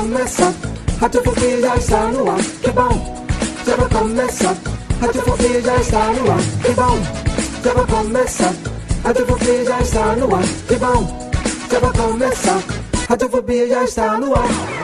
Já vai começar. Radiofobia já está no ar. Que bom, já vai começar. Radiofobia já está no ar. Que bom, já vai começar. Radiofobia já está no ar. Que bom, já vai começar. Radiofobia já está no ar.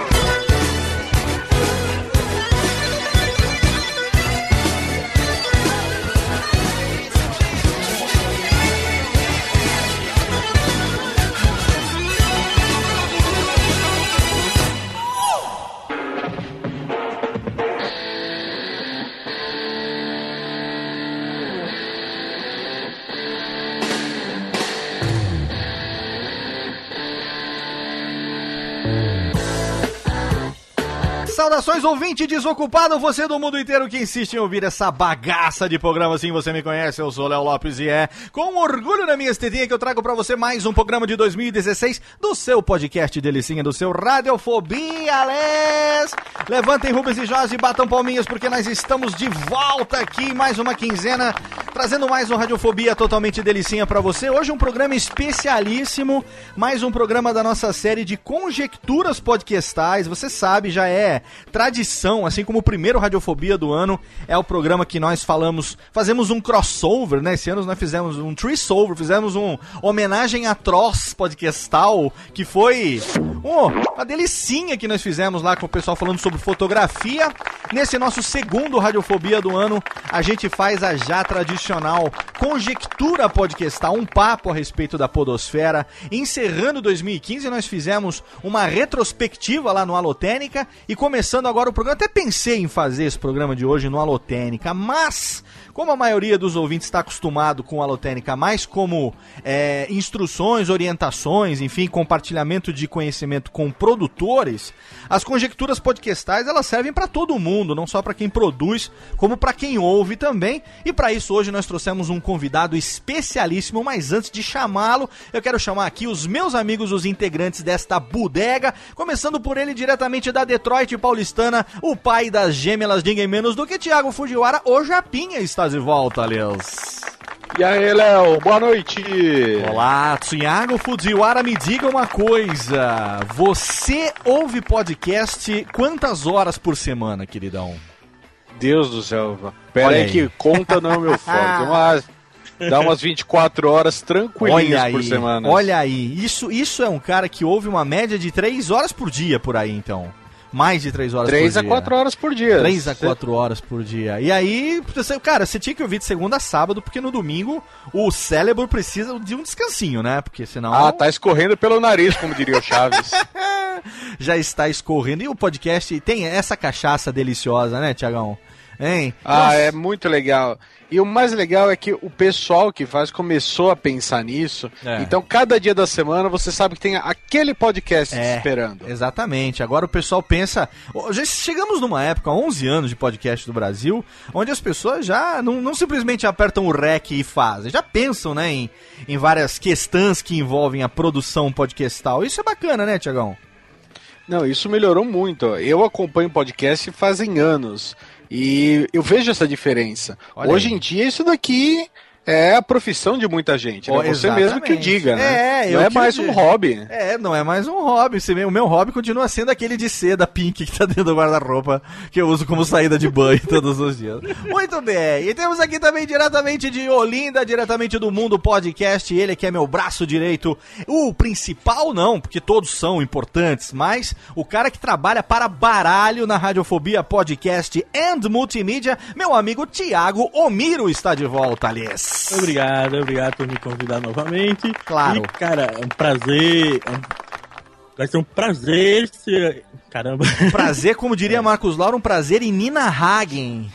Ouvinte desocupado, você do mundo inteiro que insiste em ouvir essa bagaça de programa. Sim, você me conhece, eu sou Léo Lopes e é com orgulho na minha estetinha que eu trago pra você mais um programa de 2016 do seu podcast Delicinha, do seu Radiofobia, Les! Levantem Rubens e Jorge e batam palminhas porque nós estamos de volta aqui, mais uma quinzena, trazendo mais um Radiofobia totalmente delicinha pra você. Hoje um programa especialíssimo, mais um programa da nossa série de conjecturas podcastais. Você sabe, já é tradição, assim como o primeiro Radiofobia do ano é o programa que nós falamos, fazemos um crossover, né? Esse ano nós fizemos um treesover, fizemos um homenagem atroz podcastal, que foi oh, uma delicinha que nós fizemos lá com o pessoal falando sobre fotografia. Nesse nosso segundo Radiofobia do ano, a gente faz a já tradicional conjectura podcastal, um papo a respeito da podosfera. Encerrando 2015, nós fizemos uma retrospectiva lá no Alotênica e começando agora o programa. Até pensei em fazer esse programa de hoje no Alotênica, mas como a maioria dos ouvintes está acostumado com a Alotênica mais como é, instruções, orientações, enfim, compartilhamento de conhecimento com produtores, as conjecturas podcastais elas servem para todo mundo, não só para quem produz, como para quem ouve também. E para isso hoje nós trouxemos um convidado especialíssimo, mas antes de chamá-lo, eu quero chamar aqui os meus amigos, os integrantes desta bodega, começando por ele diretamente da Detroit paulistana, o pai das gêmeas, ninguém menos do que Thiago Fujiwara, o Japinha está de volta, aliás. E aí, Léo, boa noite! Olá, Thiago Fujiwara, me diga uma coisa. Você ouve podcast quantas horas por semana, queridão? Deus do céu, pera Olha aí aí. que conta não é meu forte. Umas, dá umas 24 horas tranquilinhas por semana. olha aí. Isso, isso é um cara que ouve uma média de 3 horas por dia por aí, então. Mais de 3 horas 3 por a dia. 4 horas por dia. 3 a 4 horas por dia. E aí, cara, você tinha que ouvir de segunda a sábado, porque no domingo o cérebro precisa de um descansinho, né? Porque senão Ah, tá escorrendo pelo nariz, como diria o Chaves. já está escorrendo. E o podcast tem essa cachaça deliciosa, né, Tiagão? Hein? Ah, Nossa. é muito legal. E o mais legal é que o pessoal que faz começou a pensar nisso. É. Então, cada dia da semana você sabe que tem aquele podcast te É, esperando. Exatamente. Agora o pessoal pensa. Já chegamos numa época, há 11 anos de podcast do Brasil, onde as pessoas já não, não simplesmente apertam o REC e fazem, já pensam, né, em, em várias questões que envolvem a produção podcastal. Isso é bacana, né, Tiagão? Não, isso melhorou muito. Eu acompanho podcast fazem anos e eu vejo essa diferença. Olha Hoje aí. em dia isso daqui é a profissão de muita gente. né? Oh, Você mesmo que diga, né? É, Não é mais digo. um hobby. É, não é mais um hobby. O meu hobby continua sendo aquele de seda pink que tá dentro do guarda-roupa, que eu uso como saída de banho todos os dias. Muito bem. E temos aqui também diretamente de Olinda, diretamente do Mundo Podcast, ele que é meu braço direito. O principal não, porque todos são importantes, mas o cara que trabalha para baralho na Radiofobia Podcast and Multimídia, meu amigo Tiago Omiro está de volta, aliás. Obrigado, obrigado por me convidar novamente. Claro. E, cara, é um prazer. é um- Vai ser um prazer ser. Caramba. Prazer, como diria Marcos Lauro, um prazer em Nina Hagen.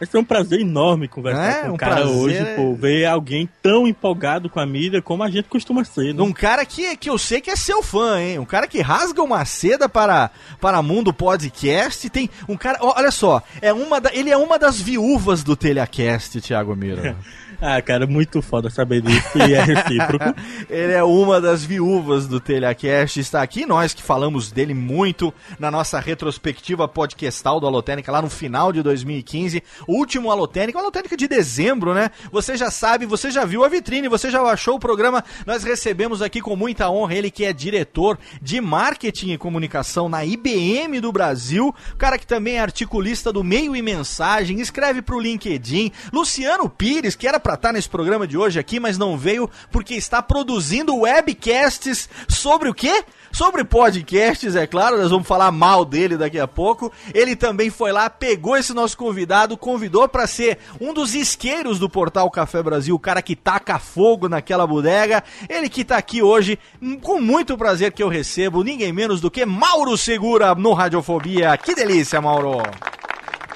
Vai ser um prazer enorme conversar É, com um o cara prazer hoje, é- pô, ver alguém tão empolgado com a mídia como a gente costuma ser, né? Um cara que, que eu sei que é seu fã, hein? Um cara que rasga uma seda para, para Mundo Podcast. Tem um cara. Olha só, é uma da- ele é uma das viúvas do Telecast, Thiago Mira. Ah, cara, muito foda saber disso e é recíproco. Ele é uma das viúvas do Telecast, está aqui, nós que falamos dele muito na nossa retrospectiva podcastal do Alotênica lá no final de 2015, o último Alotênica, o Alotênica de dezembro, né? Você já sabe, você já viu a vitrine, você já achou o programa, nós recebemos aqui com muita honra ele que é diretor de marketing e comunicação na IBM do Brasil, o cara que também é articulista do Meio e Mensagem, escreve pro LinkedIn, Luciano Pires, que era pra estar nesse programa de hoje aqui, mas não veio porque está produzindo webcasts sobre o quê? Sobre podcasts, é claro, nós vamos falar mal dele daqui a pouco. Ele também foi lá, pegou esse nosso convidado, convidou para ser um dos isqueiros do portal Café Brasil, o cara que taca fogo naquela bodega. Ele que tá aqui hoje, hum, com muito prazer que eu recebo, ninguém menos do que Mauro Segura no Radiofobia. Que delícia, Mauro!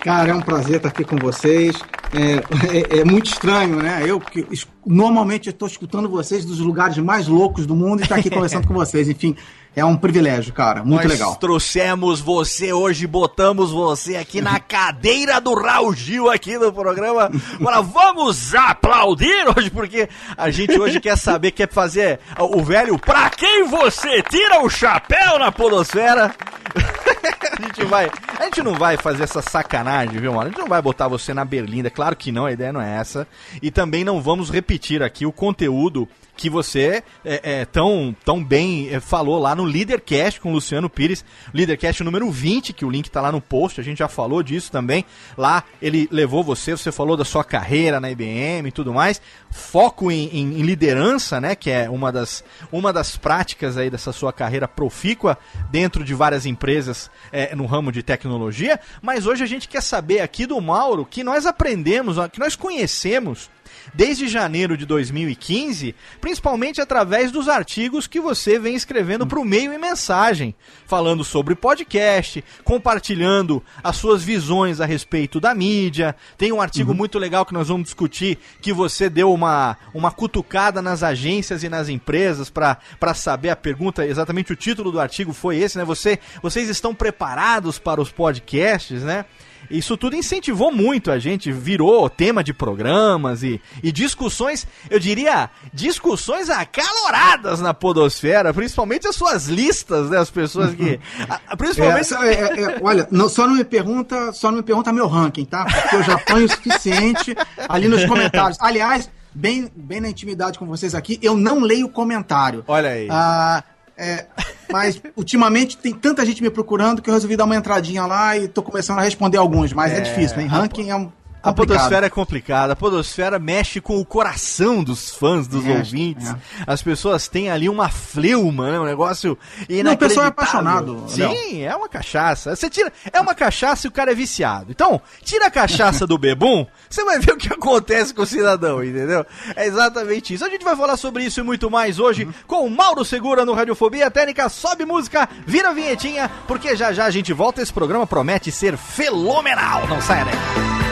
Cara, é um prazer estar aqui com vocês. É, é- é muito estranho, né? Eu que normalmente estou escutando vocês dos lugares mais loucos do mundo e estar aqui conversando com vocês. Enfim, é um privilégio, cara. Muito Nós legal. trouxemos você hoje, botamos você aqui na cadeira do Raul Gil aqui no programa. Agora vamos aplaudir hoje, porque a gente hoje quer saber, quer fazer o velho pra quem você tira o chapéu na podosfera. a gente vai, a gente não vai fazer essa sacanagem, viu, mano? A gente não vai botar você na berlinda, claro que não, a ideia não é essa. E também não vamos repetir aqui o conteúdo que você é, é, tão, tão bem é, falou lá no Leadercast com o Luciano Pires, Leadercast número 20, que o link tá lá no post, a gente já falou disso também. Lá ele levou você, você falou da sua carreira na IBM e tudo mais. Foco em, em- em liderança, né? Que é uma das, uma das práticas aí dessa sua carreira profícua dentro de várias empresas é, no ramo de tecnologia. Mas hoje a gente quer saber aqui do Mauro que nós aprendemos, que nós conhecemos desde janeiro de 2015, principalmente através dos artigos que você vem escrevendo para o meio e mensagem, falando sobre podcast, compartilhando as suas visões a respeito da mídia. Tem um artigo muito legal que nós vamos discutir que você deu uma, uma cutucada nas agências e nas empresas para saber a pergunta, exatamente o título do artigo foi esse, né? Você, vocês estão preparados para os podcasts, né? Isso tudo incentivou muito a gente, virou tema de programas e, e discussões, eu diria, discussões acaloradas na podosfera, principalmente as suas listas, né? As pessoas que. a- É, principalmente. só- é, é, é, olha, não- só não me pergunta, só não me pergunta meu ranking, tá? Porque eu já apanho o suficiente ali nos comentários. Aliás, bem, bem na intimidade com vocês aqui, eu não leio comentário. Olha aí. Ah, é, mas ultimamente tem tanta gente me procurando que eu resolvi dar uma entradinha lá e tô começando a responder alguns, mas é, difícil, né? Ranking é um. A podosfera é complicada, a podosfera mexe com o coração dos fãs, dos ouvintes. é. As pessoas têm ali uma fleuma, né? Um negócio inacreditável. Não, o pessoal é apaixonado, Sim, é uma cachaça. Você tira, é uma cachaça e o cara é viciado. Então, tira a cachaça do bebum, você vai ver o que acontece com o cidadão, entendeu? É exatamente isso. A gente vai falar sobre isso e muito mais hoje com o Mauro Segura no Radiofobia. Técnica, sobe música, vira a vinhetinha, porque já já a gente volta. Esse programa promete ser fenomenal. Não saia daí.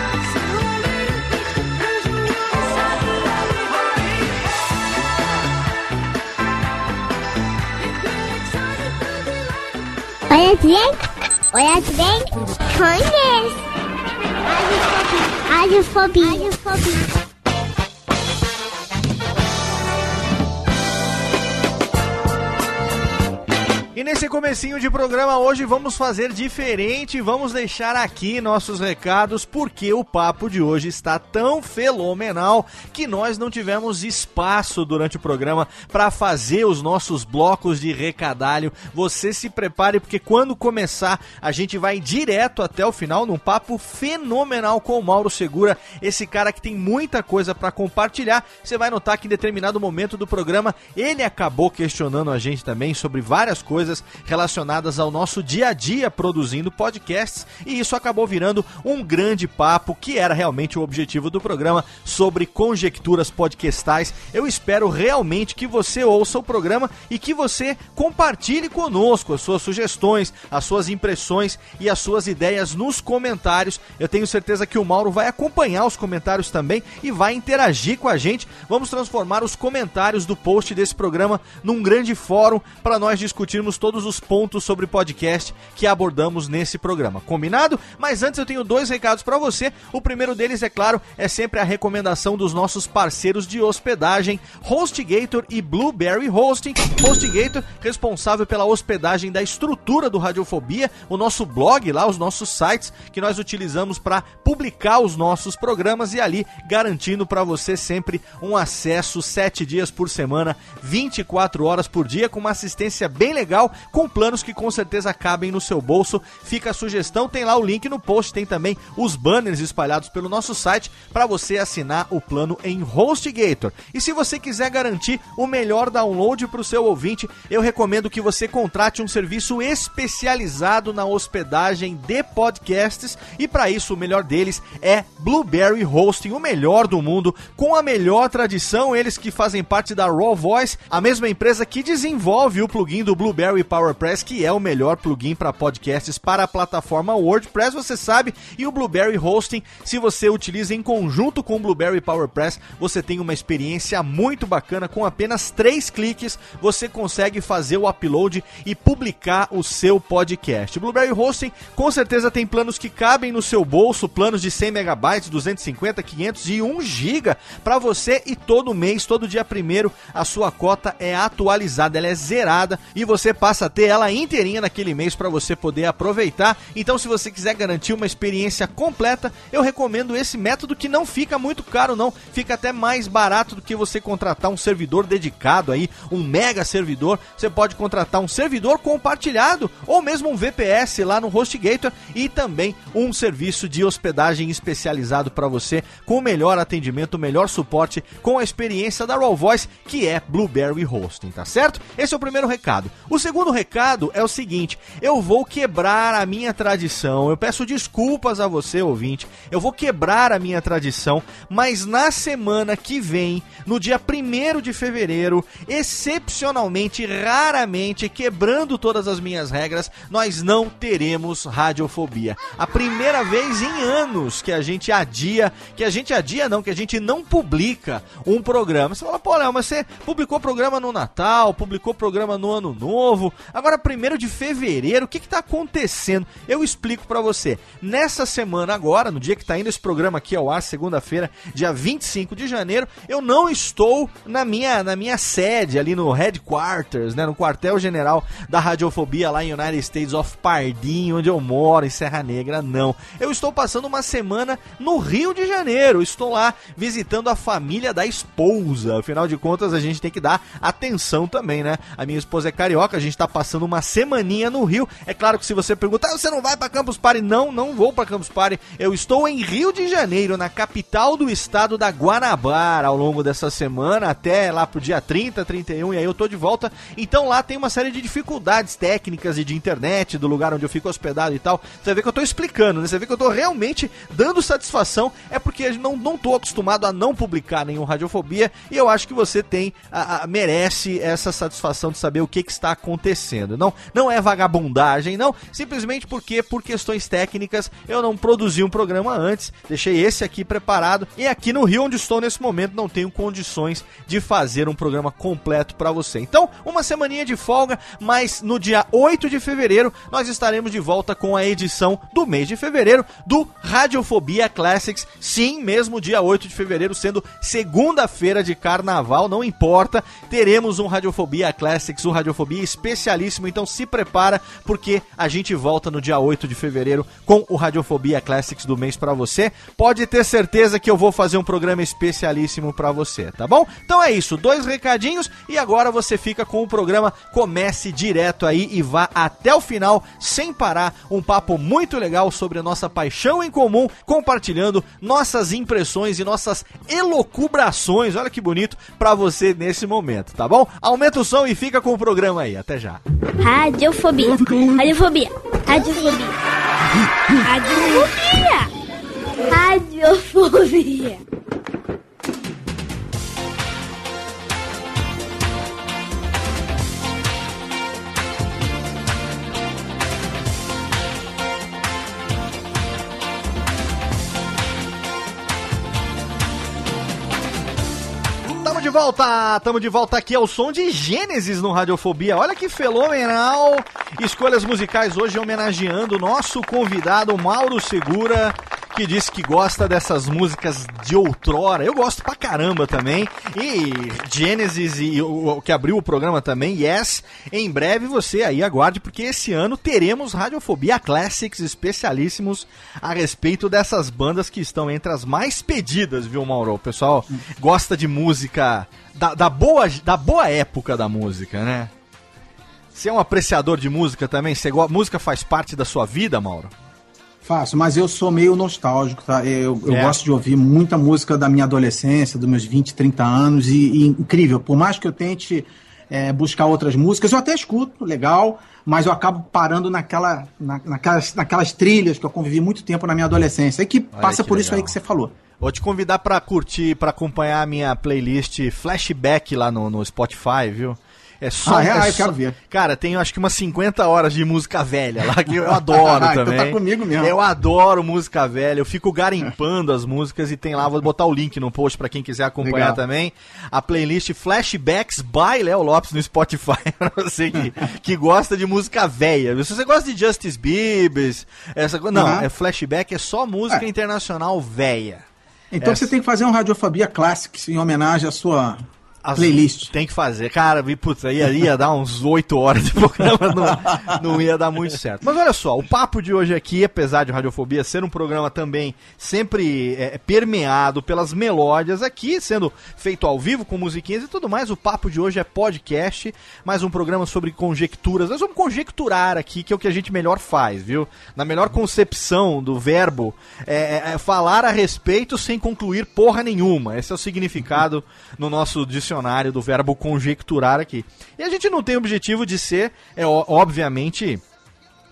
Olha bem, olha bem, conhece. Radiofobia. Radiofobia. E nesse comecinho de programa hoje vamos fazer diferente, vamos deixar aqui nossos recados porque o papo de hoje está tão fenomenal que nós não tivemos espaço durante o programa para fazer os nossos blocos de recadalho. Você se prepare porque quando começar a gente vai direto até o final num papo fenomenal com o Mauro Segura, esse cara que tem muita coisa para compartilhar. Você vai notar que em determinado momento do programa ele acabou questionando a gente também sobre várias coisas coisas relacionadas ao nosso dia a dia produzindo podcasts e isso acabou virando um grande papo que era realmente o objetivo do programa sobre conjecturas podcastais. Eu espero realmente que você ouça o programa e que você compartilhe conosco as suas sugestões, as suas impressões e as suas ideias nos comentários. Eu tenho certeza que o Mauro vai acompanhar os comentários também e vai interagir com a gente. Vamos transformar os comentários do post desse programa num grande fórum para nós discutirmos todos os pontos sobre podcast que abordamos nesse programa. Combinado? Mas antes eu tenho dois recados para você. O primeiro deles, é claro, é sempre a recomendação dos nossos parceiros de hospedagem, HostGator e Blueberry Hosting. HostGator, responsável pela hospedagem da estrutura do Radiofobia, o nosso blog lá, os nossos sites que nós utilizamos para publicar os nossos programas e ali garantindo para você sempre um acesso sete dias por semana, 24 horas por dia, com uma assistência bem legal, com planos que com certeza cabem no seu bolso. Fica a sugestão, tem lá o link no post, tem também os banners espalhados pelo nosso site para você assinar o plano em HostGator. E se você quiser garantir o melhor download para o seu ouvinte, eu recomendo que você contrate um serviço especializado na hospedagem de podcasts e para isso o melhor deles é Blueberry Hosting, o melhor do mundo, com a melhor tradição, eles que fazem parte da Raw Voice, a mesma empresa que desenvolve o plugin do Blueberry PowerPress, que é o melhor plugin para podcasts para a plataforma WordPress, você sabe, e o Blueberry Hosting, se você utiliza em conjunto com o Blueberry PowerPress, você tem uma experiência muito bacana, com apenas três cliques você consegue fazer o upload e publicar o seu podcast. Blueberry Hosting com certeza tem planos que cabem no seu bolso, planos de 100 megabytes, 250, 500 e 1 giga para você. E todo mês, todo dia primeiro, a sua cota é atualizada, ela é zerada e você passa a ter ela inteirinha naquele mês para você poder aproveitar. Então, se você quiser garantir uma experiência completa, eu recomendo esse método que não fica muito caro não, fica até mais barato do que você contratar um servidor dedicado aí, um mega servidor. Você pode contratar um servidor compartilhado ou mesmo um VPS lá no HostGator e também um serviço de hospedagem especializado para você com melhor atendimento, melhor suporte com a experiência da Raw Voice, que é Blueberry Hosting, tá certo? Esse é o primeiro recado. O recado é o seguinte: eu vou quebrar a minha tradição. Eu peço desculpas a você, ouvinte. Eu vou quebrar a minha tradição, mas na semana que vem, no dia 1 de fevereiro, excepcionalmente, raramente, quebrando todas as minhas regras, nós não teremos radiofobia. A primeira vez em anos que a gente adia, que a gente adia não, que a gente não publica um programa. Você fala, pô, Léo, mas você publicou programa no Natal, publicou programa no Ano Novo, agora primeiro de fevereiro, o que que tá acontecendo? Eu explico para você. Nessa semana agora, no dia que tá indo esse programa aqui ao ar, segunda-feira, dia 25 de janeiro, eu não estou na minha, na minha sede ali no headquarters, né, no quartel-general da Radiofobia lá em United States of Pardinho, onde eu moro, em Serra Negra, não. Eu estou passando uma semana no Rio de Janeiro, estou lá visitando a família da esposa. Afinal de contas, a gente tem que dar atenção também, né? A minha esposa é carioca, gente tá passando uma semaninha no Rio. É claro que se você perguntar, ah, você não vai para Campus Party? Não, não vou para Campus Party. Eu estou em Rio de Janeiro, na capital do estado da Guanabara, ao longo dessa semana, até lá pro dia 30, 31, e aí eu tô de volta. Então lá tem uma série de dificuldades técnicas e de internet, do lugar onde eu fico hospedado e tal. Você vê que eu tô explicando, né? Você vê que eu tô realmente dando satisfação. É porque não, não tô acostumado a não publicar nenhum Radiofobia e eu acho que você tem, a, a, merece essa satisfação de saber o que, que está acontecendo. Não, não é vagabundagem, não. Simplesmente porque, por questões técnicas, eu não produzi um programa antes. Deixei esse aqui preparado. E aqui no Rio, onde estou nesse momento, não tenho condições de fazer um programa completo para você. Então, uma semaninha de folga, mas no dia 8 de fevereiro nós estaremos de volta com a edição do mês de fevereiro do Radiofobia Classics. Sim, mesmo dia 8 de fevereiro, sendo segunda-feira de carnaval, não importa, teremos um Radiofobia Classics, um Radiofobia especialíssimo, então se prepara porque a gente volta no dia 8 de fevereiro com o Radiofobia Classics do mês para você. Pode ter certeza que eu vou fazer um programa especialíssimo para você, tá bom? Então é isso, dois recadinhos e agora você fica com o programa Comece direto aí e vá até o final sem parar, um papo muito legal sobre a nossa paixão em comum compartilhando nossas impressões e nossas elocubrações. Olha que bonito para você nesse momento, tá bom? Aumenta o som e fica com o programa aí. Até já. Radiofobia. Radiofobia. Radiofobia. Radiofobia. Radiofobia. Volta, tamo de volta aqui ao som de Gênesis no Radiofobia. Olha que fenomenal! Escolhas musicais hoje homenageando o nosso convidado Mauro Segura, que disse que gosta dessas músicas de outrora. Eu gosto pra caramba também. E Gênesis e o, que abriu o programa também, Yes. Em breve você aí aguarde, porque esse ano teremos Radiofobia Classics especialíssimos a respeito dessas bandas que estão entre as mais pedidas, viu, Mauro? O pessoal gosta de música da, da boa, da boa época da música, né? Você é um apreciador de música também? Você, música faz parte da sua vida, Mauro? Faço, mas eu sou meio nostálgico, tá? Eu, eu É. gosto de ouvir muita música da minha adolescência, dos meus 20, 30 anos, e, e incrível, por mais que eu tente é, buscar outras músicas, eu até escuto, legal, mas eu acabo parando naquela, na- naquelas, naquelas trilhas que eu convivi muito tempo na minha adolescência, e que Olha passa que por isso aí legal. que você falou. Vou te convidar pra curtir, pra acompanhar a minha playlist Flashback lá no, no Spotify, viu? É só, Ah, é? Ah, eu só-. Cara, tem acho que umas 50 horas de música velha lá, que eu adoro Ah, então também. tá comigo mesmo. Eu adoro música velha, eu fico garimpando as músicas e tem lá, vou botar o link no post pra quem quiser acompanhar Legal. também. A playlist Flashbacks by Léo Lopes no Spotify, pra você que, que gosta de música velha. Se você gosta de Justice Bieber, essa coisa. Não, Aham. é flashback, é só música É. internacional velha. Então Essa. você tem que fazer um Radiofobia Classics em homenagem à sua As- playlist. Tem que fazer. Cara, putz, ia, ia dar uns 8 horas de programa, não, não ia dar muito certo. Mas olha só, o papo de hoje aqui, apesar de Radiofobia ser um programa também sempre é, permeado pelas melódias aqui, sendo feito ao vivo com musiquinhas e tudo mais, o papo de hoje é podcast, mais um programa sobre conjecturas. Nós vamos conjecturar aqui, que é o que a gente melhor faz, viu? Na melhor concepção do verbo, é, é- é falar a respeito sem concluir porra nenhuma. Esse é o significado no nosso dicionário do verbo conjecturar aqui. E a gente não tem o objetivo de ser, é, obviamente,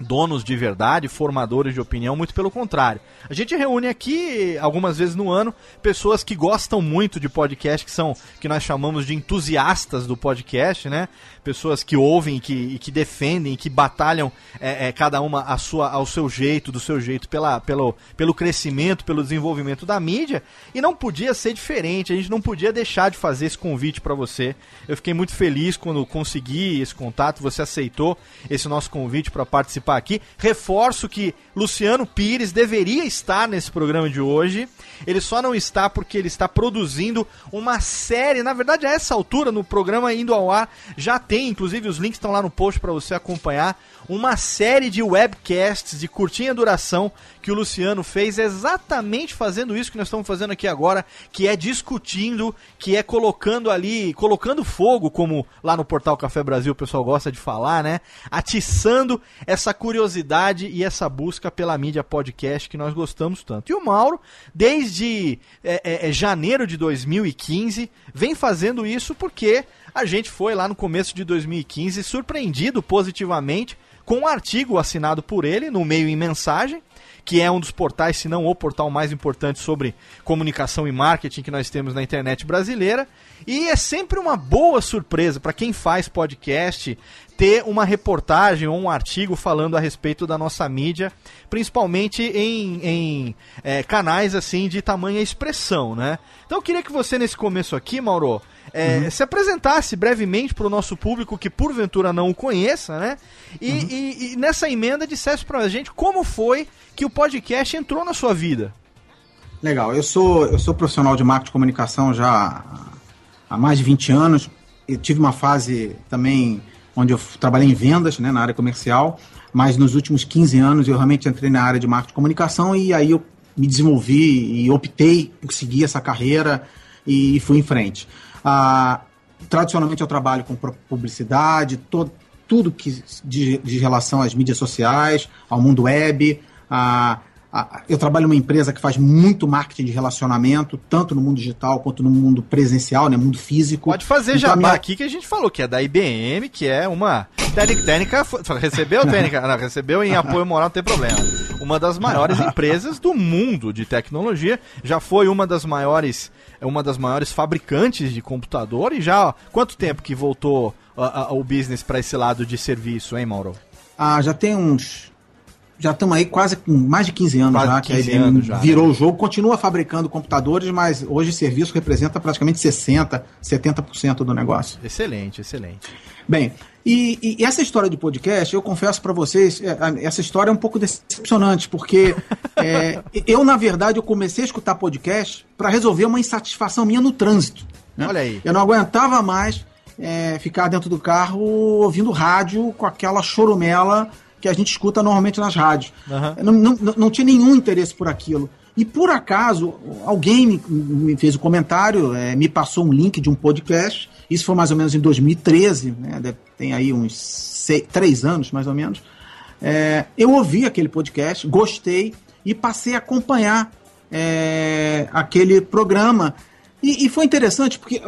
donos de verdade, formadores de opinião, muito pelo contrário. A gente reúne aqui, algumas vezes no ano, pessoas que gostam muito de podcast, que são, que nós chamamos de entusiastas do podcast, né? Pessoas que ouvem que, e que defendem, que batalham é, é, cada uma a sua, ao seu jeito, do seu jeito, pela, pelo, pelo crescimento, pelo desenvolvimento da mídia. E não podia ser diferente, a gente não podia deixar de fazer esse convite para você. Eu fiquei muito feliz quando consegui esse contato, você aceitou esse nosso convite para participar aqui. Reforço que Luciano Pires deveria estar nesse programa de hoje. Ele só não está porque ele está produzindo uma série. Na verdade, a essa altura, no programa indo ao ar, já tem, inclusive os links estão lá no post para você acompanhar. Uma série de webcasts de curtinha duração que o Luciano fez exatamente fazendo isso que nós estamos fazendo aqui agora, que é discutindo, que é colocando ali, colocando fogo, como lá no portal Café Brasil o pessoal gosta de falar, né? Atiçando essa curiosidade e essa busca pela mídia podcast que nós gostamos tanto. E o Mauro, desde é, é, é, janeiro de 2015, vem fazendo isso porque a gente foi lá no começo de 2015 surpreendido positivamente com um artigo assinado por ele no meio em mensagem, que é um dos portais, se não o portal mais importante sobre comunicação e marketing que nós temos na internet brasileira. E é sempre uma boa surpresa para quem faz podcast ter uma reportagem ou um artigo falando a respeito da nossa mídia, principalmente em, em é, canais assim de tamanha expressão, né? Então eu queria que você nesse começo aqui, Mauro, é, se apresentasse brevemente para o nosso público que porventura não o conheça, né? E, e- e nessa emenda dissesse para a gente como foi que o podcast entrou na sua vida. Legal, eu sou, eu sou profissional de marketing e comunicação já há- mais de 20 anos. Eu tive uma fase também onde eu trabalhei em vendas, né, na área comercial, mas nos últimos 15 anos eu realmente entrei na área de marketing e comunicação e aí eu me desenvolvi e optei por seguir essa carreira e fui em frente. Ah, tradicionalmente eu trabalho com publicidade, tudo que de, de relação às mídias sociais, ao mundo web, a, a- eu trabalho numa empresa que faz muito marketing de relacionamento, tanto no mundo digital quanto no mundo presencial, né, mundo físico. Pode fazer Então, jabá minha- aqui que a gente falou, que é da IBM, que é uma. Técnica, recebeu técnica? Não, recebeu em apoio moral, não tem problema. Uma das maiores empresas do mundo de tecnologia. Já foi uma das maiores. Uma das maiores fabricantes de computador. E já. quanto tempo que voltou ah, ah, o business para esse lado de serviço, hein, Mauro? Ah, já tem uns. Já estamos aí quase com mais de 15 anos Quase já, que a 15 IBM anos já, virou né? o jogo, continua fabricando computadores, mas hoje serviço representa praticamente 60%, 70% do negócio. Excelente, excelente. Bem, e, e- e essa história de podcast, eu confesso para vocês, é, essa história é um pouco decepcionante, porque é, eu, na verdade, eu comecei a escutar podcast para resolver uma insatisfação minha no trânsito. né? Olha aí. Eu não aguentava mais é, ficar dentro do carro ouvindo rádio com aquela chorumela que a gente escuta normalmente nas rádios. Não, não, não- não tinha nenhum interesse por aquilo. E por acaso, alguém me, me fez o comentário, é, me passou um link de um podcast. Isso foi mais ou menos em 2013, né? Deve- tem aí uns seis, três anos, mais ou menos. É, eu ouvi aquele podcast, gostei e passei a acompanhar é, aquele programa. E, e foi interessante porque,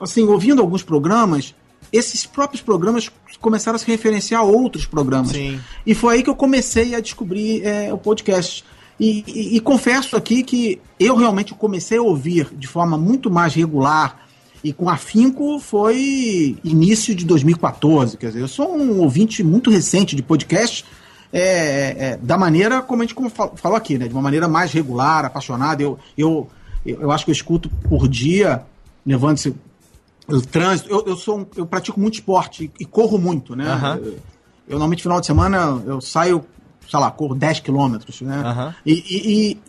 assim, ouvindo alguns programas, esses próprios programas começaram a se referenciar a outros programas. Sim. E foi aí que eu comecei a descobrir é, o podcast. E, e- e confesso aqui que eu realmente comecei a ouvir de forma muito mais regular e com afinco foi início de 2014. Quer dizer, eu sou um ouvinte muito recente de podcast, é, é, da maneira como a gente falou aqui, né? De uma maneira mais regular, apaixonada. Eu, eu, eu acho que eu escuto por dia, levando-se o trânsito. Eu, eu sou um- eu pratico muito esporte e, corro muito, né? Aham. Eu, eu, normalmente, final de semana, eu saio, sei lá, corro 10 quilômetros, né? Aham. E,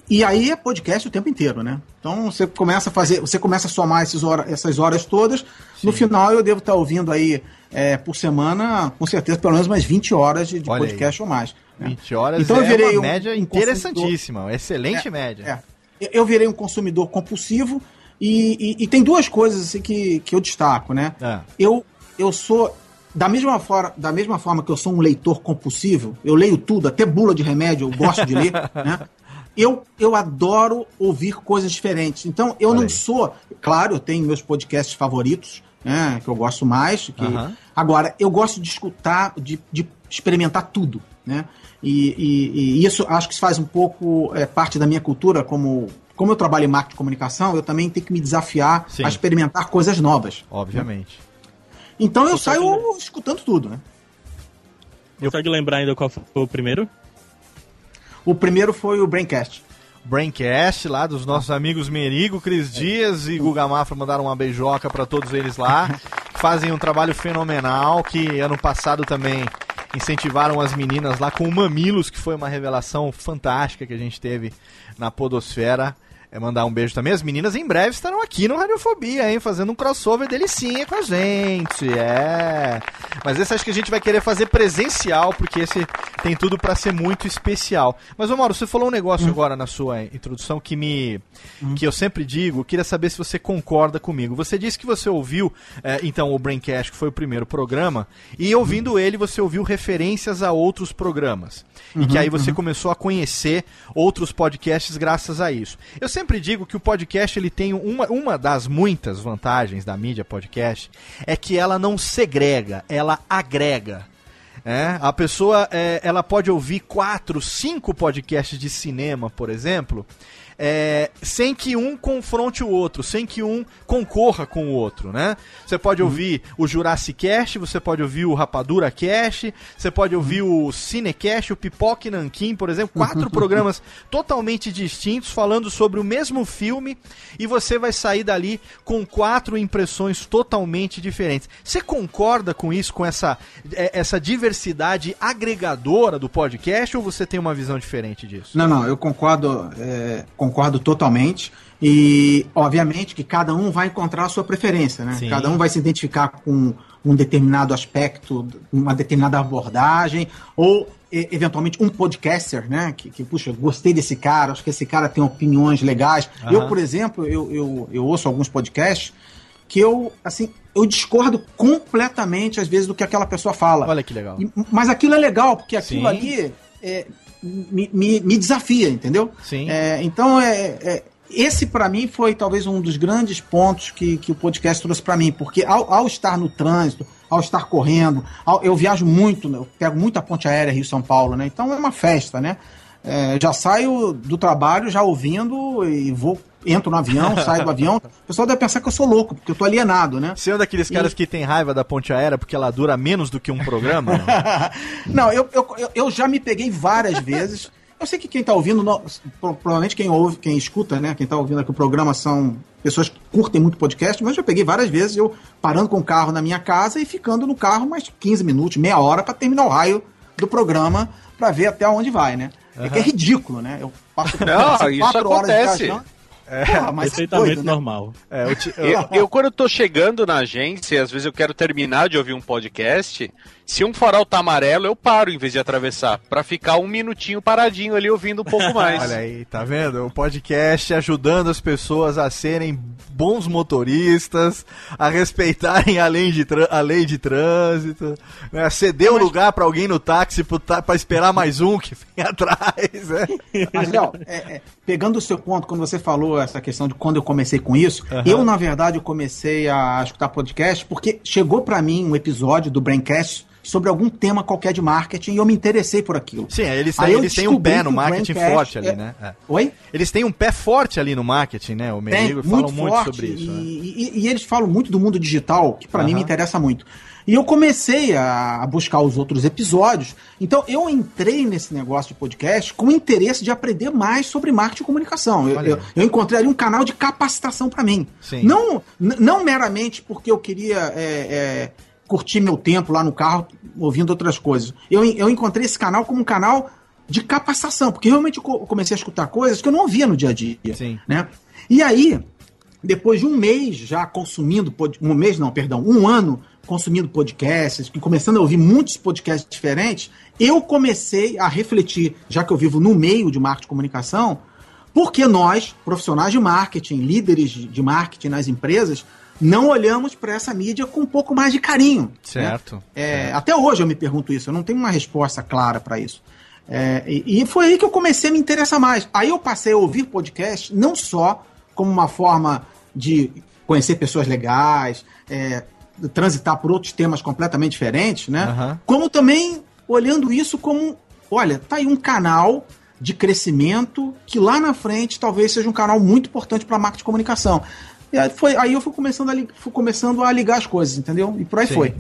e, e, aí é podcast o tempo inteiro, né? Então você começa a fazer, você começa a somar esses hora, essas horas todas. No final eu devo estar ouvindo aí é, por semana, com certeza, pelo menos umas 20 horas de, de Olha aí. podcast ou mais. né? 20 horas Então eu é virei uma um- média um interessantíssima, uma excelente média. É. Eu virei um consumidor compulsivo e, e- e tem duas coisas assim, que, que eu destaco, né? É. Eu, eu sou. Da mesma, forma, da mesma forma que eu sou um leitor compulsivo, eu leio tudo, até bula de remédio, eu gosto de ler, né? Eu, eu adoro ouvir coisas diferentes. Então, eu Olha não aí. sou. Claro, eu tenho meus podcasts favoritos, né? Que eu gosto mais. Que, Aham. Agora, eu gosto de escutar, de, de experimentar tudo, né? E, e- e isso acho que faz um pouco é, parte da minha cultura, como, como eu trabalho em marketing e comunicação, eu também tenho que me desafiar Sim. a experimentar coisas novas. Obviamente. Então eu saio escutando tudo, né? Consegue lembrar ainda qual foi o primeiro? O primeiro foi o Braincast. Braincast lá dos nossos amigos Merigo, Cris Dias e Guga Mafra mandaram uma beijoca pra todos eles lá. Fazem um trabalho fenomenal que ano passado também incentivaram as meninas lá com o Mamilos, que foi uma revelação fantástica que a gente teve na Podosfera. É mandar um beijo também. As meninas em breve estarão aqui no Radiofobia, hein? Fazendo um crossover delicinha com a gente. É. Mas esse acho que a gente vai querer fazer presencial, porque esse tem tudo pra ser muito especial. Mas, ô Mauro, você falou um negócio agora na sua introdução que me. que eu sempre digo, queria saber se você concorda comigo. Você disse que você ouviu, é, então, o Braincast, que foi o primeiro programa, e ouvindo ele, você ouviu referências a outros programas. e que aí você começou a conhecer outros podcasts graças a isso. Eu sempre digo que o podcast ele tem uma, uma das muitas vantagens da mídia podcast é que ela não segrega, ela agrega. É, a pessoa é, ela pode ouvir quatro, cinco podcasts de cinema, por exemplo, é, sem que um confronte o outro, sem que um concorra com o outro, né? Você pode ouvir o Jurassic Cast, você pode ouvir o Rapadura Cast, você pode ouvir o Cinecast, o Pipoque Nanquim, por exemplo, quatro programas totalmente distintos falando sobre o mesmo filme e você vai sair dali com quatro impressões totalmente diferentes. Você concorda com isso, com essa, é, essa diversidade agregadora do podcast ou você tem uma visão diferente disso? Não, não, eu concordo, é, concordo totalmente. E, obviamente, que cada um vai encontrar a sua preferência, né? Sim. Cada um vai se identificar com um determinado aspecto, uma determinada abordagem, ou, e- eventualmente, um podcaster, né? Que, que, puxa, gostei desse cara, acho que esse cara tem opiniões legais. Aham. Eu, por exemplo, eu, eu, eu ouço alguns podcasts que eu, assim, eu discordo completamente, às vezes, do que aquela pessoa fala. Olha que legal. E- Mas aquilo é legal, porque aquilo Sim. ali é, me, me, me desafia, entendeu? Sim. É, então, é, é, esse para mim foi talvez um dos grandes pontos que, que o podcast trouxe para mim, porque ao, ao, estar no trânsito, ao estar correndo, ao, eu viajo muito, né, eu pego muita ponte aérea Rio-São Paulo, né? Então é uma festa, né? É, já saio do trabalho já ouvindo e vou entro no avião, saio do avião. O pessoal deve pensar que eu sou louco, porque eu tô alienado, né? Você é um daqueles caras e... que tem raiva da ponte aérea porque ela dura menos do que um programa? não, eu, eu, eu já me peguei várias vezes. Eu sei que quem tá ouvindo, provavelmente quem ouve, quem escuta, né? Quem tá ouvindo aqui o programa são pessoas que curtem muito podcast, mas eu já peguei várias vezes eu parando com o carro na minha casa e ficando no carro mais 15 minutos, meia hora para terminar o raio do programa para ver até onde vai, né? Uhum. É que é ridículo, né? Eu passo Não, isso acontece. É, Porra, mas perfeitamente doido, né? normal. É, eu, te, eu, eu, eu, quando eu tô chegando na agência, às vezes eu quero terminar de ouvir um podcast, se um farol tá amarelo, eu paro em vez de atravessar, para ficar um minutinho paradinho ali ouvindo um pouco mais. Olha aí, tá vendo? O podcast ajudando as pessoas a serem bons motoristas, a respeitarem a lei de, a lei de trânsito, né? ceder o mas... lugar para alguém no táxi para esperar mais um que vem atrás. Né? Mas, Léo, é, é, pegando o seu ponto, quando você falou essa questão de quando eu comecei com isso, uhum. eu, na verdade, eu comecei a escutar podcast porque chegou para mim um episódio do Braincast sobre algum tema qualquer de marketing e eu me interessei por aquilo. Sim, eles têm, eles têm um pé no marketing forte ali, é... né? É. Oi? Eles têm um pé forte ali no marketing, né? O Merigo falam muito forte, sobre isso. E, né? e, e, eles falam muito do mundo digital, que para mim me interessa muito. E eu comecei a, a, buscar os outros episódios. Então eu entrei nesse negócio de podcast com o interesse de aprender mais sobre marketing e comunicação. Eu, eu, eu encontrei ali um canal de capacitação para mim. Sim. Não, não meramente porque eu queria. É, é, curtir meu tempo lá no carro ouvindo outras coisas. Eu, eu encontrei esse canal como um canal de capacitação, porque realmente eu comecei a escutar coisas que eu não ouvia no dia a dia. Sim. Né? E aí, depois de um mês já consumindo, um mês não, perdão, um ano consumindo podcasts, começando a ouvir muitos podcasts diferentes, eu comecei a refletir, já que eu vivo no meio de marketing e comunicação, porque nós, profissionais de marketing, líderes de marketing nas empresas, não olhamos para essa mídia com um pouco mais de carinho. Né? Certo. Né? É, Até hoje eu me pergunto isso, eu não tenho uma resposta clara para isso. É, e, e, foi aí que eu comecei a me interessar mais. Aí eu passei a ouvir podcast não só como uma forma de conhecer pessoas legais, é, transitar por outros temas completamente diferentes, né? Uhum. Como também olhando isso como, olha, tá aí um canal de crescimento que lá na frente talvez seja um canal muito importante para a marca de comunicação. E aí, foi, aí eu fui começando, a, fui começando a ligar as coisas, entendeu? E por aí Sim. foi.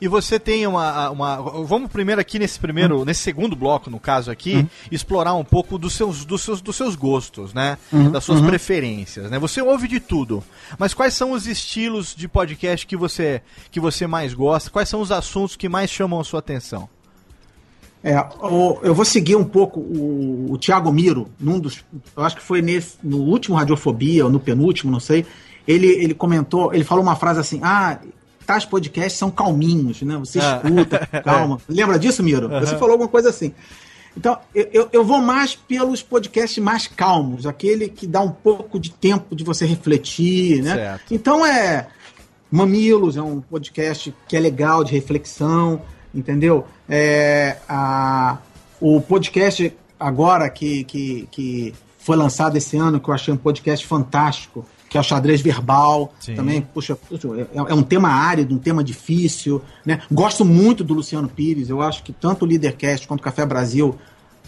E você tem uma, uma. Vamos primeiro aqui nesse primeiro, uhum. nesse segundo bloco, no caso aqui, uhum. explorar um pouco dos seus, dos seus, dos seus gostos, né? Uhum. Das suas uhum. preferências, né? Você ouve de tudo. Mas quais são os estilos de podcast que você, que você mais gosta? Quais são os assuntos que mais chamam a sua atenção? É, eu vou seguir um pouco o, o Thiago Miro, num dos. Eu acho que foi nesse, no último Radiofobia, ou no penúltimo, não sei ele, ele comentou, ele falou uma frase assim: ah, tais podcasts são calminhos, né? Você ah. escuta, calma. Lembra disso, Miro? Uhum. Você falou alguma coisa assim. Então, eu, eu vou mais pelos podcasts mais calmos, aquele que dá um pouco de tempo de você refletir, né? Certo. Então é. Mamilos é um podcast que é legal, de reflexão, entendeu? É, a, o podcast agora que, que, que foi lançado esse ano, que eu achei um podcast fantástico, que é o xadrez verbal. Sim. Também, puxa, é, é, um tema árido, um tema difícil. Né? Gosto muito do Luciano Pires. Eu acho que tanto o Leadercast quanto o Café Brasil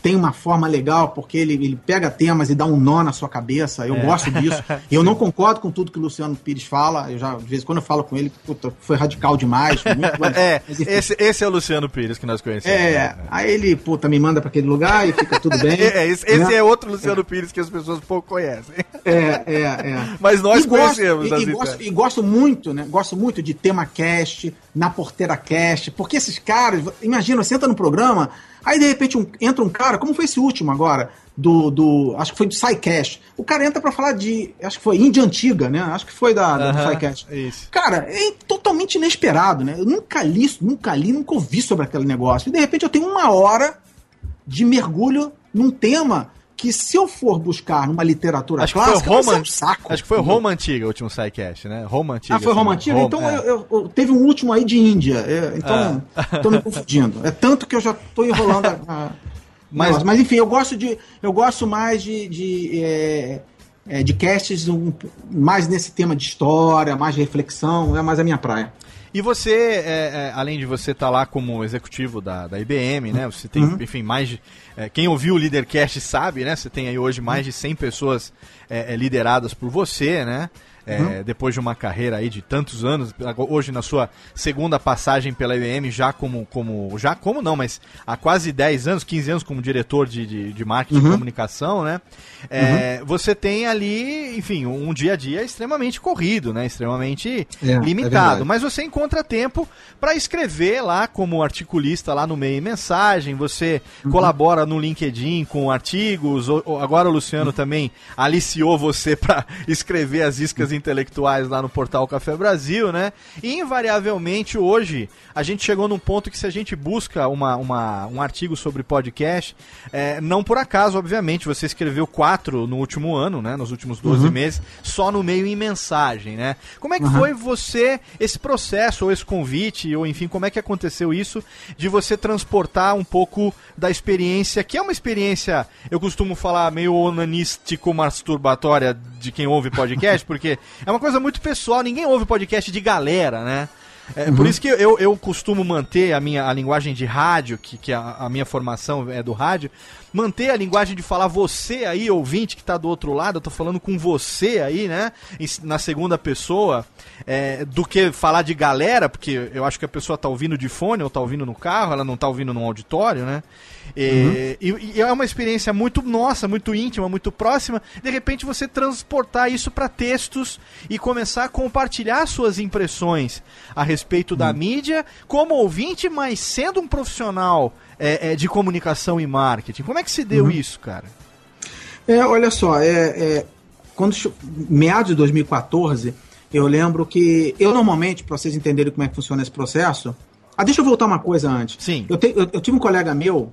tem uma forma legal, porque ele, ele pega temas e dá um nó na sua cabeça. Eu é. gosto disso. eu não concordo com tudo que o Luciano Pires fala. Eu já, de vez em quando eu falo com ele, puta, foi radical demais. Foi muito, é, esse, esse, é o Luciano Pires que nós conhecemos. É, né? aí ele, puta, me manda para aquele lugar e fica tudo bem. é, esse, né? esse é outro Luciano Pires que as pessoas pouco conhecem. É, é, é. Mas nós e conhecemos. Gosto, e, e, gosto, e gosto muito, né? Gosto muito de tema cast, na porteira cast, porque esses caras, imagina, você entra no programa, Aí, de repente, um, entra um cara, como foi esse último agora, do. do acho que foi do SciCast. O cara entra para falar de. Acho que foi Índia Antiga, né? Acho que foi da, uh -huh, do SciCast. Isso. Cara, é totalmente inesperado, né? Eu nunca li, nunca li, nunca ouvi sobre aquele negócio. E de repente eu tenho uma hora de mergulho num tema que se eu for buscar numa literatura acho clássica, que foi Roma, um saco. Acho que foi Roma Antiga o último SciCast, né? Roma Antiga. Ah, foi Roma Antiga? Roma, então é. eu, eu, eu, teve um último aí de Índia. É, então, é. tô me confundindo. É tanto que eu já tô enrolando a, a Mas, Mas- mas enfim, eu gosto de. Eu gosto mais de. de é, é, de casts um- mais nesse tema de história, mais reflexão, é mais a minha praia. E você, é, é, além de você estar lá como executivo da, da IBM, né? Você tem, enfim, mais de. é, quem ouviu o Leadercast sabe, né? Você tem aí hoje mais de 100 pessoas é, é, lideradas por você, né? É, Depois de uma carreira aí de tantos anos, hoje na sua segunda passagem pela IBM, já como, como. Já como não, mas há quase 10 anos, 15 anos como diretor de, de, de marketing e comunicação, né? É, Você tem ali, enfim, um dia a dia extremamente corrido, né? Extremamente É, é limitado. mas você encontra tempo para escrever lá como articulista lá no meio e mensagem. Você Uhum. colabora no LinkedIn com artigos. o- o- Agora o Luciano também aliciou você para escrever as iscas intelectuais lá no portal Café Brasil, né? E invariavelmente hoje a gente chegou num ponto que se a gente busca uma, uma- um artigo sobre podcast, é, não por acaso, obviamente, você escreveu quatro no último ano, né? Nos últimos 12 meses, só no meio em mensagem, né? Como é que foi você, esse processo, ou esse convite, ou enfim, como é que aconteceu isso, de você transportar um pouco da experiência, que é uma experiência, eu costumo falar, meio onanístico-masturbatória de quem ouve podcast, porque é uma coisa muito pessoal, ninguém ouve podcast de galera, né? É, Por isso que eu, eu costumo manter a minha a linguagem de rádio, que, que a, a minha formação é do rádio, manter a linguagem de falar você aí, ouvinte que tá do outro lado, eu tô falando com você aí, né? na segunda pessoa, é, do que falar de galera, porque eu acho que a pessoa tá ouvindo de fone ou tá ouvindo no carro, ela não tá ouvindo num auditório, né? E, e- e é uma experiência muito nossa, muito íntima, muito próxima. De repente você transportar isso para textos e começar a compartilhar suas impressões a respeito da mídia como ouvinte, mas sendo um profissional é, é, de comunicação e marketing. Como é que se deu isso, cara? É, olha só, é, é, quando meados de 2014, eu lembro que eu normalmente, para vocês entenderem como é que funciona esse processo, ah, deixa eu voltar uma coisa antes. Sim. Eu, te- eu- eu tive um colega meu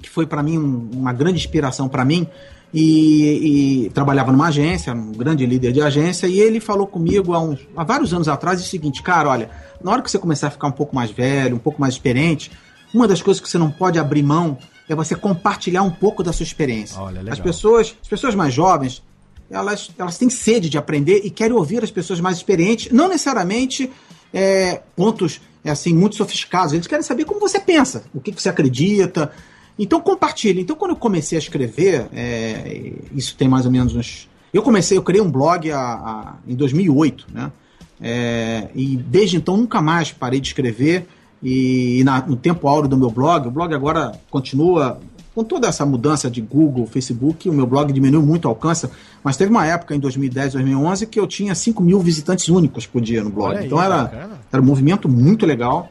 que foi para mim um- uma grande inspiração para mim e, e trabalhava numa agência, um grande líder de agência, e ele falou comigo há, uns, há vários anos atrás o seguinte, cara, olha, na hora que você começar a ficar um pouco mais velho, um pouco mais experiente, uma das coisas que você não pode abrir mão é você compartilhar um pouco da sua experiência. Olha. As pessoas, as pessoas mais jovens, elas, elas têm sede de aprender e querem ouvir as pessoas mais experientes, não necessariamente é, pontos é, assim muito sofisticados. Eles querem saber como você pensa, o que, que você acredita. Então compartilhe. Então quando eu comecei a escrever, é, isso tem mais ou menos uns. Eu comecei, eu criei um blog a- a- em 2008, né? É, e desde então nunca mais parei de escrever. E, na- no tempo áureo do meu blog, o blog agora continua com toda essa mudança de Google, Facebook, o meu blog diminuiu muito o alcance, mas teve uma época em 2010, 2011 que eu tinha 5 mil visitantes únicos por dia no blog. Aí, então era, bacana. era um movimento muito legal.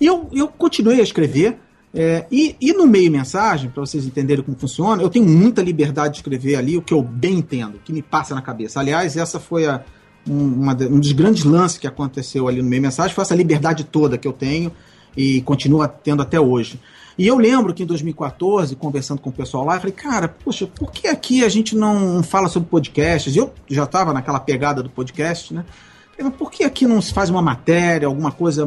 E eu, eu continuei a escrever. É, e, e no meio mensagem, para vocês entenderem como funciona, eu tenho muita liberdade de escrever ali o que eu bem entendo, o que me passa na cabeça. Aliás, essa foi a- um, um dos grandes lances que aconteceu ali no meio mensagem, foi essa liberdade toda que eu tenho e continua tendo até hoje. E eu lembro que em 2014, conversando com o pessoal lá, eu falei, cara, poxa, por que aqui a gente não fala sobre podcasts? Eu já estava naquela pegada do podcast, né? Falei, por que aqui não se faz uma matéria, alguma coisa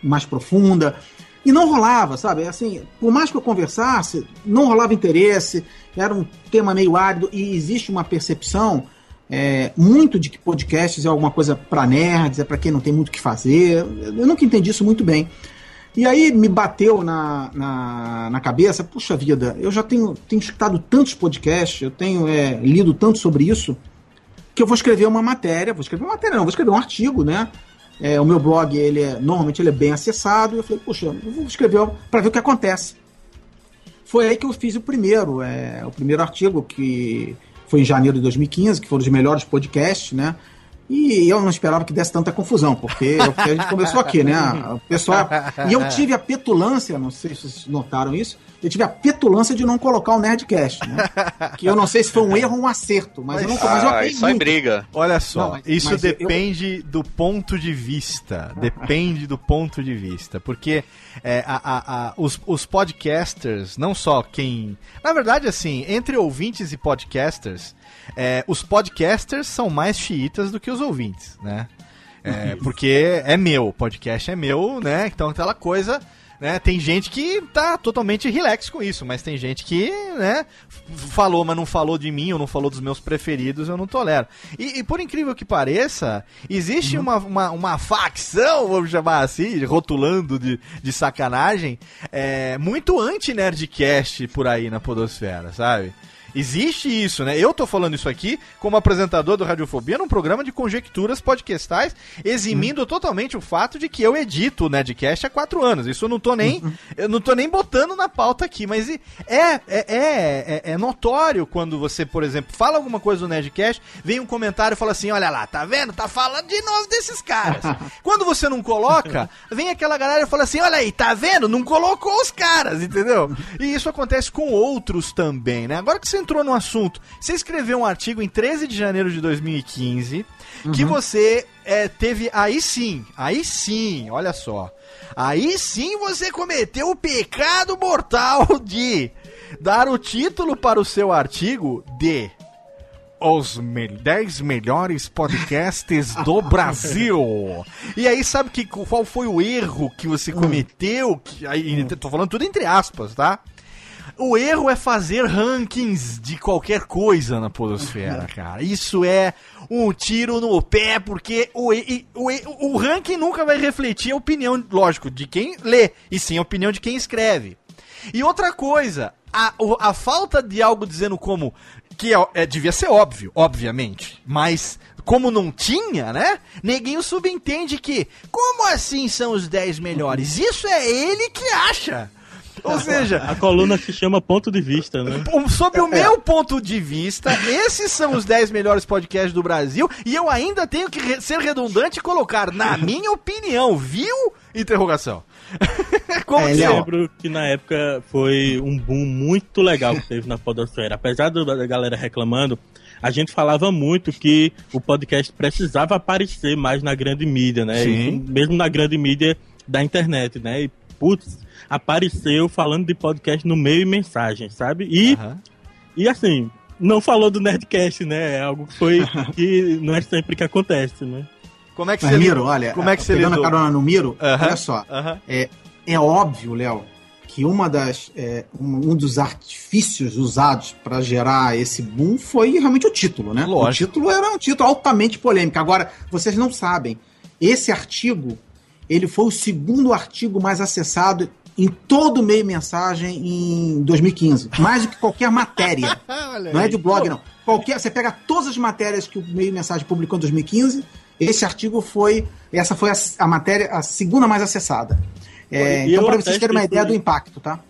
mais profunda? E não rolava, sabe? Assim, por mais que eu conversasse, não rolava interesse, era um tema meio árido e existe uma percepção é, muito de que podcasts é alguma coisa para nerds, é para quem não tem muito o que fazer. Eu nunca entendi isso muito bem. E aí me bateu na, na, na cabeça, puxa vida, eu já tenho, tenho escutado tantos podcasts, eu tenho é, lido tanto sobre isso, que eu vou escrever uma matéria, vou escrever uma matéria, não, vou escrever um artigo, né? É, o meu blog, ele é, normalmente ele é bem acessado, e eu falei, puxa, eu vou escrever para ver o que acontece. Foi aí que eu fiz o primeiro, é, o primeiro artigo, que foi em janeiro de 2015, que foi um dos melhores podcasts, né? E eu não esperava que desse tanta confusão, porque é o que a gente começou aqui, né? O pessoal. E eu tive a petulância, não sei se vocês notaram isso, eu tive a petulância de não colocar o Nerdcast, né? Que eu não sei se foi um erro ou um acerto, mas, eu não mas eu Ah, isso muito. briga. Olha só, Não, mas- isso mas eu- depende do ponto de vista. Depende do ponto de vista. Porque é, a- a- a- os, os podcasters, não só quem. Na verdade, assim, entre ouvintes e podcasters, é, os podcasters são mais xiitas do que os ouvintes, né? É, porque é meu, o podcast é meu, né? Então aquela coisa. Né? Tem gente que tá totalmente relax com isso, mas tem gente que, né, falou, mas não falou de mim, ou não falou dos meus preferidos, eu não tolero. E, e por incrível que pareça, existe uma, uma, uma facção, vamos chamar assim, rotulando de, de sacanagem, é, muito anti-nerdcast por aí na podosfera, sabe? Existe isso, né? Eu tô falando isso aqui como apresentador do Radiofobia num programa de conjecturas podcastais, eximindo totalmente o fato de que eu edito o Nerdcast há quatro anos. Isso eu não tô nem, eu não tô nem botando na pauta aqui, mas é, é, é, é, é notório quando você, por exemplo, fala alguma coisa do Nerdcast, vem um comentário e fala assim: olha lá, tá vendo? Tá falando de novo desses caras. quando você não coloca, vem aquela galera e fala assim: olha aí, tá vendo? Não colocou os caras, entendeu? E isso acontece com outros também, né? Agora que você entrou no assunto, você escreveu um artigo em 13 de janeiro de 2015 que você é, teve. Aí sim, aí sim, olha só. Aí sim você cometeu o pecado mortal de dar o título para o seu artigo de os me 10 melhores podcasts do Brasil. E aí, sabe que, qual foi o erro que você cometeu? Que, aí, tô falando tudo entre aspas, tá? O erro é fazer rankings de qualquer coisa na podosfera, cara. Isso é um tiro no pé, porque o, o, o ranking nunca vai refletir a opinião, lógico, de quem lê, e sim a opinião de quem escreve. E outra coisa, a, a falta de algo dizendo como. Que é, é, devia ser óbvio, obviamente. Mas, como não tinha, né? Neguinho subentende que. Como assim são os 10 melhores? Isso é ele que acha. Ou seja, A coluna se chama Ponto de Vista, né? Sob o meu ponto de vista, esses são os 10 melhores podcasts do Brasil e eu ainda tenho que re- ser redundante e colocar, na minha opinião, viu? Interrogação. Como É, Eu Léo. lembro que na época foi um boom muito legal que teve na podosfera. Apesar da galera reclamando, a gente falava muito que o podcast precisava aparecer mais na grande mídia, né? Sim. Isso mesmo na grande mídia da internet, né? E, putz, apareceu falando de podcast no meio e mensagem, sabe? E, e assim, não falou do Nerdcast, né? É algo que foi que não é sempre que acontece, né? Como é que Mas, você Miro, lidou? olha, Como é que você pegando lidou? a carona no Miro, olha só. É, é óbvio, Léo, que uma das, é, um, um dos artifícios usados para gerar esse boom foi realmente o título, né? Lógico. O título era um título altamente polêmico. Agora, vocês não sabem, esse artigo, ele foi o segundo artigo mais acessado em todo o meio mensagem em 2015. Mais do que qualquer matéria. Não é de blog, não. Qualquer, você pega todas as matérias que o meio mensagem publicou em 2015, esse artigo foi. Essa foi a, a matéria, a segunda mais acessada. É, então, para vocês terem uma ideia do impacto, tá?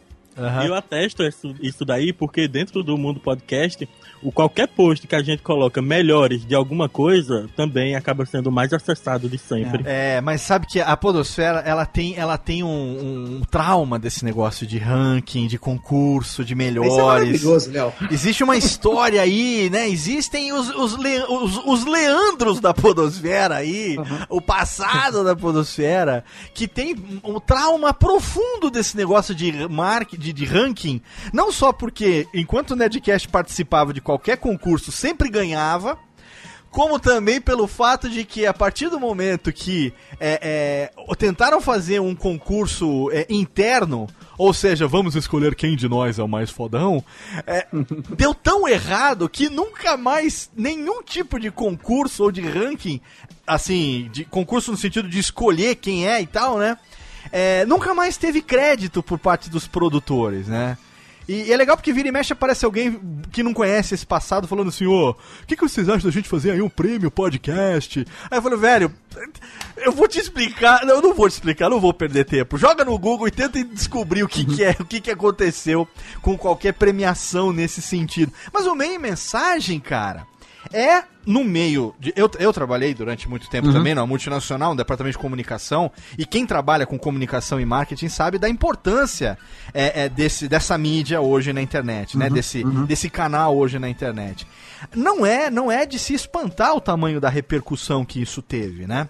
Aham. Eu atesto isso, isso daí porque dentro do mundo podcast, o qualquer post que a gente coloca melhores de alguma coisa também acaba sendo mais acessado de sempre. É, mas sabe que a podosfera, ela tem, ela tem um, um trauma desse negócio de ranking, de concurso, de Isso é melhores. maravilhoso, Léo. Existe uma história aí, né? Existem os, os, le- os, os Leandros da Podosfera aí, o passado da Podosfera, que tem um trauma profundo desse negócio de, mark, de, de ranking. Não só porque, enquanto o Nerdcast participava de qualquer concurso, sempre ganhava. Como também pelo fato de que a partir do momento que é, é, tentaram fazer um concurso é, interno, ou seja, vamos escolher quem de nós é o mais fodão, é, deu tão errado que nunca mais nenhum tipo de concurso ou de ranking, assim, de concurso no sentido de escolher quem é e tal, né? É, nunca mais teve crédito por parte dos produtores, né? E, e é legal porque vira e mexe aparece alguém que não conhece esse passado falando assim, ô, o que, que vocês acham da gente fazer aí um prêmio podcast? Aí eu falei, velho, eu vou te explicar, eu não vou te explicar, não vou perder tempo. Joga no Google e tenta descobrir o que, que é, o que, que aconteceu com qualquer premiação nesse sentido. Mas o meio mensagem, cara, é no meio de. Eu, eu trabalhei durante muito tempo também numa multinacional, no departamento de comunicação, e quem trabalha com comunicação e marketing sabe da importância é, é, desse, dessa mídia hoje na internet, né? Desse, desse canal hoje na internet. Não é, não é de se espantar o tamanho da repercussão que isso teve, né?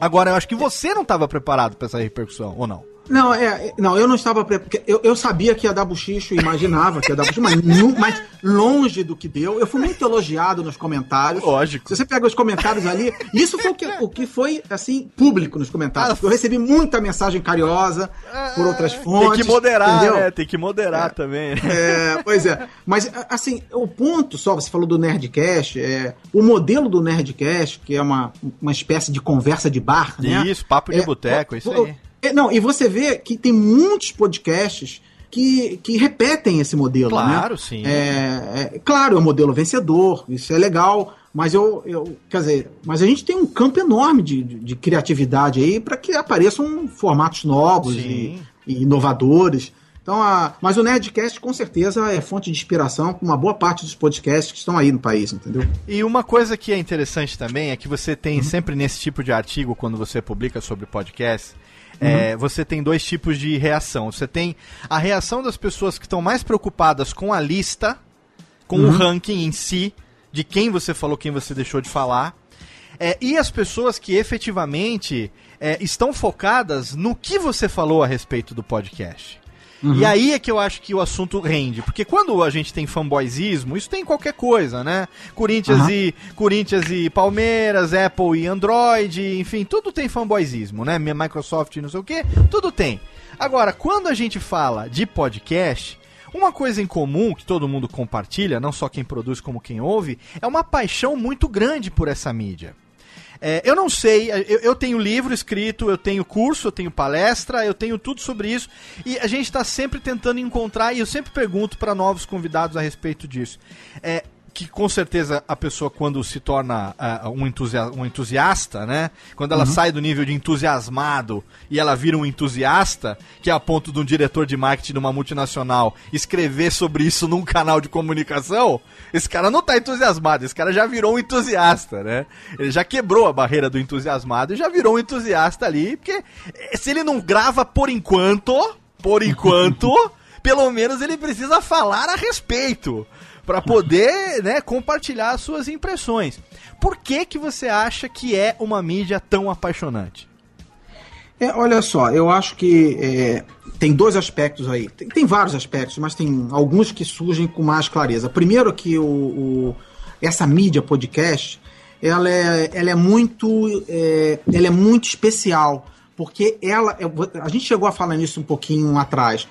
Agora, eu acho que você não estava preparado para essa repercussão, ou não? Não, é, é, não, eu não estava preparado. Eu, eu sabia que ia dar buchicho, imaginava que ia dar buchicho, mas, nu- mas longe do que deu. Eu fui muito elogiado nos comentários. Lógico. Se você pega os comentários ali, isso foi o que, o que foi, assim, público nos comentários. Eu recebi muita mensagem carinhosa por outras fontes. Tem que moderar, entendeu? né? Tem que moderar também. É, pois é. Mas, assim, o ponto só, você falou do Nerdcast, é, o modelo do Nerdcast, que é uma, uma espécie de conversa de bar, né? Isso, papo de É, boteco, o- isso o- aí. é, não, e você vê que tem muitos podcasts que, que repetem esse modelo, Claro, né? sim. É, é, claro, é um modelo vencedor, isso é legal, mas eu, eu quer dizer, mas a gente tem um campo enorme de, de, de criatividade aí para que apareçam formatos novos e, e inovadores. Então, a, mas o Nerdcast com certeza é fonte de inspiração para uma boa parte dos podcasts que estão aí no país, entendeu? E uma coisa que é interessante também é que você tem Uhum. sempre nesse tipo de artigo, quando você publica sobre podcast, Uhum. é, você tem dois tipos de reação. Você tem a reação das pessoas que estão mais preocupadas com a lista, com o Uhum. ranking em si, de quem você falou, quem você deixou de falar. É, e as pessoas que efetivamente é, estão focadas no que você falou a respeito do podcast. E aí é que eu acho que o assunto rende. Porque quando a gente tem fanboyzismo, isso tem em qualquer coisa, né? Corinthians, Aham. e, Corinthians e Palmeiras, Apple e Android, enfim, tudo tem fanboyzismo, né? Microsoft e não sei o que, tudo tem. Agora, quando a gente fala de podcast, uma coisa em comum que todo mundo compartilha, não só quem produz como quem ouve, é uma paixão muito grande por essa mídia. É, eu não sei, eu, eu tenho livro escrito, eu tenho curso, eu tenho palestra, eu tenho tudo sobre isso. E a gente está sempre tentando encontrar, e eu sempre pergunto para novos convidados a respeito disso. É, que com certeza a pessoa, quando se torna ah, um, entusia um entusiasta, né? Quando ela sai do nível de entusiasmado e ela vira um entusiasta, que é a ponto de um diretor de marketing de uma multinacional escrever sobre isso num canal de comunicação, esse cara não tá entusiasmado, esse cara já virou um entusiasta, né? Ele já quebrou a barreira do entusiasmado e já virou um entusiasta ali, porque eh, se ele não grava por enquanto, por enquanto, pelo menos ele precisa falar a respeito para poder, né, compartilhar as suas impressões. Por que que você acha que é uma mídia tão apaixonante? É, olha só, eu acho que é, tem dois aspectos aí. Tem, tem vários aspectos, mas tem alguns que surgem com mais clareza. Primeiro que o, o- essa mídia podcast, ela é, ela é muito, é, ela é muito especial, porque ela, vou- a gente chegou a falar nisso um pouquinho atrás.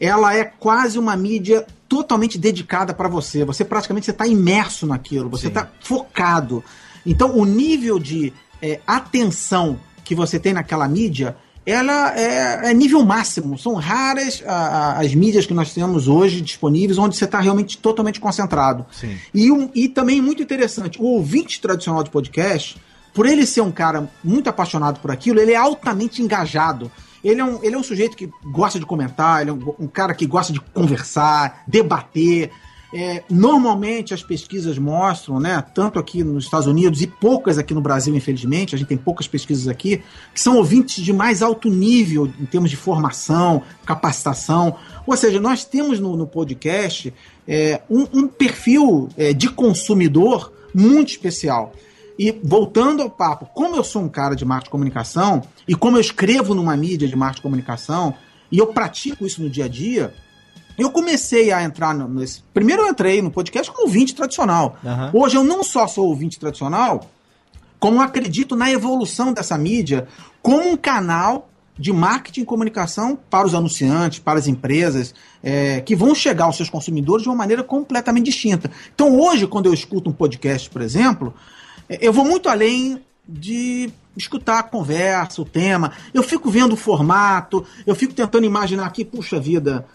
Ela é quase uma mídia totalmente dedicada para você. Você praticamente está imerso naquilo, você está focado. Então, o nível de é, atenção que você tem naquela mídia, ela é, é nível máximo. São raras a- a- as mídias que nós temos hoje disponíveis onde você está realmente totalmente concentrado. Sim. E, um, e também muito interessante, o ouvinte tradicional de podcast, por ele ser um cara muito apaixonado por aquilo, ele é altamente engajado. Ele é um, ele é um sujeito que gosta de comentar, ele é um, um cara que gosta de conversar, debater. É, normalmente as pesquisas mostram, né, tanto aqui nos Estados Unidos e poucas aqui no Brasil, infelizmente, a gente tem poucas pesquisas aqui, que são ouvintes de mais alto nível em termos de formação, capacitação. Ou seja, nós temos no, no podcast é, um, um perfil é, de consumidor muito especial. E voltando ao papo, como eu sou um cara de marketing de comunicação, e como eu escrevo numa mídia de marketing de comunicação, e eu pratico isso no dia a dia, eu comecei a entrar no- nesse. Primeiro eu entrei no podcast como ouvinte tradicional. Aham. Hoje eu não só sou ouvinte tradicional, como acredito na evolução dessa mídia como um canal de marketing e comunicação para os anunciantes, para as empresas, é, que vão chegar aos seus consumidores de uma maneira completamente distinta. Então hoje, quando eu escuto um podcast, por exemplo, eu vou muito além de escutar a conversa, o tema. Eu fico vendo o formato, eu fico tentando imaginar aqui, puxa vida,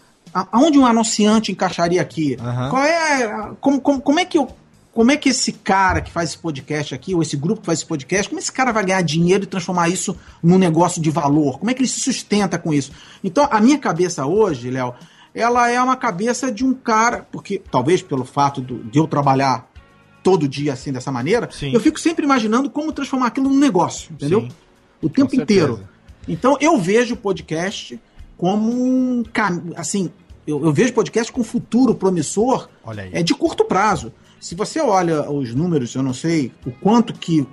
aonde um anunciante encaixaria aqui? Aham. Qual é. Como, como, como é que eu. Como é que esse cara que faz esse podcast aqui, ou esse grupo que faz esse podcast, como esse cara vai ganhar dinheiro e transformar isso num negócio de valor? Como é que ele se sustenta com isso? Então, a minha cabeça hoje, Léo, ela é uma cabeça de um cara, porque talvez pelo fato do- de eu trabalhar todo dia assim, dessa maneira, Sim. eu fico sempre imaginando como transformar aquilo num negócio, entendeu? Sim. O tempo inteiro. Então eu vejo o podcast como um assim, eu, eu vejo podcast com futuro promissor é de curto prazo. Se você olha os números, eu não sei o quanto que.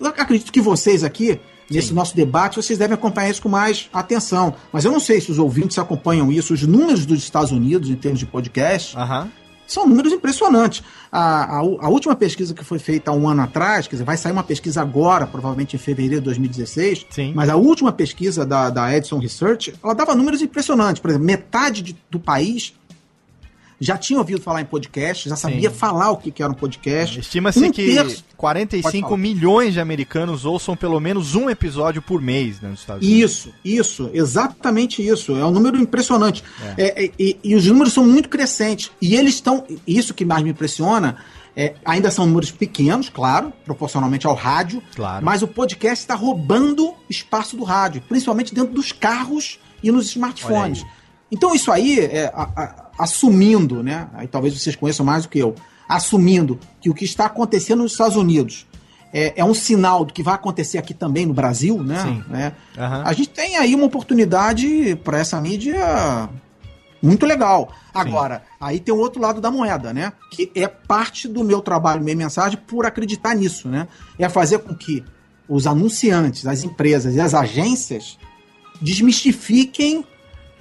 Eu acredito que vocês aqui nesse nosso debate, vocês devem acompanhar isso com mais atenção. Mas eu não sei se os ouvintes acompanham isso, os números dos Estados Unidos em termos de podcast. Aham. São números impressionantes. A, a, a última pesquisa que foi feita há um ano atrás, quer dizer, vai sair uma pesquisa agora, provavelmente em fevereiro de 2016. Sim. Mas a última pesquisa da, da Edison Research, ela dava números impressionantes. Por exemplo, metade de- do país já tinha ouvido falar em podcast, já sabia Sim. falar o que, que era um podcast. Estima-se Um que terço- Pode 45 falar. milhões de americanos ouçam pelo menos um episódio por mês né, nos Estados Unidos. Isso, isso, exatamente isso. É um número impressionante. É, é, e, e os números são muito crescentes. E eles estão. Isso que mais me impressiona. é, ainda são números pequenos, claro, proporcionalmente ao rádio, Claro. mas o podcast está roubando espaço do rádio, principalmente dentro dos carros e nos smartphones. Então, isso aí, é, a- a- assumindo, né? Aí talvez vocês conheçam mais do que eu, assumindo que o que está acontecendo nos Estados Unidos é, é um sinal do que vai acontecer aqui também no Brasil, né? Sim. né? Aham. A gente tem aí uma oportunidade para essa mídia muito legal. Agora, aí tem o outro lado da moeda, né? Que é parte do meu trabalho, minha mensagem, por acreditar nisso, né? É fazer com que os anunciantes, as empresas e as agências desmistifiquem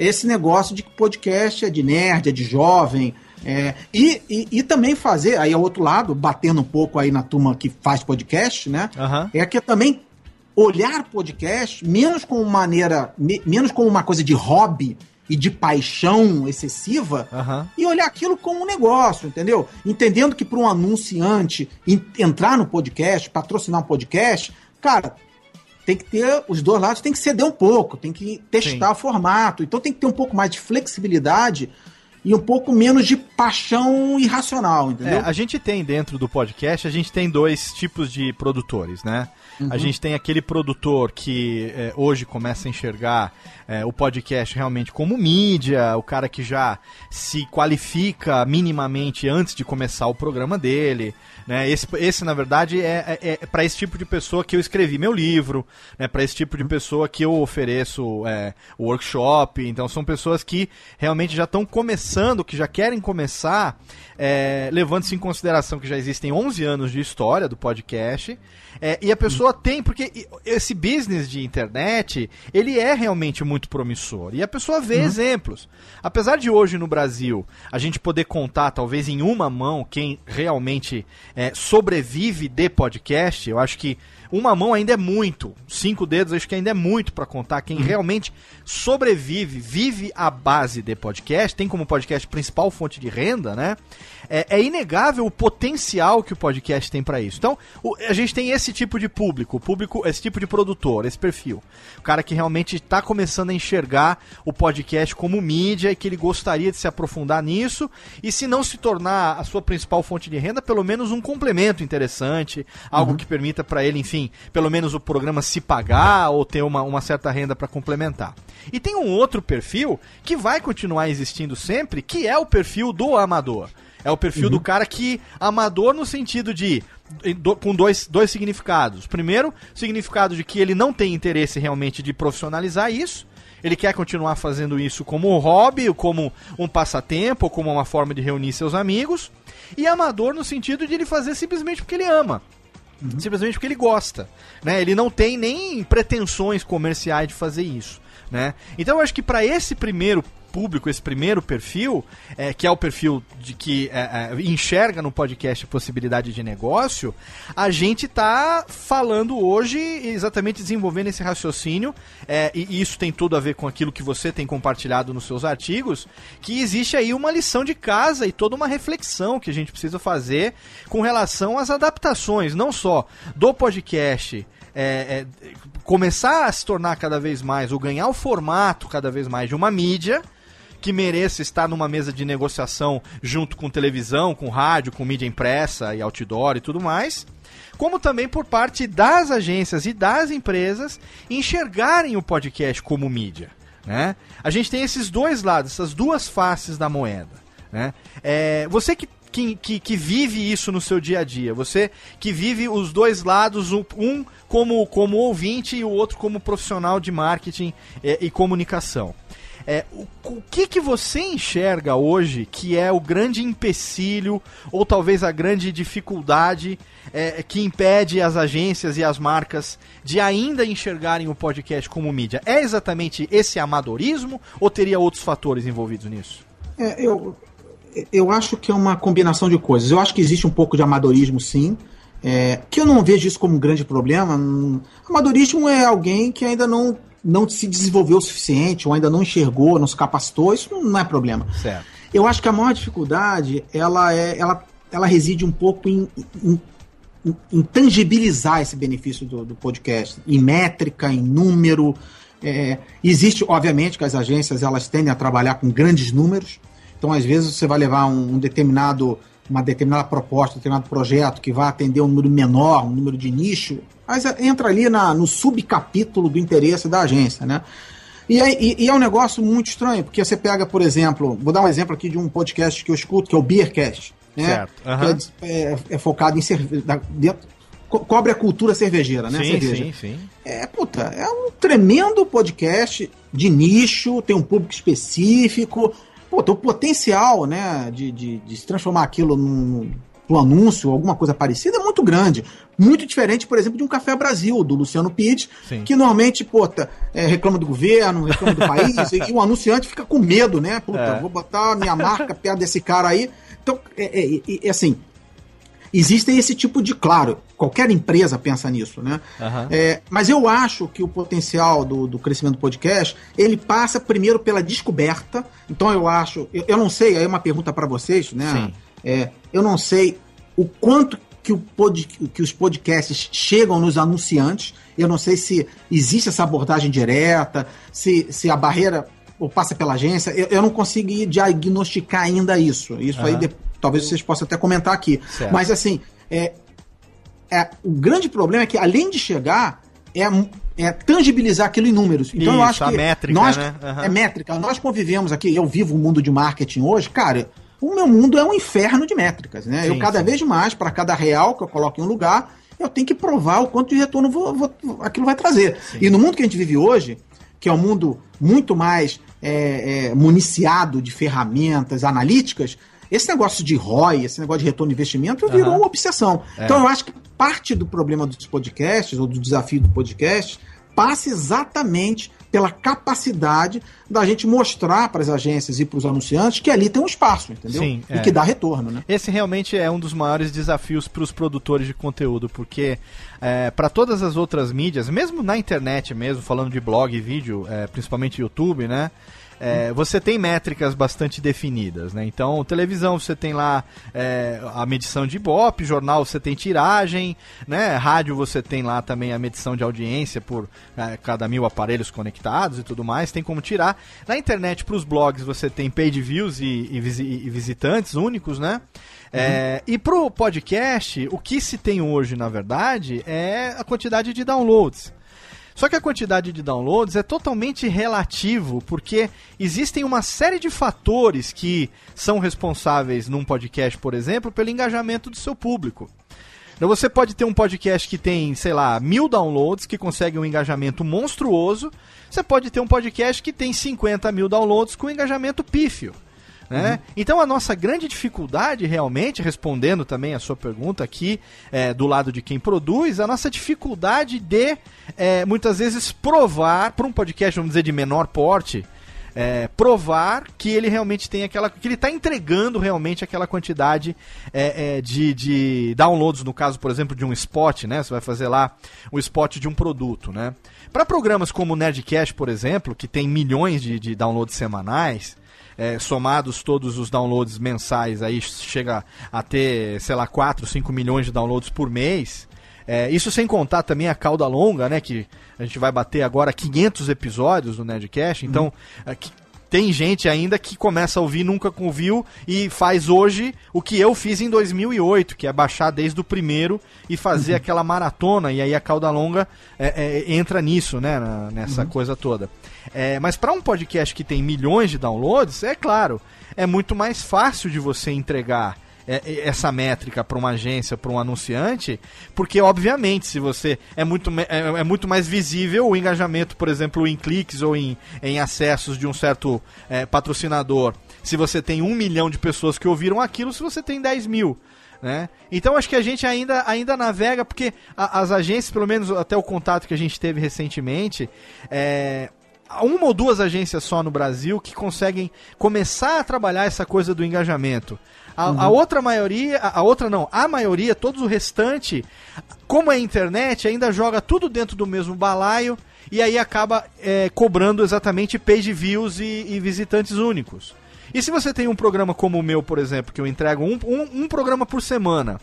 esse negócio de que podcast é de nerd, é de jovem. é, e, e, e também fazer, aí ao outro lado, batendo um pouco aí na turma que faz podcast, né? Aham. é que é também olhar podcast menos como maneira, me- menos como uma coisa de hobby e de paixão excessiva Aham. e olhar aquilo como um negócio, entendeu? Entendendo que para um anunciante en- entrar no podcast, patrocinar um podcast, cara, tem que ter os dois lados, tem que ceder um pouco, tem que testar o formato, então tem que ter um pouco mais de flexibilidade e um pouco menos de paixão irracional, entendeu? É, a gente tem dentro do podcast, a gente tem dois tipos de produtores, né? A gente tem aquele produtor que é, hoje começa a enxergar é, o podcast realmente como mídia, o cara que já se qualifica minimamente antes de começar o programa dele. Né? Esse, esse, na verdade, é, é, é para esse tipo de pessoa que eu escrevi meu livro, né? para esse tipo de pessoa que eu ofereço é, workshop. Então, são pessoas que realmente já estão começando, que já querem começar, é, levando-se em consideração que já existem 11 anos de história do podcast. É, e a pessoa tem, porque esse business de internet, ele é realmente muito promissor. E a pessoa vê exemplos. Apesar de hoje no Brasil a gente poder contar, talvez em uma mão, quem realmente é, sobrevive de podcast, eu acho que uma mão ainda é muito. Cinco dedos acho que ainda é muito para contar quem realmente sobrevive, vive à base de podcast, tem como podcast principal fonte de renda, né? É, é inegável o potencial que o podcast tem para isso. Então, o- a gente tem esse tipo de público, público, esse tipo de produtor, esse perfil. O cara que realmente está começando a enxergar o podcast como mídia e que ele gostaria de se aprofundar nisso e se não se tornar a sua principal fonte de renda, pelo menos um complemento interessante, algo que permita para ele, enfim, pelo menos o programa se pagar ou ter uma, uma certa renda para complementar. E tem um outro perfil que vai continuar existindo sempre, que é o perfil do amador. É o perfil do cara que. Amador no sentido de. do- com dois, dois significados. Primeiro, significado de que ele não tem interesse realmente de profissionalizar isso. Ele quer continuar fazendo isso como um hobby, como um passatempo, como uma forma de reunir seus amigos. E amador no sentido de ele fazer simplesmente porque ele ama simplesmente porque ele gosta, né? Ele não tem nem pretensões comerciais de fazer isso, né? Então eu acho que para esse primeiro público, esse primeiro perfil, é, que é o perfil de que é, é, enxerga no podcast possibilidade de negócio, a gente tá falando hoje exatamente desenvolvendo esse raciocínio, é, e isso tem tudo a ver com aquilo que você tem compartilhado nos seus artigos, que existe aí uma lição de casa e toda uma reflexão que a gente precisa fazer com relação às adaptações, não só do podcast é, é, começar a se tornar cada vez mais, ou ganhar o formato cada vez mais de uma mídia que mereça estar numa mesa de negociação junto com televisão, com rádio, com mídia impressa e outdoor e tudo mais, como também por parte das agências e das empresas enxergarem o podcast como mídia. Né? A gente tem esses dois lados, essas duas faces da moeda. Né? É, você que que, que, que vive isso no seu dia a dia. Você que vive os dois lados, um, como, como ouvinte e o outro como profissional de marketing eh, e comunicação. É, o, o que, que você enxerga hoje que é o grande empecilho, ou talvez a grande dificuldade é, que impede as agências e as marcas de ainda enxergarem o podcast como mídia? É exatamente esse amadorismo ou teria outros fatores envolvidos nisso? É, eu, eu acho que é uma combinação de coisas. Eu acho que existe um pouco de amadorismo, sim. É, que eu não vejo isso como um grande problema. Amadorismo é alguém que ainda não, não se desenvolveu o suficiente, ou ainda não enxergou, não se capacitou, isso não é problema. Certo. Eu acho que a maior dificuldade ela, é, ela, ela reside um pouco em, em, em tangibilizar esse benefício do, do, podcast, em métrica, em número. É, existe, obviamente, que as agências elas tendem a trabalhar com grandes números, então às vezes você vai levar um, um determinado uma determinada proposta, um determinado projeto que vai atender um número menor, um número de nicho, mas entra ali na, no subcapítulo do interesse da agência, né? E, e, e, é um negócio muito estranho, porque você pega, por exemplo, vou dar um exemplo aqui de um podcast que eu escuto, que é o Beercast, né? Certo. Uhum. É, é, é, focado em cerveja. Co cobre a cultura cervejeira, né? Sim, cerveja. sim, sim. É, puta, é um tremendo podcast de nicho, tem um público específico, pô, o potencial, né, de, de, de se transformar aquilo num, num anúncio alguma coisa parecida é muito grande. Muito diferente, por exemplo, de um Café Brasil, do Luciano Pitt, que normalmente, puta, é, reclama do governo, reclama do país, e, o anunciante fica com medo, né? Puta, é. vou botar minha marca perto desse cara aí. Então, é, é, é assim, Existem esse tipo de, claro, qualquer empresa pensa nisso, né? Uhum. É, mas eu acho que o potencial do, do crescimento do podcast, ele passa primeiro pela descoberta. Então eu acho, eu, eu não sei, aí é uma pergunta para vocês, né? É, eu não sei o quanto que, o pod, que os podcasts chegam nos anunciantes. Eu não sei se existe essa abordagem direta, se, se a barreira ou passa pela agência. Eu, eu não consigo diagnosticar ainda isso. Isso uhum. aí Talvez vocês possam até comentar aqui. Certo. Mas assim, é, é, o grande problema é que além de chegar, é, é tangibilizar aquilo em números. Então Isso, eu acho que métrica, nós né? uhum. é métrica. Nós convivemos aqui, eu vivo o mundo de marketing hoje, cara. O meu mundo é um inferno de métricas, né? Sim, eu cada sim. vez mais, para cada real que eu coloco em um lugar, eu tenho que provar o quanto de retorno vou, vou, aquilo vai trazer. Sim. E no mundo que a gente vive hoje, que é um mundo muito mais é, é, municiado de ferramentas analíticas, esse negócio de ROI, esse negócio de retorno de investimento virou uhum. uma obsessão. É. Então eu acho que parte do problema dos podcasts, ou do desafio do podcast, passa exatamente pela capacidade da gente mostrar para as agências e para os anunciantes que ali tem um espaço, entendeu? Sim, e é. que dá retorno, né? Esse realmente é um dos maiores desafios para os produtores de conteúdo, porque é, para todas as outras mídias, mesmo na internet mesmo, falando de blog e vídeo, é, principalmente YouTube, né? É, você tem métricas bastante definidas, né? Então, televisão você tem lá é, a medição de Ibope, jornal você tem tiragem, né? Rádio você tem lá também a medição de audiência por é, cada mil aparelhos conectados e tudo mais, tem como tirar. Na internet, para os blogs, você tem page views e, e, e visitantes únicos, né? É, e pro podcast, o que se tem hoje, na verdade, é a quantidade de downloads. Só que a quantidade de downloads é totalmente relativo, porque existem uma série de fatores que são responsáveis num podcast, por exemplo, pelo engajamento do seu público. Então você pode ter um podcast que tem, sei lá, mil downloads, que consegue um engajamento monstruoso. Você pode ter um podcast que tem 50 mil downloads com engajamento pífio. Né? Uhum. Então a nossa grande dificuldade realmente, respondendo também a sua pergunta aqui, é, do lado de quem produz, a nossa dificuldade de é, muitas vezes provar para um podcast, vamos dizer, de menor porte, é, provar que ele realmente tem aquela. que ele está entregando realmente aquela quantidade é, é, de, de downloads, no caso, por exemplo, de um spot, né? Você vai fazer lá o spot de um produto, né? Para programas como o Nerdcast, por exemplo, que tem milhões de, de downloads semanais, é, somados todos os downloads mensais, aí chega a ter, sei lá, 4, 5 milhões de downloads por mês. É, isso sem contar também a cauda longa, né? Que a gente vai bater agora 500 episódios do Nerdcast. Então, uhum. tem gente ainda que começa a ouvir, nunca ouviu e faz hoje o que eu fiz em 2008, que é baixar desde o primeiro e fazer uhum. aquela maratona. E aí a cauda longa é, é, entra nisso, né? Nessa uhum. coisa toda. É, mas para um podcast que tem milhões de downloads, é claro, é muito mais fácil de você entregar é, essa métrica para uma agência, para um anunciante, porque obviamente se você é muito, é, é, muito mais visível o engajamento, por exemplo, em cliques ou em, em acessos de um certo é, patrocinador, se você tem um milhão de pessoas que ouviram aquilo, se você tem 10 mil. Né? Então acho que a gente ainda, ainda navega, porque a, as agências, pelo menos até o contato que a gente teve recentemente, é, uma ou duas agências só no Brasil que conseguem começar a trabalhar essa coisa do engajamento. A, uhum. a, outra maioria, a, a, outra não, a maioria, todo o restante, como é internet, ainda joga tudo dentro do mesmo balaio e aí acaba é, cobrando exatamente page views e, e, visitantes únicos. E se você tem um programa como o meu, por exemplo, que eu entrego um, um, um programa por semana,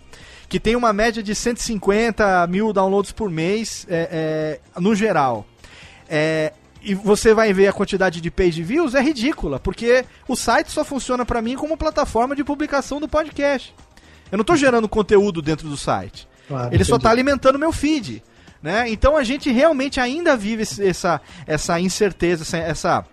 que tem uma média de 150 mil downloads por mês é, é, no geral. É, e você vai ver a quantidade de page views, é ridícula, porque o site só funciona para mim como plataforma de publicação do podcast. Eu não estou gerando conteúdo dentro do site. Claro, Ele entendi. só está alimentando meu feed. Né? Então a gente realmente ainda vive essa, essa incerteza, essa, essa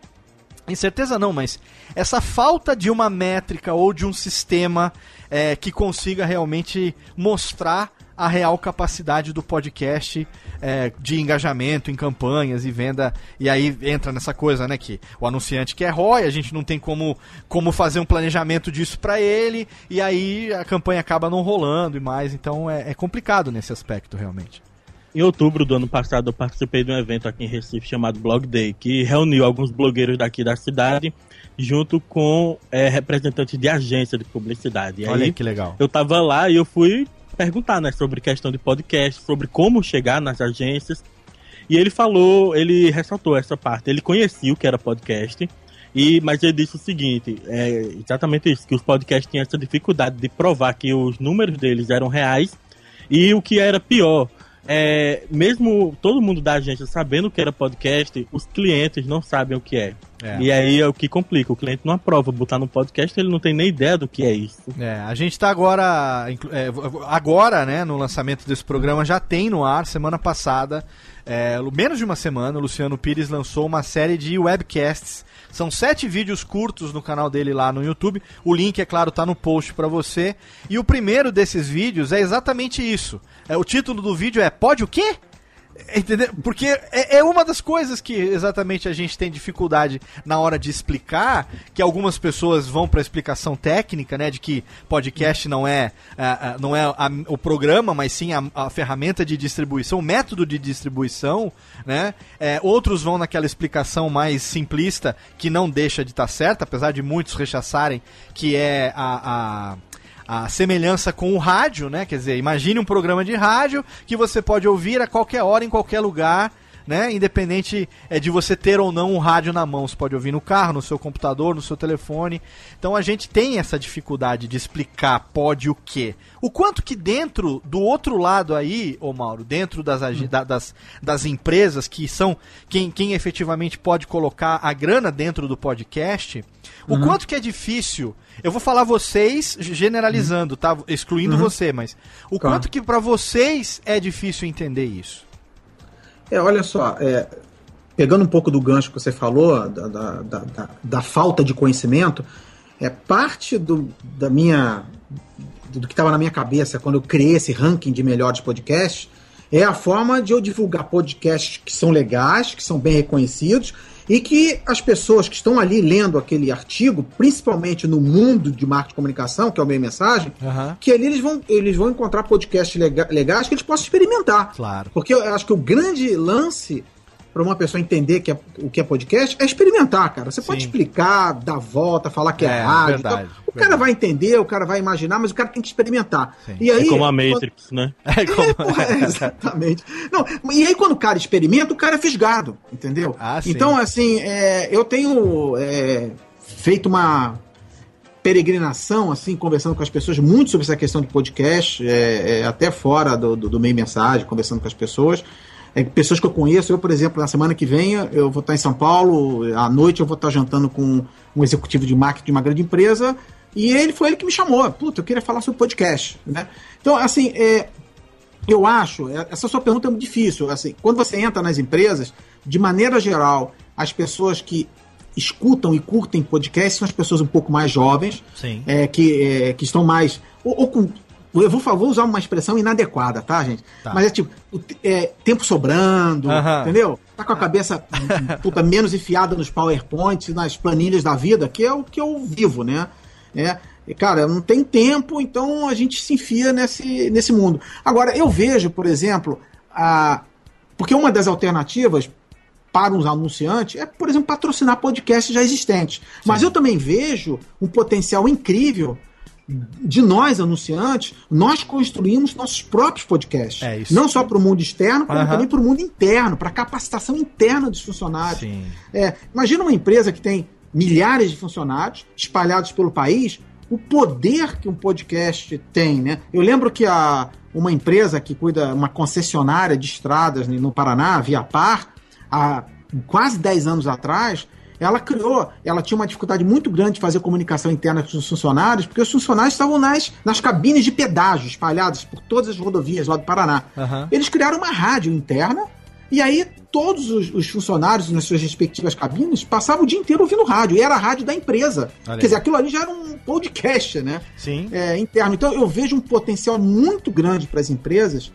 incerteza não, mas essa falta de uma métrica ou de um sistema é, que consiga realmente mostrar a real capacidade do podcast é, de engajamento em campanhas e venda. E aí entra nessa coisa, né? Que o anunciante quer ROI, a gente não tem como, como fazer um planejamento disso para ele, e aí a campanha acaba não rolando e mais. Então é, é complicado nesse aspecto, realmente. Em outubro do ano passado, eu participei de um evento aqui em Recife chamado Blog Day, que reuniu alguns blogueiros daqui da cidade junto com é, representantes de agência de publicidade. E Olha aí, que legal. Eu tava lá e eu fui perguntar, né, sobre questão de podcast, sobre como chegar nas agências. E ele falou, ele ressaltou essa parte. Ele conhecia o que era podcast, e, mas ele disse o seguinte: é exatamente isso, que os podcasts tinham essa dificuldade de provar que os números deles eram reais. E o que era pior, é, mesmo todo mundo da agência sabendo o que era podcast, os clientes não sabem o que é. é. E aí é o que complica. O cliente não aprova botar no podcast, ele não tem nem ideia do que é isso. É, a gente está agora, é, agora, né, no lançamento desse programa, já tem no ar, semana passada, é, menos de uma semana, o Luciano Pires lançou uma série de webcasts são sete vídeos curtos no canal dele lá no YouTube. O link, é claro, tá no post para você. E o primeiro desses vídeos é exatamente isso. É, o título do vídeo é Pode o quê? Entendeu? Porque é, é, uma das coisas que exatamente a gente tem dificuldade na hora de explicar, que algumas pessoas vão para explicação técnica, né, de que podcast não é, uh, não é a, o programa, mas sim a, a, ferramenta de distribuição, o método de distribuição, né? É, outros vão naquela explicação mais simplista que não deixa de estar tá certa, apesar de muitos rechaçarem, que é a, a a semelhança com o rádio, né? Quer dizer, imagine um programa de rádio que você pode ouvir a qualquer hora, em qualquer lugar, né? Independente é, de você ter ou não um rádio na mão. Você pode ouvir no carro, no seu computador, no seu telefone. Então a gente tem essa dificuldade de explicar pode o quê. O quanto que dentro do outro lado aí, ô Mauro, dentro das, hum. das, das empresas que são quem, quem efetivamente pode colocar a grana dentro do podcast, o uhum. quanto que é difícil. Eu vou falar vocês generalizando, uhum. tá? Excluindo uhum. você, mas o claro. quanto que para vocês é difícil entender isso? É, olha só, é, pegando um pouco do gancho que você falou, da, da, da, da falta de conhecimento, é parte do, da minha do que estava na minha cabeça quando eu criei esse ranking de melhores podcasts é a forma de eu divulgar podcasts que são legais, que são bem reconhecidos e que as pessoas que estão ali lendo aquele artigo, principalmente no mundo de marketing de comunicação, que é o meio mensagem, uhum. que ali eles vão, eles vão encontrar podcasts legais que eles possam experimentar. Claro. Porque eu acho que o grande lance para uma pessoa entender que é, o que é podcast é experimentar, cara. Você Sim. pode explicar, dar volta, falar que é, é rádio. Verdade, então, o verdade. cara vai entender, o cara vai imaginar, mas o cara tem que experimentar. Sim. E aí, é como a Matrix, quando... né? É, como... é, porra, é, exatamente. Não, e aí quando o cara experimenta, o cara é fisgado, entendeu? Ah, então, assim, é, eu tenho é, feito uma peregrinação, assim, conversando com as pessoas muito sobre essa questão de podcast, é, até fora do, do, do meio mensagem, conversando com as pessoas é, pessoas que eu conheço. Eu, por exemplo, na semana que vem eu vou estar em São Paulo, à noite eu vou estar jantando com um executivo de marketing de uma grande empresa e ele foi ele que me chamou. Puta, eu queria falar sobre podcast, né? Então, assim, é, eu acho, é, essa sua pergunta é muito difícil. Assim, quando você entra nas empresas, de maneira geral, as pessoas que escutam e curtem podcast são as pessoas um pouco mais jovens, é, que, é, que estão mais. Ou, ou com. Eu vou, vou usar uma expressão inadequada, tá, gente? Tá. Mas é tipo, é, tempo sobrando, entendeu? Tá com a cabeça puta, menos enfiada nos PowerPoints, nas planilhas da vida, que é o que eu vivo, né? É, cara, não tem tempo, então a gente se enfia nesse, nesse mundo. Agora, eu vejo, por exemplo, a, porque uma das alternativas para os anunciantes é, por exemplo, patrocinar podcasts já existentes. Mas eu também vejo um potencial incrível de nós, anunciantes, nós construímos nossos próprios podcasts. É. Não só para o mundo externo, como também para o mundo interno, para capacitação interna dos funcionários. É, imagina uma empresa que tem milhares de funcionários espalhados pelo país, o poder que um podcast tem, né? Eu lembro que a, uma empresa que cuida, uma concessionária de estradas no Paraná, a Viapar, há quase 10 anos atrás, ela criou, ela tinha uma dificuldade muito grande de fazer comunicação interna com os funcionários, porque os funcionários estavam nas, nas cabines de pedágio, espalhadas por todas as rodovias lá do Paraná. Aham. Eles criaram uma rádio interna e aí todos os, os funcionários nas suas respectivas cabines passavam o dia inteiro ouvindo rádio. E era a rádio da empresa. Olha. Quer dizer, aquilo ali já era um podcast, né? Sim. É, interno. Então eu vejo um potencial muito grande para as empresas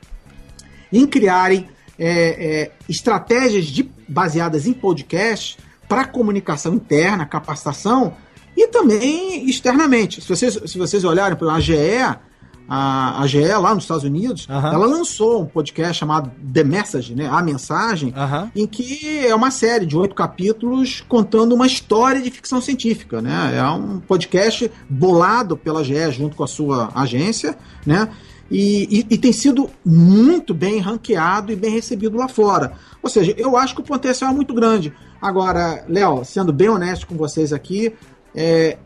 em criarem é, é, estratégias de- baseadas em podcast para comunicação interna, capacitação e também externamente. Se vocês, se vocês olharem para a GE, a, a GE lá nos Estados Unidos, Aham. ela lançou um podcast chamado The Message, né, a mensagem, Aham. em que é uma série de oito capítulos contando uma história de ficção científica, né? É um podcast bolado pela GE junto com a sua agência, né? E, e- e tem sido muito bem ranqueado e bem recebido lá fora. Ou seja, eu acho que o potencial é muito grande. Agora, Léo, sendo bem honesto com vocês aqui, é,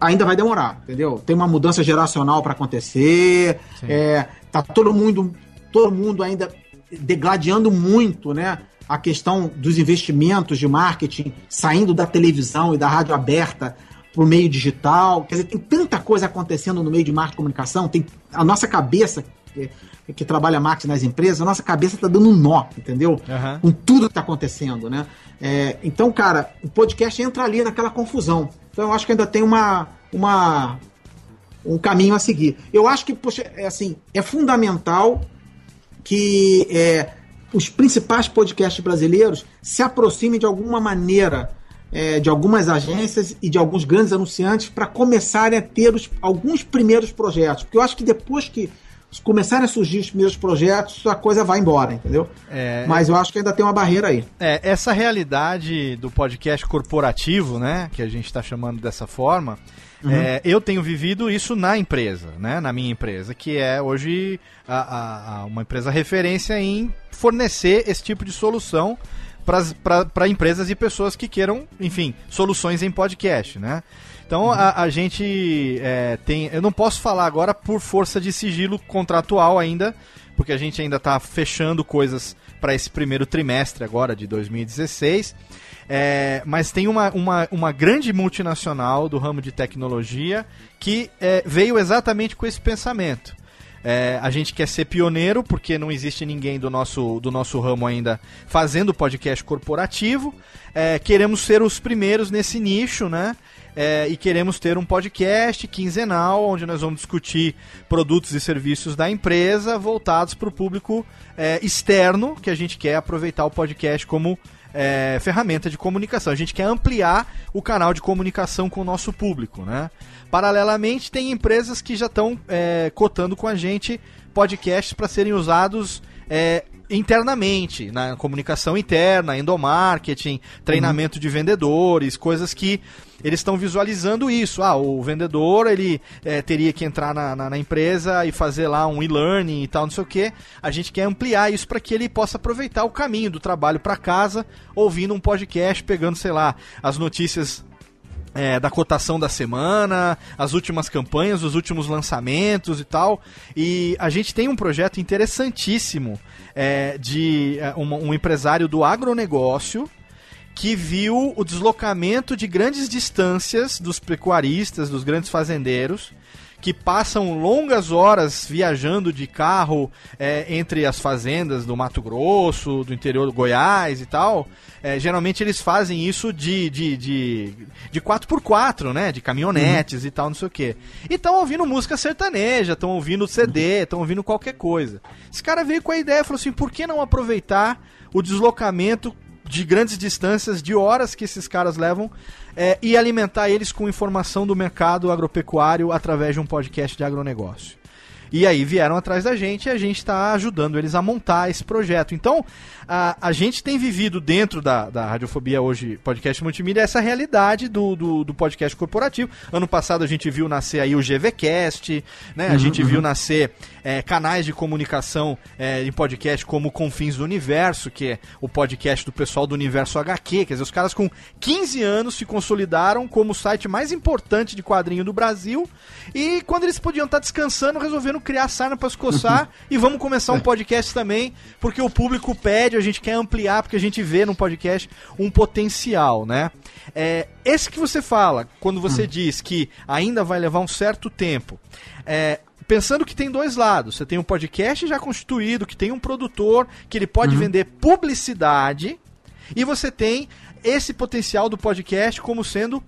ainda vai demorar, entendeu? Tem uma mudança geracional para acontecer, Sim. é, tá todo mundo, todo mundo ainda degladiando muito, né? A questão dos investimentos de marketing saindo da televisão e da rádio aberta para o meio digital. Quer dizer, tem tanta coisa acontecendo no meio de marketing e comunicação, tem a nossa cabeça que, que trabalha marketing nas empresas, a nossa cabeça tá dando um nó, entendeu? Aham. com tudo que está acontecendo, né? É, então, cara, o podcast entra ali naquela confusão. Então, eu acho que ainda tem uma, uma um caminho a seguir. Eu acho que, poxa, é assim, é fundamental que é, os principais podcasts brasileiros se aproximem de alguma maneira é, de algumas agências e de alguns grandes anunciantes para começarem a ter os, alguns primeiros projetos. Porque eu acho que depois que começarem a surgir os primeiros projetos, a coisa vai embora, entendeu? É, Mas eu acho que ainda tem uma barreira aí. É, essa realidade do podcast corporativo, né, que a gente está chamando dessa forma, é, eu tenho vivido isso na empresa, né, na minha empresa, que é hoje a- a- a- uma empresa referência em fornecer esse tipo de solução para empresas e pessoas que queiram, enfim, soluções em podcast, né? Então a, a gente é, tem. Eu não posso falar agora por força de sigilo contratual ainda, porque a gente ainda está fechando coisas para esse primeiro trimestre agora de 2016. É, mas tem uma, uma, uma grande multinacional do ramo de tecnologia que é, veio exatamente com esse pensamento. É, a gente quer ser pioneiro, porque não existe ninguém do nosso, do nosso ramo ainda fazendo podcast corporativo. É, queremos ser os primeiros nesse nicho, né? É, e queremos ter um podcast quinzenal, onde nós vamos discutir produtos e serviços da empresa voltados para o público é, externo, que a gente quer aproveitar o podcast como é, ferramenta de comunicação. A gente quer ampliar o canal de comunicação com o nosso público, né? Paralelamente, tem empresas que já estão é, cotando com a gente podcasts para serem usados é, internamente, na comunicação interna, endomarketing, treinamento de vendedores, coisas que eles estão visualizando isso. Ah, o vendedor ele é, teria que entrar na, na- na empresa e fazer lá um e-learning e tal, não sei o que. A gente quer ampliar isso para que ele possa aproveitar o caminho do trabalho para casa, ouvindo um podcast, pegando, sei lá, as notícias é, da cotação da semana, as últimas campanhas, os últimos lançamentos e tal. E a gente tem um projeto interessantíssimo é, de é, uma- um empresário do agronegócio que viu o deslocamento de grandes distâncias dos pecuaristas, dos grandes fazendeiros, que passam longas horas viajando de carro é, entre as fazendas do Mato Grosso, do interior do Goiás e tal. É, geralmente eles fazem isso de, de, de, de 4x4, né? De caminhonetes uhum. e tal, não sei o quê. E estão ouvindo música sertaneja, estão ouvindo CD, estão ouvindo qualquer coisa. Esse cara veio com a ideia, falou assim, por que não aproveitar o deslocamento de grandes distâncias, de horas que esses caras levam, é, e alimentar eles com informação do mercado agropecuário através de um podcast de agronegócio. E aí vieram atrás da gente e a gente está ajudando eles a montar esse projeto. Então, a, a gente tem vivido dentro da, da Radiofobia hoje, podcast multimídia, essa realidade do, do, do, podcast corporativo. Ano passado a gente viu nascer aí o GVCast, né? A uhum, gente uhum. viu nascer é, canais de comunicação é, em podcast como Confins do Universo, que é o podcast do pessoal do Universo HQ. Quer dizer, os caras com 15 anos se consolidaram como o site mais importante de quadrinho do Brasil. E quando eles podiam estar descansando, resolveram criar sarna para se coçar e vamos começar um podcast também, porque o público pede, a gente quer ampliar, porque a gente vê no podcast um potencial, né? É, esse que você fala, quando você hum. diz que ainda vai levar um certo tempo, é, pensando que tem dois lados. Você tem um podcast já constituído, que tem um produtor, que ele pode uhum. vender publicidade, e você tem esse potencial do podcast como sendo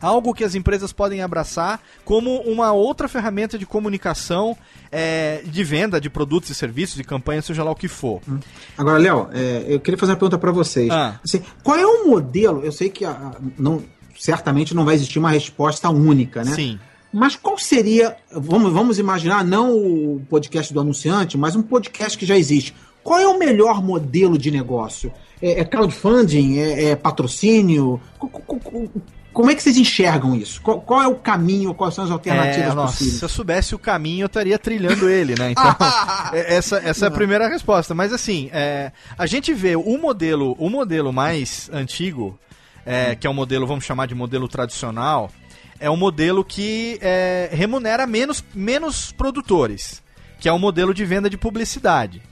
algo que as empresas podem abraçar como uma outra ferramenta de comunicação, é, de venda de produtos e serviços, de campanha, seja lá o que for. Hum. Agora, Léo, é, eu queria fazer uma pergunta para vocês. Ah. Assim, qual é o modelo? Eu sei que a, não, certamente não vai existir uma resposta única, né? Sim. Mas qual seria, vamos, vamos imaginar, não o podcast do anunciante, mas um podcast que já existe. Qual é o melhor modelo de negócio? É, é crowdfunding? É, é patrocínio? Como é que vocês enxergam isso? Qual, qual, é o caminho, quais são as alternativas é, nossa, possíveis? Se eu soubesse o caminho, eu estaria trilhando ele, né? Então, é, essa, essa é a primeira resposta. Mas assim, é, a gente vê o modelo, o modelo mais antigo, é, que é o modelo, vamos chamar de modelo tradicional, é um modelo que é, remunera menos, menos produtores, que é o um modelo de venda de publicidade.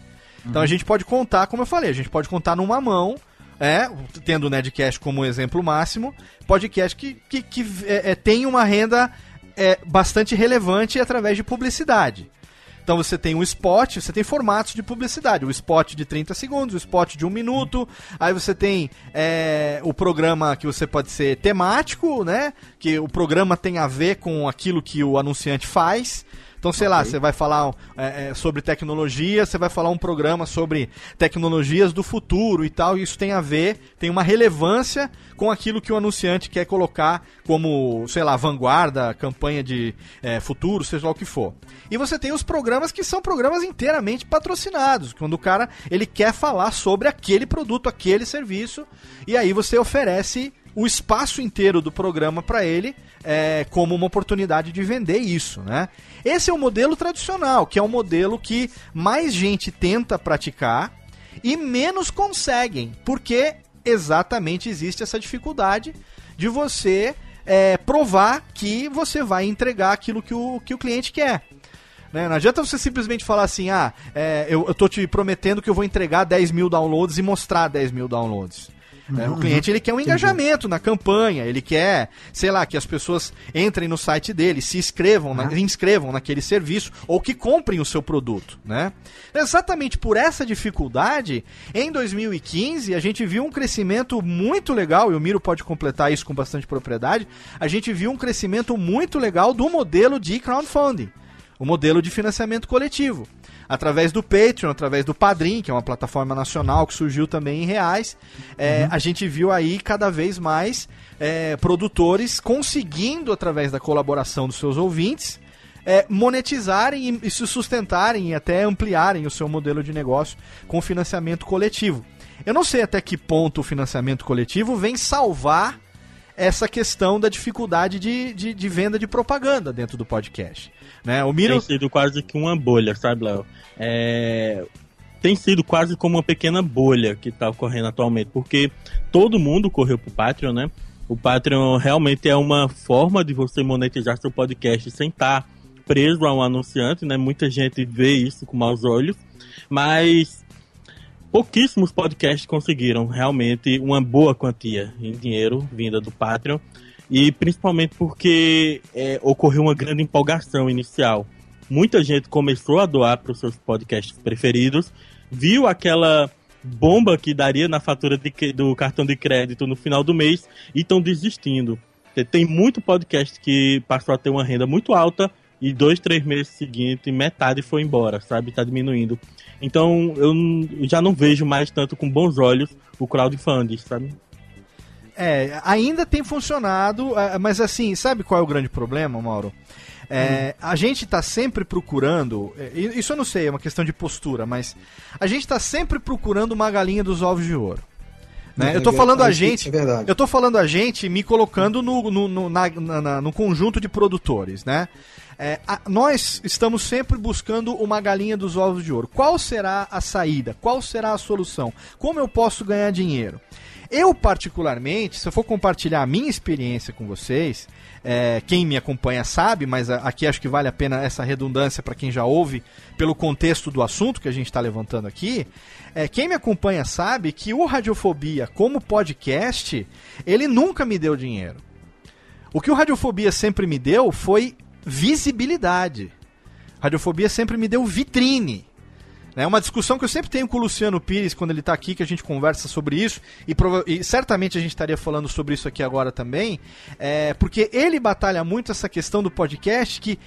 Então uhum. a gente pode contar, como eu falei, a gente pode contar numa mão é, tendo o Nedcast como exemplo máximo, podcast que, que, que é, é, tem uma renda é, bastante relevante através de publicidade. Então você tem um spot, você tem formatos de publicidade. O spot de 30 segundos, o spot de um minuto. Aí você tem é, o programa que você pode ser temático, né? Que o programa tem a ver com aquilo que o anunciante faz. Então, sei okay. lá, você vai falar é, é, sobre tecnologia, você vai falar um programa sobre tecnologias do futuro e tal, e isso tem a ver, tem uma relevância com aquilo que o anunciante quer colocar como, sei lá, vanguarda, campanha de é, futuro, seja lá o que for. E você tem os programas que são programas inteiramente patrocinados, quando o cara ele quer falar sobre aquele produto, aquele serviço, e aí você oferece o espaço inteiro do programa para ele é, como uma oportunidade de vender isso, né? Esse é o modelo tradicional, que é o modelo que mais gente tenta praticar e menos conseguem, porque exatamente existe essa dificuldade de você é, provar que você vai entregar aquilo que o, que o cliente quer. Né? Não adianta você simplesmente falar assim, ah, é, eu, tô te prometendo que eu vou entregar 10 mil downloads e mostrar 10 mil downloads. Né? Uhum. O cliente ele quer um engajamento na campanha, ele quer, sei lá, que as pessoas entrem no site dele, se inscrevam, uhum. na, inscrevam naquele serviço ou que comprem o seu produto, né? Exatamente por essa dificuldade, em 2015 a gente viu um crescimento muito legal, e o Miro pode completar isso com bastante propriedade. A gente viu um crescimento muito legal do modelo de crowdfunding, o modelo de financiamento coletivo através do Patreon, através do Padrim, que é uma plataforma nacional que surgiu também em reais, é, uhum. a gente viu aí cada vez mais é, produtores conseguindo, através da colaboração dos seus ouvintes, é, monetizarem e, e se sustentarem e até ampliarem o seu modelo de negócio com financiamento coletivo. Eu não sei até que ponto o financiamento coletivo vem salvar essa questão da dificuldade de, de, de, venda de propaganda dentro do podcast. Né? O Miro... Tem sido quase que uma bolha, sabe, Léo? É... Tem sido quase como uma pequena bolha que está ocorrendo atualmente, porque todo mundo correu pro Patreon, né? O Patreon realmente é uma forma de você monetizar seu podcast sem estar tá preso a um anunciante, né? Muita gente vê isso com maus olhos, mas pouquíssimos podcasts conseguiram realmente uma boa quantia em dinheiro vinda do Patreon. E principalmente porque é, ocorreu uma grande empolgação inicial. Muita gente começou a doar para os seus podcasts preferidos, viu aquela bomba que daria na fatura de, do cartão de crédito no final do mês e estão desistindo. Tem muito podcast que passou a ter uma renda muito alta e dois, três meses seguintes, metade foi embora, sabe? Tá diminuindo. Então eu já não vejo mais tanto com bons olhos o crowdfunding, sabe? É, ainda tem funcionado, é, mas assim, sabe qual é o grande problema, Mauro? É, hum. A gente está sempre procurando, é, isso eu não sei, é uma questão de postura, mas a gente está sempre procurando uma galinha dos ovos de ouro. Né? É, eu tô falando a gente. É eu tô falando a gente me colocando no, no, no, na, na, no conjunto de produtores, né? É, a, nós estamos sempre buscando uma galinha dos ovos de ouro. Qual será a saída? Qual será a solução? Como eu posso ganhar dinheiro? Eu, particularmente, se eu for compartilhar a minha experiência com vocês, é, quem me acompanha sabe, mas aqui acho que vale a pena essa redundância para quem já ouve, pelo contexto do assunto que a gente está levantando aqui. É, quem me acompanha sabe que o Radiofobia, como podcast, ele nunca me deu dinheiro. O que o Radiofobia sempre me deu foi visibilidade. Radiofobia sempre me deu vitrine. É uma discussão que eu sempre tenho com o Luciano Pires quando ele está aqui, que a gente conversa sobre isso, e, e, certamente a gente estaria falando sobre isso aqui agora também, é, porque ele batalha muito essa questão do podcast que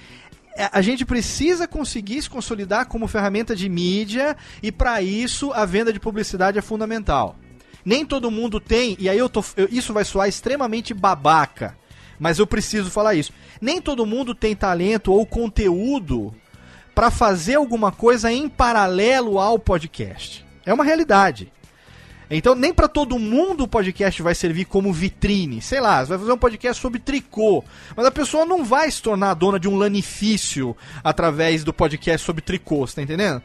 é, a gente precisa conseguir se consolidar como ferramenta de mídia e para isso a venda de publicidade é fundamental. Nem todo mundo tem, e aí eu tô, eu, isso vai soar extremamente babaca, mas eu preciso falar isso. Nem todo mundo tem talento ou conteúdo para fazer alguma coisa em paralelo ao podcast. É uma realidade. Então, nem para todo mundo o podcast vai servir como vitrine. Sei lá, você vai fazer um podcast sobre tricô, mas a pessoa não vai se tornar dona de um lanifício através do podcast sobre tricô, você tá entendendo?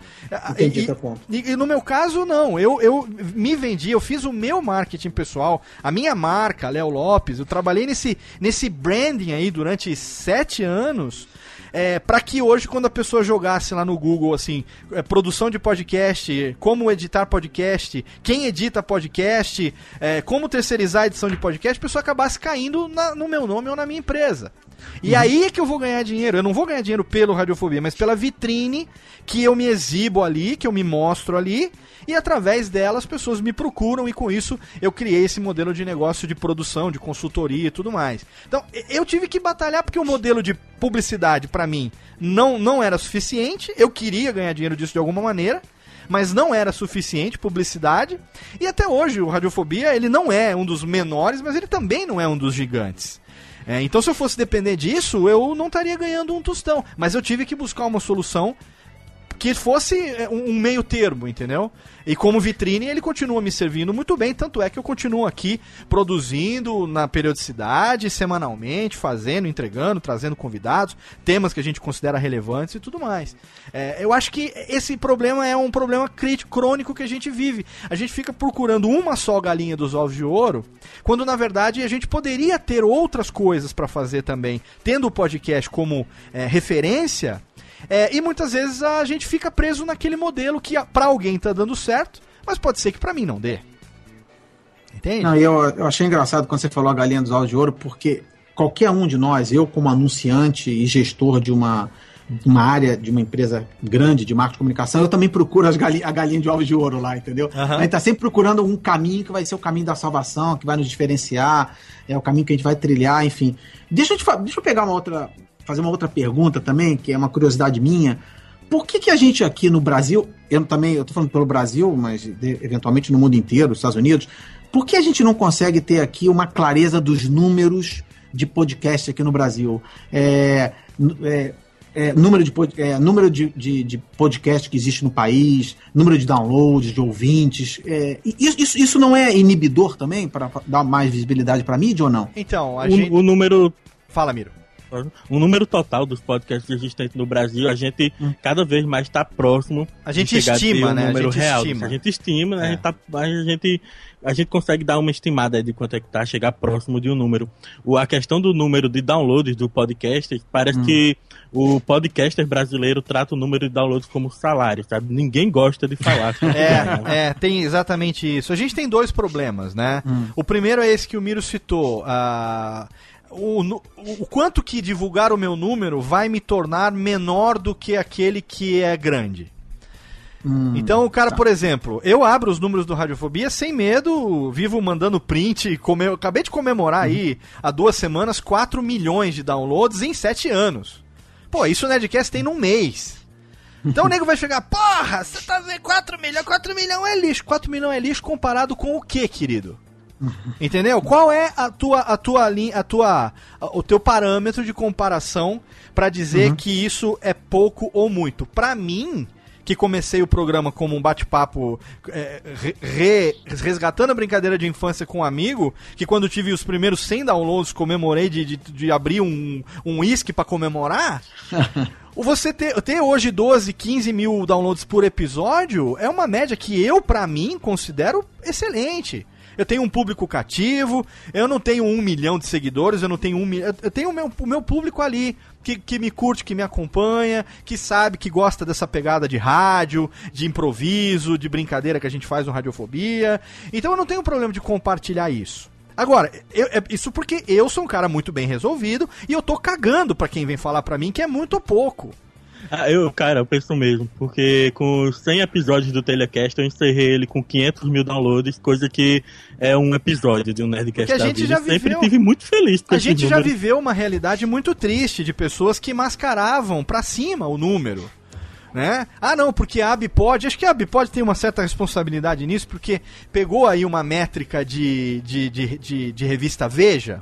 Entendi, e, ponto. E, e, no meu caso, não. Eu, eu me vendi, eu fiz o meu marketing pessoal, a minha marca, Léo Lopes, eu trabalhei nesse, nesse branding aí durante sete anos é, para que hoje, quando a pessoa jogasse lá no Google, assim, é, produção de podcast, como editar podcast, quem edita podcast, é, como terceirizar a edição de podcast, a pessoa acabasse caindo na, no meu nome ou na minha empresa. E uhum. aí é que eu vou ganhar dinheiro. Eu não vou ganhar dinheiro pelo Radiofobia, mas pela vitrine que eu me exibo ali, que eu me mostro ali, e através dela as pessoas me procuram e com isso eu criei esse modelo de negócio de produção, de consultoria e tudo mais. Então, eu tive que batalhar porque o modelo de publicidade para mim não não era suficiente. Eu queria ganhar dinheiro disso de alguma maneira mas não era suficiente publicidade. E até hoje o Radiofobia ele não é um dos menores, mas ele também não é um dos gigantes. É, então se eu fosse depender disso, eu não estaria ganhando um tostão. Mas eu tive que buscar uma solução que fosse é, um meio termo, entendeu? E como vitrine, ele continua me servindo muito bem, tanto é que eu continuo aqui produzindo na periodicidade, semanalmente, fazendo, entregando, trazendo convidados, temas que a gente considera relevantes e tudo mais. É, eu acho que esse problema é um problema crítico, crônico que a gente vive. A gente fica procurando uma só galinha dos ovos de ouro, quando na verdade a gente poderia ter outras coisas para fazer também. Tendo o podcast como é, referência, é, e muitas vezes a gente fica preso naquele modelo que para alguém tá dando certo, mas pode ser que para mim não dê. Entende? Não, eu, eu achei engraçado quando você falou a galinha dos ovos de ouro, porque qualquer um de nós, eu como anunciante e gestor de uma, uma área de uma empresa grande de marketing de comunicação, eu também procuro as galinha, a galinha de ovos de ouro lá, entendeu? Uhum. A gente tá sempre procurando um caminho que vai ser o caminho da salvação, que vai nos diferenciar, é o caminho que a gente vai trilhar, enfim. Deixa eu, te, deixa eu pegar uma outra, fazer uma outra pergunta também, que é uma curiosidade minha. Por que, que a gente aqui no Brasil, eu também, eu tô falando pelo Brasil, mas de, eventualmente no mundo inteiro, Estados Unidos, por que a gente não consegue ter aqui uma clareza dos números de podcast aqui no Brasil? É, é, é, número de, é, número de, de, de, podcast que existe no país, número de downloads, de ouvintes. É, isso, isso não é inibidor também para dar mais visibilidade para mídia ou não? Então, a o, gente... o número. Fala, Miro. O número total dos podcasts existentes no Brasil, a gente Hum. cada vez mais está próximo. A gente a estima, um né? A número gente real. estima. A gente estima, né? É. A, gente tá, a, gente, a gente consegue dar uma estimada de quanto é que tá, chegar próximo de um número. O, a questão do número de downloads do podcast, parece Hum. que o podcaster brasileiro trata o número de downloads como salário, sabe? Ninguém gosta de falar. isso, né? É, é, tem exatamente isso. A gente tem dois problemas, né? O primeiro é esse que o Miro citou. ah, o, o quanto que divulgar o meu número vai me tornar menor do que aquele que é grande. Então, o cara, por exemplo, eu abro os números do Radiofobia sem medo, vivo mandando print, come- acabei de comemorar aí, há duas semanas, 4 milhões de downloads em 7 anos. Pô, isso o Nerdcast tem num mês. Então o nego vai chegar, porra, você tá vendo 4 milhões, 4 milhões é lixo. 4 milhões é lixo comparado com o que, querido? Entendeu? Qual é a tua a tua linha, a tua a- o teu parâmetro de comparação pra dizer que isso é pouco ou muito? Pra mim, que comecei o programa como um bate-papo é, re- re- resgatando a brincadeira de infância com um amigo, que quando tive os primeiros 100 downloads comemorei de, de, de abrir um um uísque pra comemorar. O Você ter, ter hoje 12, 15 mil downloads por episódio é uma média que eu, pra mim, considero excelente. Eu tenho um público cativo, eu não tenho um milhão de seguidores, eu não tenho um milhão. Eu tenho o meu, o meu público ali, que, que me curte, que me acompanha, que sabe, que gosta dessa pegada de rádio, de improviso, de brincadeira que a gente faz no Radiofobia. Então eu não tenho problema de compartilhar isso. Agora, eu- é- isso porque eu sou um cara muito bem resolvido e eu tô cagando pra quem vem falar pra mim que é muito pouco. Ah, eu, cara, eu penso mesmo, porque com os 100 episódios do Telecast eu encerrei ele com 500 mil downloads, coisa que é um episódio de um Nerdcast Porque a gente já Eu Sempre viveu- tive muito feliz com A gente já números. viveu uma realidade muito triste de pessoas que mascaravam pra cima o número. Né? Ah, não, porque a Abipod, acho que a Abipod tem uma certa responsabilidade nisso, porque pegou aí uma métrica de, de, de, de, de revista Veja,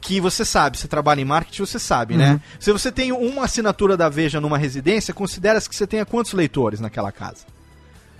que você sabe, você trabalha em marketing, você sabe, né? Se você tem uma assinatura da Veja numa residência, considera-se que você tenha quantos leitores naquela casa?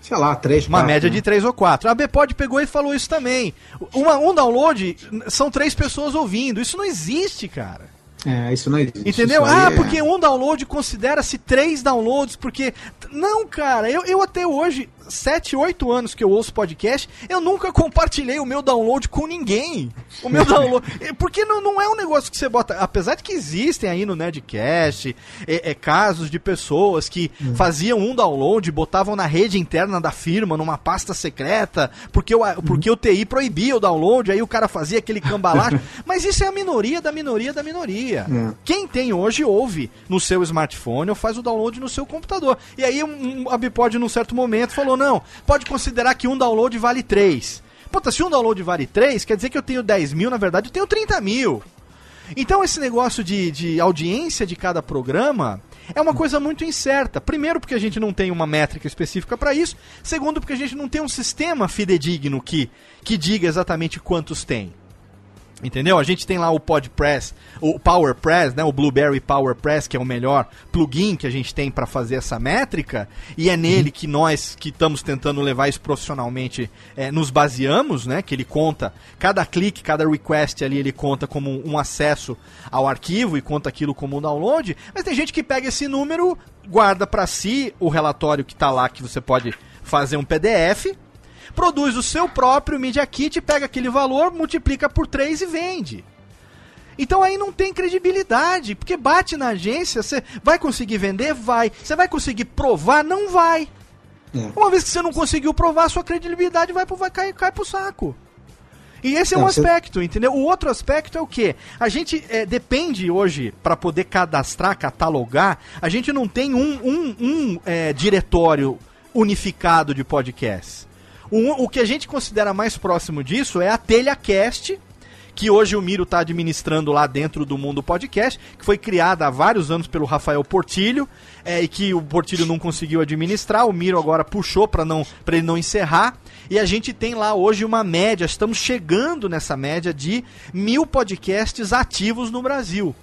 Sei lá, três, Uma quatro, média né? de 3 ou 4. A Bpod pegou e falou isso também. Uma- um download são três pessoas ouvindo. Isso não existe, cara. É, isso não existe. Entendeu? Ah, é- porque um download considera-se três downloads, porque. Não, cara, eu, eu até hoje, 7, 8 anos que eu ouço podcast, eu nunca compartilhei o meu download com ninguém. O meu download. Porque não, não é um negócio que você bota. Apesar de que existem aí no Nerdcast é, é, casos de pessoas que Hum. faziam um download, botavam na rede interna da firma, numa pasta secreta, porque o, porque o TI proibia o download, aí o cara fazia aquele cambalacho. Mas isso é a minoria da minoria da minoria. É. Quem tem hoje ouve no seu smartphone ou faz o download no seu computador. E aí um, um, a Bipod, num certo momento, falou: não, pode considerar que um download vale 3. Puta, se um download vale 3, quer dizer que eu tenho 10 mil, na verdade eu tenho 30 mil. Então esse negócio de, de audiência de cada programa é uma coisa muito incerta. Primeiro, porque a gente não tem uma métrica específica para isso. Segundo, porque a gente não tem um sistema fidedigno que, que diga exatamente quantos tem. Entendeu? A gente tem lá o PodPress, o PowerPress, né? O Blueberry PowerPress, que é o melhor plugin que a gente tem para fazer essa métrica, e é nele que nós que estamos tentando levar isso profissionalmente eh, nos baseamos, né? Que ele conta cada clique, cada request ali, ele conta como um, acesso ao arquivo e conta aquilo como um download. Mas tem gente que pega esse número, guarda para si o relatório que tá lá que você pode fazer um PDF produz o seu próprio Media Kit, pega aquele valor, multiplica por 3 e vende. Então aí não tem credibilidade, porque bate na agência, você vai conseguir vender? Vai. Você vai conseguir provar? Não vai. É. Uma vez que você não conseguiu provar, sua credibilidade vai, pro, vai cair, cai pro saco. E esse é um aspecto, entendeu? O outro aspecto é o quê? A gente é, depende hoje, para poder cadastrar, catalogar, a gente não tem um, um, um, é, diretório unificado de podcasts. O, o que a gente considera mais próximo disso é a TelhaCast, que hoje o Miro está administrando lá dentro do mundo podcast, que foi criada há vários anos pelo Rafael Portilho, é, e que o Portilho não conseguiu administrar, o Miro agora puxou para não para ele não encerrar, e a gente tem lá hoje uma média, estamos chegando nessa média de mil podcasts ativos no Brasil.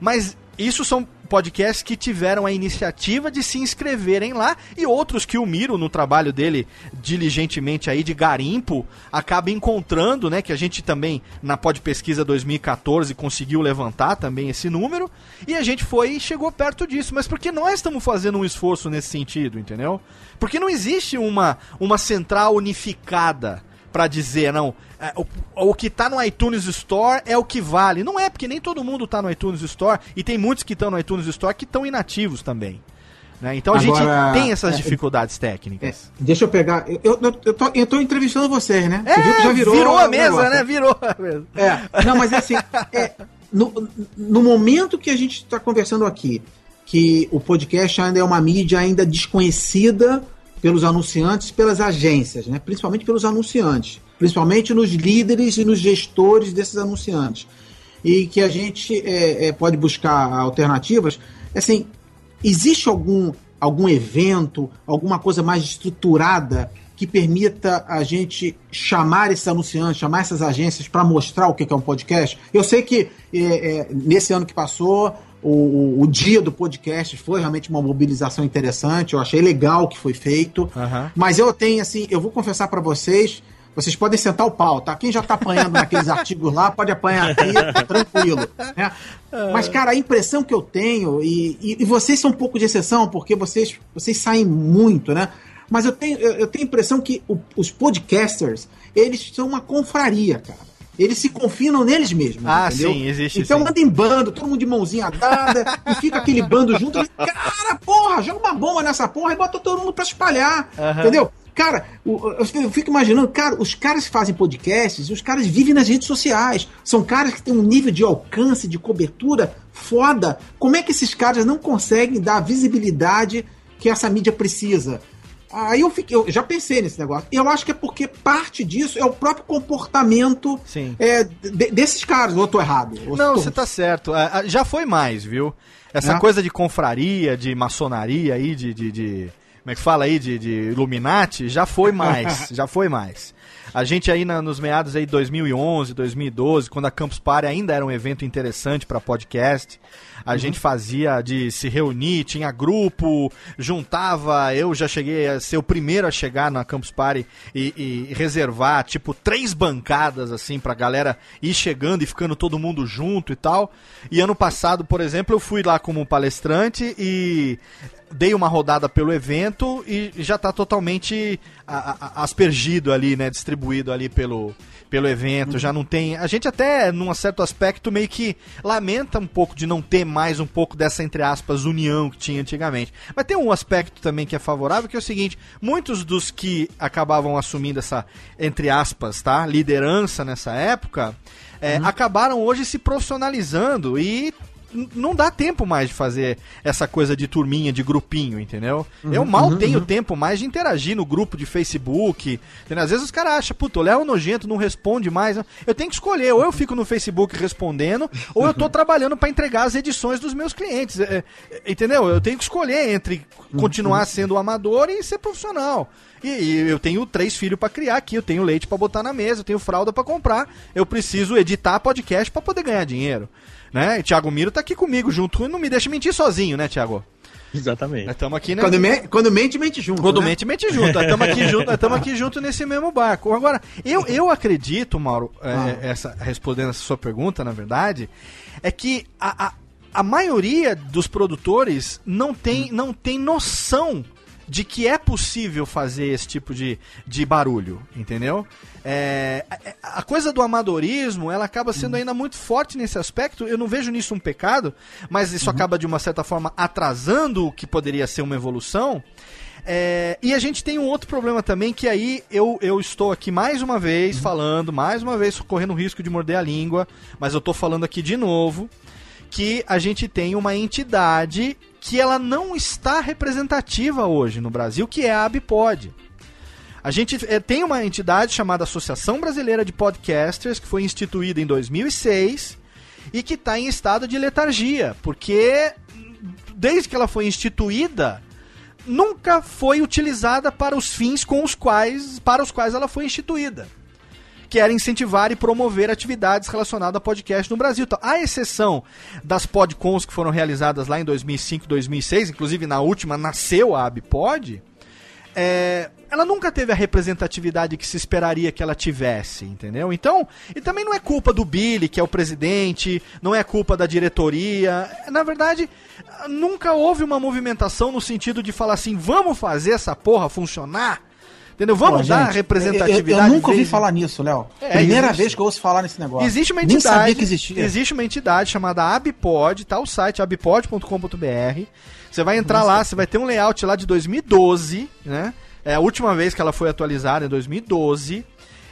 Mas isso são podcasts que tiveram a iniciativa de se inscreverem lá e outros que o Miro, no trabalho dele diligentemente aí de garimpo, acaba encontrando, né? Que a gente também, na Pod Pesquisa 2014, conseguiu levantar também esse número. E a gente foi e chegou perto disso. Mas porque nós estamos fazendo um esforço nesse sentido, entendeu? Porque não existe uma, uma central unificada para dizer, não, é, o, o que tá no iTunes Store é o que vale. Não é, porque nem todo mundo tá no iTunes Store e tem muitos que estão no iTunes Store que estão inativos também. Né? Então a Agora, gente tem essas é, dificuldades É, técnicas. deixa eu pegar. Eu, eu, eu, tô, eu tô entrevistando vocês, né? É, Você viu que já virou, a o mesa, negócio. né? Virou a mesa. É, não, mas assim, é, no, no momento que a gente está conversando aqui, que o podcast ainda é uma mídia ainda desconhecida pelos anunciantes, pelas agências, né? principalmente pelos anunciantes, principalmente nos líderes e nos gestores desses anunciantes, e que a gente é, é, pode buscar alternativas. Assim, existe algum, algum evento, alguma coisa mais estruturada que permita a gente chamar esses anunciantes, chamar essas agências para mostrar o que é um podcast? Eu sei que é, é, nesse ano que passou, o, o, dia do podcast foi realmente uma mobilização interessante, eu achei legal o que foi feito, Aham. mas eu tenho assim, eu vou confessar para vocês, vocês podem sentar o pau, tá? Quem já tá apanhando naqueles artigos lá, pode apanhar aqui, tranquilo. Né? Mas, cara, a impressão que eu tenho, e, e, e vocês são um pouco de exceção, porque vocês, vocês saem muito, né? Mas eu tenho, eu tenho a impressão que o- os podcasters, eles são uma confraria, cara. Eles se confinam neles mesmos. Ah, entendeu? sim, existe Então sim. anda em bando, todo mundo de mãozinha dada, e fica aquele bando junto. e, Cara, porra, joga uma bomba nessa porra e bota todo mundo pra espalhar. Entendeu? Cara, eu fico- imaginando, cara, os caras que fazem podcasts, os caras vivem nas redes sociais. São caras que têm um nível de alcance, de cobertura foda. Como é que esses caras não conseguem dar a visibilidade que essa mídia precisa? Aí eu, fiquei, eu já pensei nesse negócio. Eu acho que é porque parte disso é o próprio comportamento Sim. é, de- desses caras. Ou eu tô errado? Ou Não, tô- você tá certo. Ah, ah, Já foi mais, viu? Essa É? coisa de confraria, de maçonaria aí, de. de, de- como é que fala aí? De, de Illuminati, já foi mais. já foi mais. A gente aí na- nos meados aí de 2011, 2012, quando a Campus Party ainda era um evento interessante para podcast, a gente fazia de se reunir, tinha grupo, juntava, eu já cheguei a ser o primeiro a chegar na Campus Party e, e reservar, tipo, três bancadas, assim, pra galera ir chegando e ficando todo mundo junto e tal. E ano passado, por exemplo, eu fui lá como palestrante e dei uma rodada pelo evento e já tá totalmente aspergido ali, né? Distribuído ali pelo, pelo evento. Já não tem. A gente até, num certo aspecto, meio que lamenta um pouco de não ter mais um pouco dessa, entre aspas, união que tinha antigamente. Mas tem um aspecto também que é favorável, que é o seguinte: muitos dos que acabavam assumindo essa, entre aspas, tá? Liderança nessa época. é, acabaram hoje se profissionalizando e não dá tempo mais de fazer essa coisa de turminha, de grupinho, entendeu? eu mal tenho tempo mais de interagir no grupo de Facebook. Entendeu? Às vezes os caras acham, puta, o Léo é nojento, não responde mais. Eu tenho que escolher, ou eu fico no Facebook respondendo, ou eu tô trabalhando para entregar as edições dos meus clientes. É, é, entendeu? Eu tenho que escolher entre continuar sendo amador e ser profissional. E, e eu tenho três filhos para criar aqui, eu tenho leite para botar na mesa, eu tenho fralda para comprar, eu preciso editar podcast para poder ganhar dinheiro. Né? E Thiago Miro tá aqui comigo junto, e não me deixa mentir sozinho, né, Thiago? Exatamente. Estamos aqui, né? Quando, me- quando mente, mente junto. Quando né? mente, mente junto. Nós estamos aqui junto, estamos aqui junto nesse mesmo barco. Agora, eu, eu acredito, Mauro, é, Ah. essa, respondendo essa sua pergunta, na verdade, é que a, a, a maioria dos produtores não tem, não tem noção de que é possível fazer esse tipo de, de barulho, entendeu? É, a, coisa do amadorismo, ela acaba sendo ainda muito forte nesse aspecto. Eu não vejo nisso um pecado, mas isso acaba de uma certa forma atrasando o que poderia ser uma evolução. É, e a gente tem um outro problema também, que aí eu, eu estou aqui mais uma vez falando, mais uma vez correndo o risco de morder a língua, mas eu tô falando aqui de novo, que a gente tem uma entidade que ela não está representativa hoje no Brasil, que é a Abipod. A gente eh, tem uma entidade chamada Associação Brasileira de Podcasters, que foi instituída em 2006 e que está em estado de letargia, porque desde que ela foi instituída, nunca foi utilizada para os fins com os quais, para os quais ela foi instituída. Quer incentivar e promover atividades relacionadas a podcast no Brasil. Então, à exceção das podcons que foram realizadas lá em 2005, 2006, inclusive na última nasceu a ABPod, é, ela nunca teve a representatividade que se esperaria que ela tivesse, entendeu? Então, e também não é culpa do Billy, que é o presidente, não é culpa da diretoria. Na verdade, nunca houve uma movimentação no sentido de falar assim, vamos fazer essa porra funcionar. Entendeu? Vamos Pô, dar gente, representatividade. Eu, eu nunca ouvi falar nisso, Léo. É, Primeira existe. vez que eu ouço falar nesse negócio. Existe uma Nem entidade. sabia que existia. Existe uma entidade chamada Abpod, tá o site abpod.com.br. Você vai entrar lá, você vai ter um layout lá de 2012, né? É a última vez que ela foi atualizada em 2012.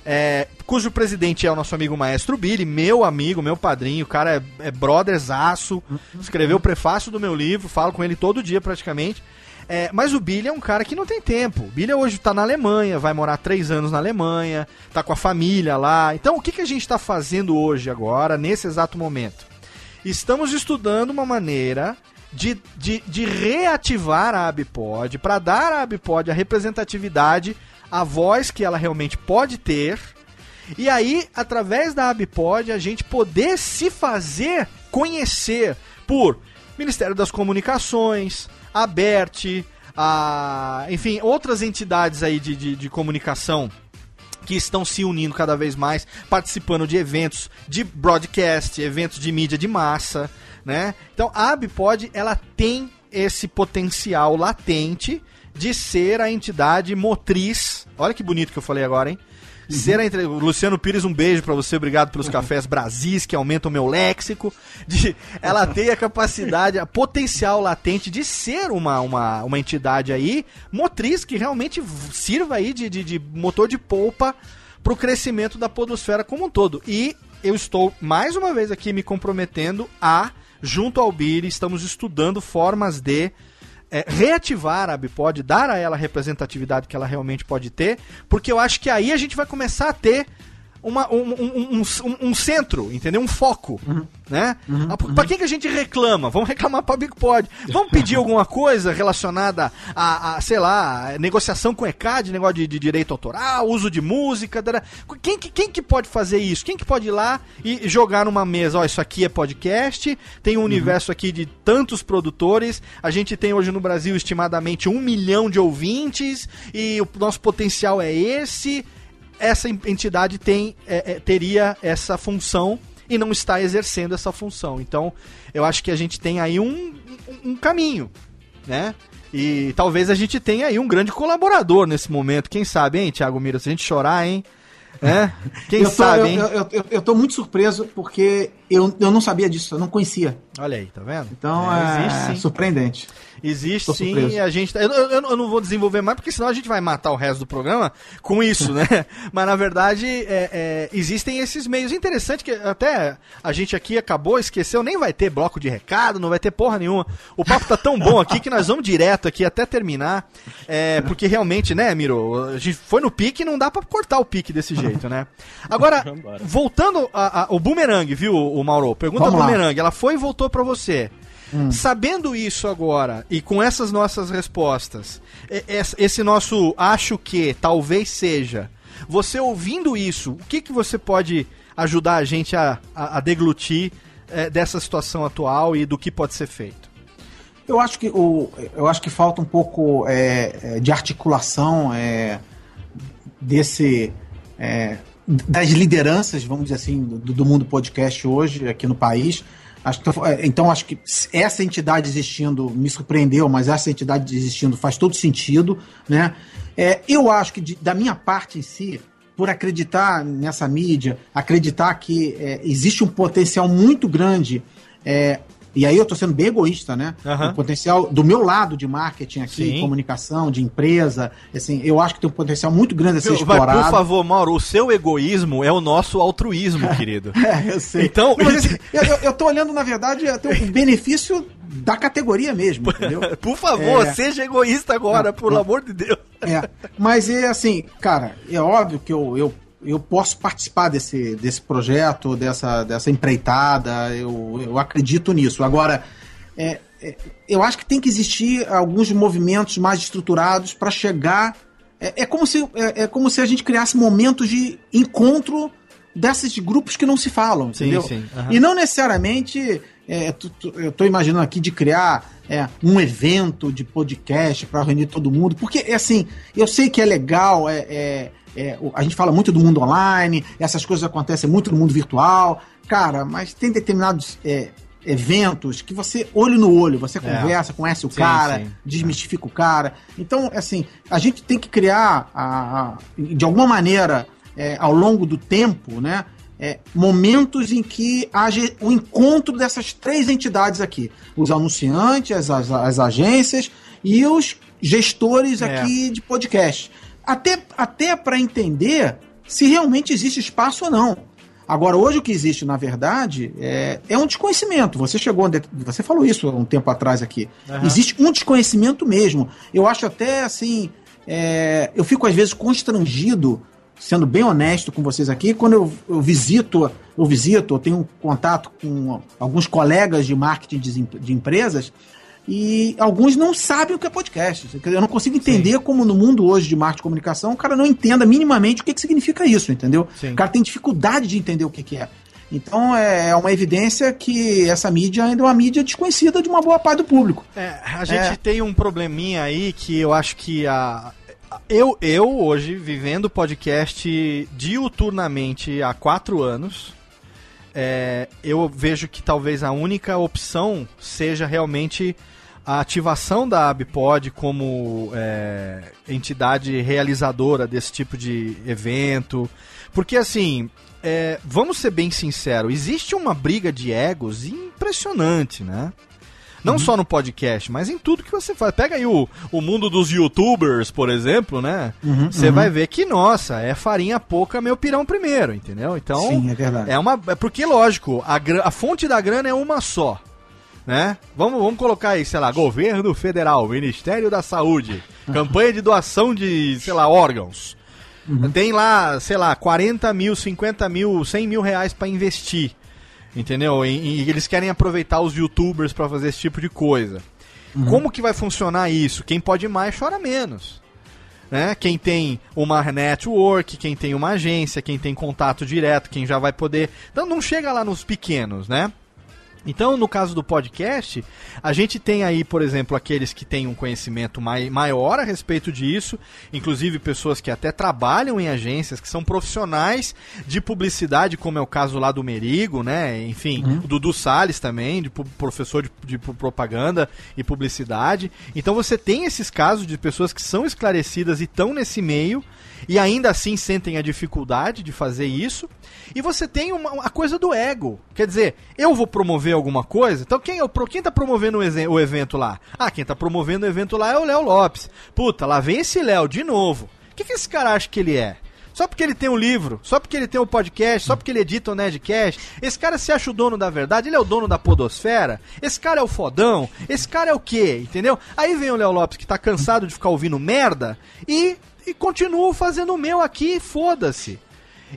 é, cujo presidente é o nosso amigo Maestro Billy, meu amigo, meu padrinho, o cara é, é brotherzaço, escreveu o prefácio do meu livro, falo com ele todo dia praticamente. É, mas o Billy é um cara que não tem tempo. O Billy hoje tá na Alemanha, vai morar três anos na Alemanha, tá com a família lá. Então o que, que a gente está fazendo hoje, agora, nesse exato momento? Estamos estudando uma maneira de, de, de reativar a Abpod, para dar à Abpod a representatividade, a voz que ela realmente pode ter. E aí, através da Abpod, a gente poder se fazer conhecer por Ministério das Comunicações, a BERT, a, enfim, outras entidades aí de, de, de comunicação que estão se unindo cada vez mais, participando de eventos de broadcast, eventos de mídia de massa, né? Então a Abpod ela tem esse potencial latente de ser a entidade motriz. Olha que bonito que eu falei agora, hein? Ser a entre... Luciano Pires, um beijo pra você, obrigado pelos cafés Brasis, que aumentam o meu léxico. De... Ela tem a capacidade, a potencial latente de ser uma, uma, uma entidade aí motriz que realmente sirva aí de, de, de motor de polpa pro crescimento da podosfera como um todo. E eu estou, mais uma vez aqui, me comprometendo a, junto ao Billy, estamos estudando formas de é, reativar a Abpod, dar a ela a representatividade que ela realmente pode ter, porque eu acho que aí a gente vai começar a ter uma, um, um, um, um- centro, entendeu? Um foco, né? Ah, por- Pra que, que a gente reclama? Vamos reclamar pra Big Pod. Vamos pedir alguma coisa relacionada a, a, sei lá, negociação com ECAD, negócio de, de direito autoral, uso de música. tará. Quem, que- quem que pode fazer isso? Quem que pode ir lá e jogar numa mesa? Ó, isso aqui é podcast, tem um universo aqui de tantos produtores, a gente tem hoje no Brasil estimadamente um milhão de ouvintes e o nosso potencial é esse essa en- entidade tem, é, é, teria essa função e não está exercendo essa função. Então, eu acho que a gente tem aí um, um, um caminho, né? E talvez a gente tenha aí um grande colaborador nesse momento. Quem sabe, hein, Thiago Mira? Se a gente chorar, hein? É? Quem eu tô, sabe, eu, hein? eu, eu, eu- tô muito surpreso porque eu, eu não sabia disso, eu não conhecia. Olha aí, tá vendo? Então é, existe sim. surpreendente. Existe Tô sim, surpreso. e a gente. tá- Eu, eu, eu não vou desenvolver mais, porque senão a gente vai matar o resto do programa com isso, né? Mas na verdade, é, é, existem esses meios. Interessante que até a gente aqui acabou, esqueceu, nem vai ter bloco de recado, não vai ter porra nenhuma. O papo tá tão bom aqui que nós vamos direto aqui até terminar. É, porque realmente, né, Miro? A gente foi no pique e não dá pra cortar o pique desse jeito, né? Agora, voltando a- a- o boomerang, viu, o Mauro? Pergunta Vamos boomerang. Ela foi e voltou pra você. Sabendo isso agora e com essas nossas respostas, es- esse nosso acho que talvez seja, você ouvindo isso, o que, que você pode ajudar a gente a, a, a deglutir eh, dessa situação atual e do que pode ser feito? Eu acho que, o, eu acho que falta um pouco é, é, de articulação é, desse é, das lideranças, vamos dizer assim, do, do mundo podcast hoje aqui no país. Acho que, é, então acho que essa entidade existindo me surpreendeu, mas essa entidade existindo faz todo sentido, né? É, eu acho que de- da minha parte em si, por acreditar nessa mídia, acreditar que é, existe um potencial muito grande é, e aí eu tô sendo bem egoísta, né? Aham. O potencial do meu lado de marketing aqui, Sim. comunicação, de empresa, assim, eu acho que tem um potencial muito grande a ser? Vai, explorado. por favor, Mauro, o seu egoísmo é o nosso altruísmo, querido. É, eu sei. Então- mas, assim, eu, tô olhando, na verdade, até o benefício da categoria mesmo, entendeu? Por favor, É. seja egoísta agora, Não, não. amor de Deus. É, mas é assim, cara, é óbvio que eu, eu, eu posso participar desse, desse projeto, dessa, dessa empreitada, eu, eu acredito nisso. Agora, é, é, eu acho que tem que existir alguns movimentos mais estruturados para chegar é, é como se, é, é como se a gente criasse momentos de encontro desses grupos que não se falam, Sim, entendeu? sim, aham. E não necessariamente, é, tu- tu- eu tô imaginando aqui de criar é, um evento de podcast para reunir todo mundo, porque assim, eu sei que é legal, é, é- é, a gente fala muito do mundo online, essas coisas acontecem muito no mundo virtual, cara, mas tem determinados é, eventos que você, olho no olho, você conversa, conhece o Sim, cara, sim. desmistifica o cara. Então, assim, a gente tem que criar, a- a- de alguma maneira, é, ao longo do tempo, né? é, momentos em que haja o encontro dessas três entidades aqui: os anunciantes, as, as, as agências e os gestores É. aqui de podcast. Até, até para entender se realmente existe espaço ou não. Agora, hoje o que existe, na verdade, é, é um desconhecimento. Você chegou, você falou isso há um tempo atrás aqui. Aham. Existe um desconhecimento mesmo. Eu acho até assim. é, eu fico às vezes constrangido, sendo bem honesto com vocês aqui, quando eu, eu visito, eu visito, eu tenho contato com alguns colegas de marketing de, de empresas. E alguns não sabem o que é podcast. Eu não consigo entender como no mundo hoje de marketing e comunicação o cara não entenda minimamente o que, que significa isso, entendeu? Sim. O cara tem dificuldade de entender o que, que é. Então é uma evidência que essa mídia ainda é uma mídia desconhecida de uma boa parte do público. É, a gente É. tem um probleminha aí que eu acho que a. Eu, eu hoje, vivendo podcast diuturnamente há quatro anos, é, eu vejo que talvez a única opção seja realmente a ativação da ABPOD como é, entidade realizadora desse tipo de evento. Porque assim, é, vamos ser bem sinceros, existe uma briga de egos impressionante, né? Não só no podcast, mas em tudo que você faz. Pega aí o, o mundo dos youtubers, por exemplo, né? Você vai ver que, nossa, é farinha pouca, meu pirão primeiro, entendeu? Então, Sim, é verdade. é uma. É porque, lógico, a, a fonte da grana é uma só. Né? Vamos, vamos colocar aí, sei lá, governo federal, Ministério da Saúde, campanha de doação de, sei lá, órgãos. Tem lá, sei lá, 40 mil, 50 mil, 100 mil reais pra investir. Entendeu? E, e eles querem aproveitar os youtubers pra fazer esse tipo de coisa. Como que vai funcionar isso? Quem pode mais chora menos. Né? Quem tem uma network, quem tem uma agência, quem tem contato direto, quem já vai poder. Então não chega lá nos pequenos, né? Então, no caso do podcast, a gente tem aí, por exemplo, aqueles que têm um conhecimento mai maior a respeito disso, inclusive pessoas que até trabalham em agências, que são profissionais de publicidade, como é o caso lá do Merigo, né? Enfim, o Dudu Salles também, de professor de, de propaganda e publicidade. Então você tem esses casos de pessoas que são esclarecidas e estão nesse meio e ainda assim sentem a dificuldade de fazer isso. E você tem uma, a coisa do ego. Quer dizer, eu vou promover alguma coisa, então quem, eu, quem tá promovendo o, o evento lá? Ah, quem tá promovendo o evento lá é o Léo Lopes. Puta, lá vem esse Léo de novo. O que, que esse cara acha que ele é? Só porque ele tem um livro, só porque ele tem um podcast, só porque ele edita o Nerdcast, esse cara se acha o dono da verdade, ele é o dono da podosfera, esse cara é o fodão, esse cara é o quê, entendeu? Aí vem o Léo Lopes que tá cansado de ficar ouvindo merda e, e continua fazendo o meu aqui, foda-se.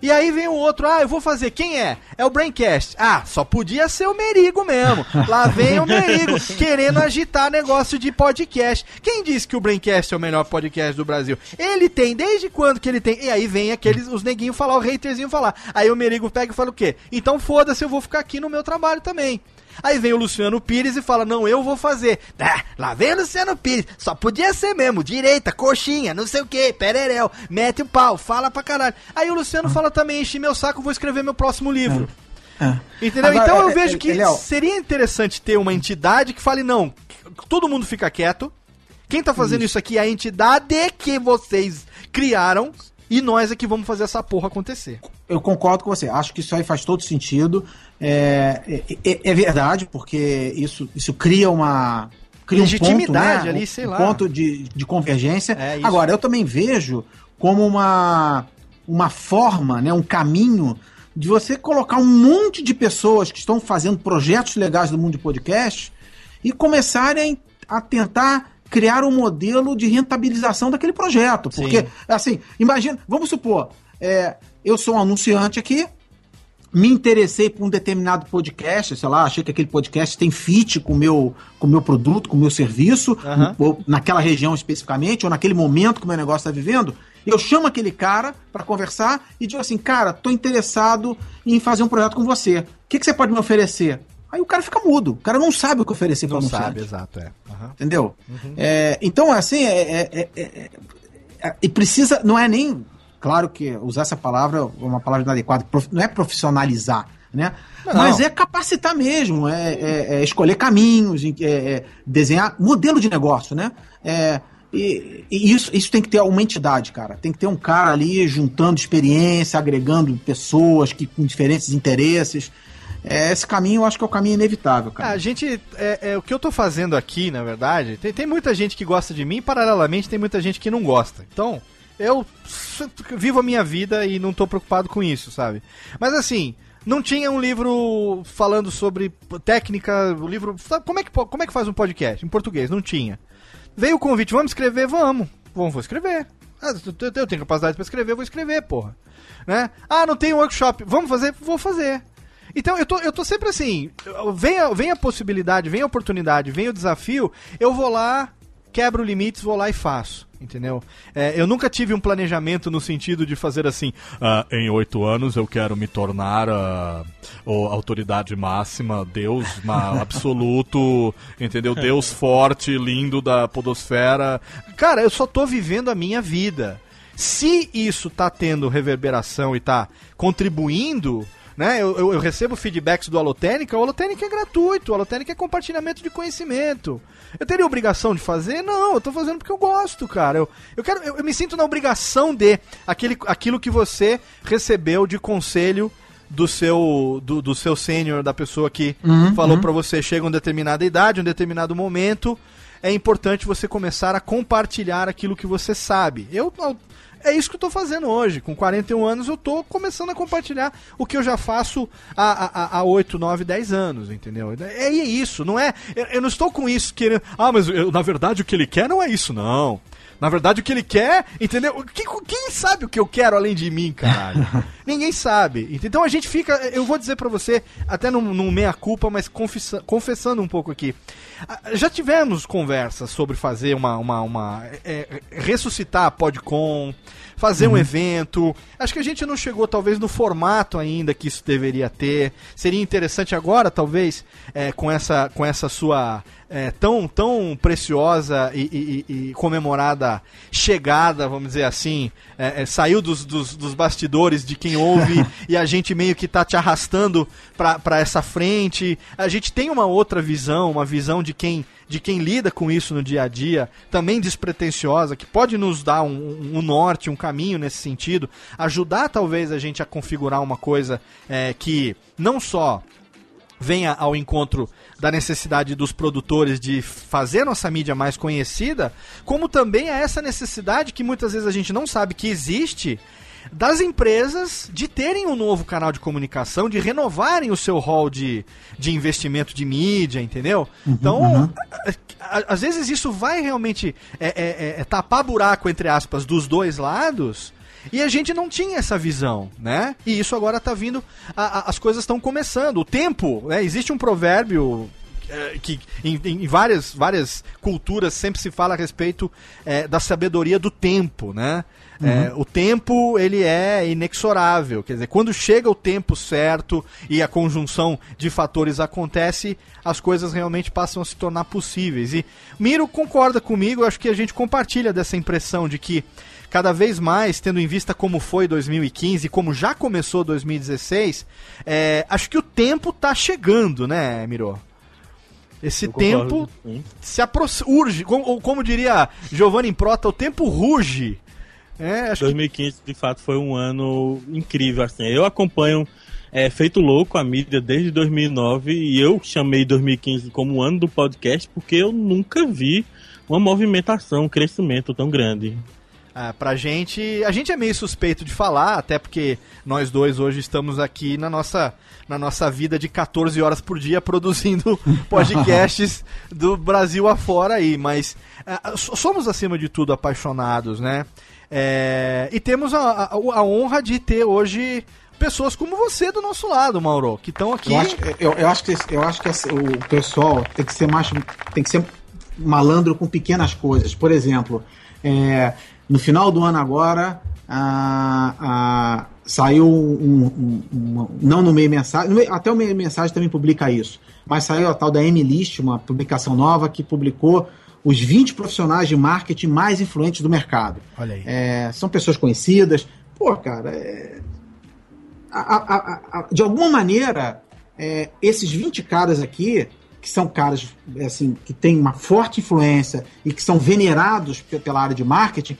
E aí vem o outro, ah, eu vou fazer, quem é? É o Braincast. Ah, só podia ser o Merigo mesmo. Lá vem o Merigo, querendo agitar negócio de podcast. Quem disse que o Braincast é o melhor podcast do Brasil? Ele tem, desde quando que ele tem? E aí vem aqueles, os neguinhos falar, o haterzinho falar. Aí o Merigo pega e fala o quê? Então foda-se, eu vou ficar aqui no meu trabalho também. Aí vem o Luciano Pires e fala: Não, eu vou fazer. Ah, lá vem o Luciano Pires. Só podia ser mesmo. Direita, coxinha, não sei o que, pererel. Mete o pau, fala pra caralho. Aí o Luciano fala também: Enchi meu saco, vou escrever meu próximo livro. Entendeu? Agora, então eu é, vejo é, que Léo. seria interessante ter uma entidade que fale: Não, todo mundo fica quieto. Quem tá fazendo isso aqui é a entidade que vocês criaram. E nós é que vamos fazer essa porra acontecer. Eu concordo com você. Acho que isso aí faz todo sentido. É, é, é- é verdade, porque isso, isso cria uma. Cria Legitimidade um ponto, né? ali, sei um lá. ponto de, de convergência. É. Agora, eu também vejo como uma, uma forma, né, um caminho de você colocar um monte de pessoas que estão fazendo projetos legais do mundo de podcast e começarem a tentar criar um modelo de rentabilização daquele projeto. Porque, assim, imagina, vamos supor, é, eu sou um anunciante aqui, me interessei por um determinado podcast, sei lá, achei que aquele podcast tem fit com o meu, com o meu produto, com o meu serviço, Aham. ou naquela região especificamente, ou naquele momento que o meu negócio está vivendo, eu chamo aquele cara para conversar e digo assim, cara, tô interessado em fazer um projeto com você. O que, que você pode me oferecer? Aí o cara fica mudo, o cara não sabe o que oferecer para Não um sabe, chefe. exato, é. Aham. Entendeu? É, então, assim, é, é- é- é- é- e precisa, não é nem, claro que usar essa palavra é uma palavra inadequada, não é profissionalizar, né? Não. Mas é capacitar mesmo, é, é- é escolher caminhos, é- é desenhar modelo de negócio, né? É, e, e isso, isso tem que ter uma entidade, cara. Tem que ter um cara ali juntando experiência, agregando pessoas que com diferentes interesses. É, esse caminho eu acho que é o caminho inevitável, cara. a gente. É, é, o que eu tô fazendo aqui, na verdade, tem, tem muita gente que gosta de mim paralelamente, tem muita gente que não gosta. Então, eu vivo a minha vida e não tô preocupado com isso, sabe? Mas assim. Não tinha um livro falando sobre técnica, o livro. sabe Como é, que, como é que faz um podcast? Em português, não tinha. Veio o convite, vamos escrever? Vamos. Vamos, vou escrever. Ah, eu tenho capacidade pra escrever, vou escrever, porra. Né? Ah, não tem um workshop. Vamos fazer? Vou fazer. Então, eu tô, eu tô sempre assim, vem a, vem a possibilidade, vem a oportunidade, vem o desafio, eu vou lá, quebro limites, vou lá e faço, entendeu? É, eu nunca tive um planejamento no sentido de fazer assim, "Ah, em oito anos eu quero me tornar a o- autoridade máxima, Deus absoluto, entendeu? Deus forte, lindo da podosfera. Cara, eu só tô vivendo a minha vida. Se isso tá tendo reverberação e tá contribuindo, né? Eu, eu- eu recebo feedbacks do Alotênica, o Alotênica é gratuito, o Alotênica é compartilhamento de conhecimento. Eu teria obrigação de fazer? Não, eu tô fazendo porque eu gosto, cara. Eu, eu quero, eu, eu me sinto na obrigação de aquele, aquilo que você recebeu de conselho do seu do, do seu sênior, da pessoa que falou pra você, chega uma determinada idade, um determinado momento, é importante você começar a compartilhar aquilo que você sabe. Eu é isso que eu tô fazendo hoje. Com 41 anos eu tô começando a compartilhar o que eu já faço há, há, há 8, 9, 10 anos, entendeu? É, é isso, não é. Eu, eu não estou com isso querendo. Ah, mas eu- na verdade o que ele quer não é isso, não. Na verdade, o que ele quer, entendeu? Quem, quem sabe o que eu quero além de mim, caralho? Ninguém sabe. Então a gente fica. Eu vou dizer pra você, até num, num meia-culpa, mas confessa- confessando um pouco aqui. Ah, Já tivemos conversas sobre fazer uma. uma, uma é, é, ressuscitar a Podcon, fazer um evento. Acho que a gente não chegou, talvez, no formato ainda que isso deveria ter. Seria interessante agora, talvez, é, com, essa, com essa sua é, tão, tão preciosa e, e- e comemorada chegada, vamos dizer assim, é, é, saiu dos, dos, dos bastidores de quem ouve e a gente meio que tá te arrastando pra essa frente. A gente tem uma outra visão, uma visão de quem de quem lida com isso no dia a dia, também despretensiosa, que pode nos dar um, um- um norte, um caminho nesse sentido, ajudar talvez a gente a configurar uma coisa é, que não só venha ao encontro da necessidade dos produtores de fazer nossa mídia mais conhecida, como também a essa necessidade que muitas vezes a gente não sabe que existe das empresas de terem um novo canal de comunicação, de renovarem o seu rol de, de investimento de mídia, entendeu? então, a- a- às vezes isso vai realmente é, é, é, é tapar buraco, entre aspas, dos dois lados. E a gente não tinha essa visão, né? E isso agora tá vindo, a- a- as coisas estão começando. O tempo, né? Existe um provérbio eh, que em, em várias, várias culturas sempre se fala a respeito eh, da sabedoria do tempo, né? Eh, o tempo ele é inexorável, quer dizer, quando chega o tempo certo e a conjunção de fatores acontece, as coisas realmente passam a se tornar possíveis. E Miro concorda comigo, acho que a gente compartilha dessa impressão de que cada vez mais, tendo em vista como foi 2015 e como já começou 2016, é, acho que o tempo tá chegando, né, Miro? Esse Eu tempo concordo, se aproxima, urge, como, ou como diria Giovanni Prota, o tempo ruge. É, acho que 2015, de fato, foi um ano incrível, assim. Eu acompanho é, Feito Louco, a mídia, desde 2009, e eu chamei 2015 como o ano do podcast porque eu nunca vi uma movimentação, um crescimento tão grande. Ah, pra gente, a gente é meio suspeito de falar, até porque nós dois hoje estamos aqui na nossa, na nossa vida de 14 horas por dia produzindo podcasts do Brasil afora aí, mas ah, so- somos acima de tudo apaixonados, né? É, e temos a, a- a honra de ter hoje pessoas como você do nosso lado, Mauro, que estão aqui. Eu acho, eu, eu acho que, eu acho que esse- o pessoal tem que ser mais. tem que ser malandro com pequenas coisas. Por exemplo, é, no final do ano agora, a- a- saiu um, um- um- Não no meio mensagem, até o meio mensagem também publica isso. Mas saiu a tal da M-List, uma publicação nova que publicou os 20 profissionais de marketing mais influentes do mercado. Olha aí. É, são pessoas conhecidas. Pô, cara, é, a- de alguma maneira, é, esses 20 caras aqui, que são caras assim, que têm uma forte influência e que são venerados pe- pela área de marketing,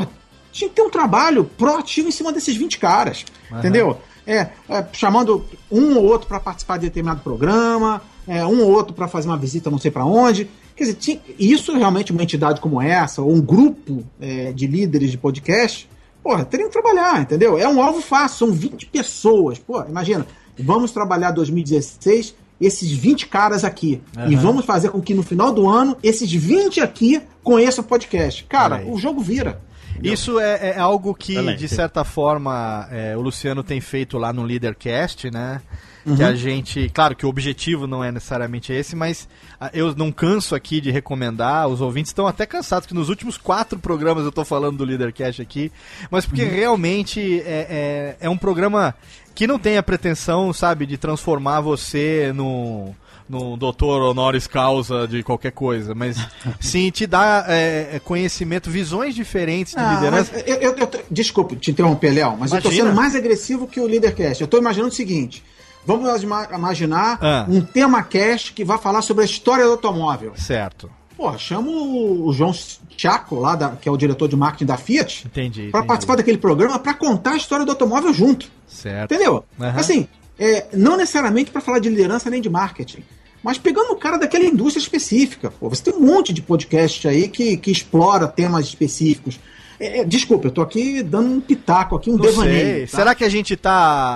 pô, tinha que ter um trabalho proativo em cima desses 20 caras. Entendeu? É, é, chamando um ou outro para participar de determinado programa, é, um ou outro para fazer uma visita não sei para onde. Quer dizer, tinha- isso realmente uma entidade como essa, ou um grupo é, de líderes de podcast, porra, teriam que trabalhar, entendeu? É um alvo fácil, são 20 pessoas. Pô, imagina, vamos trabalhar 2016, esses 20 caras aqui. E vamos fazer com que no final do ano, esses 20 aqui conheçam o podcast. Cara, o jogo vira. Isso é, é algo que, Excelente. de certa forma, é, o Luciano tem feito lá no Leadercast, né? Uhum. Que a gente. Claro que o objetivo não é necessariamente esse, mas ah, eu não canso aqui de recomendar. Os ouvintes estão até cansados, que nos últimos quatro programas eu tô falando do Leadercast aqui. Mas porque Uhum. realmente é, é, é um programa que não tem a pretensão, sabe, de transformar você no no doutor honoris causa de qualquer coisa, mas sim te dá é, é, conhecimento, visões diferentes de Ah, liderança. eu, eu- eu desculpa te interromper, Léo, mas eu tô Imagina. sendo mais agressivo que o Leadercast. Eu tô imaginando o seguinte: vamos ima- imaginar Ah. um tema cast que vai falar sobre a história do automóvel. Certo. Pô, chama o João Chaco, lá, da- que é o diretor de marketing da Fiat, Entendi. para participar daquele programa para contar a história do automóvel junto. Certo. Entendeu? Aham. Assim, é, não necessariamente para falar de liderança nem de marketing, mas pegando o cara daquela indústria específica. Pô, você tem um monte de podcast aí que, que explora temas específicos. É, é, desculpa, eu tô aqui dando um pitaco aqui, um Não devaneio. tá? Será que a gente tá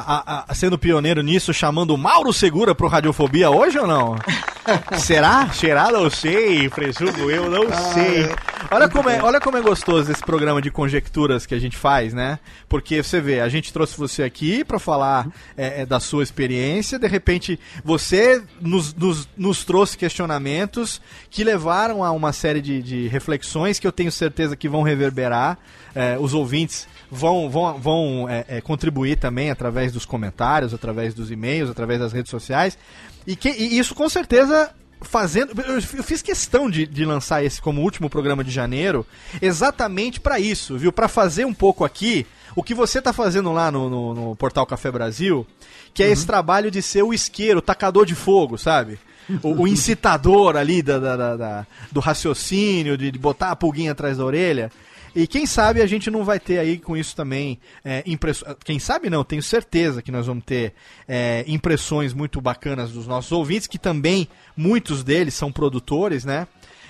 a- a- sendo pioneiro nisso, chamando o Mauro Segura pro Radiofobia hoje ou não? Será? Será? Não sei, presumo eu, não Ah, sei. é. Olha como, é, olha como é gostoso esse programa de conjecturas que a gente faz, né? Porque você vê, a gente trouxe você aqui pra falar é, é, da sua experiência, de repente você nos, nos, nos trouxe questionamentos que levaram a uma série de, de reflexões que eu tenho certeza que vão reverberar. É, os ouvintes vão, vão, vão é, é, contribuir também através dos comentários, através dos e-mails, através das redes sociais. E, que, e isso com certeza fazendo. Eu, fiz questão de, de lançar esse como último programa de janeiro, exatamente para isso, viu? Para fazer um pouco aqui o que você tá fazendo lá no, no, no Portal Café Brasil, que é esse trabalho de ser o isqueiro, o tacador de fogo, sabe? O, o incitador ali da, da- da- da- do raciocínio, de, de botar a pulguinha atrás da orelha. E quem sabe a gente não vai ter aí com isso também é, impressões. Quem sabe não, tenho certeza que nós vamos ter é, impressões muito bacanas dos nossos ouvintes, que também muitos deles são produtores, né?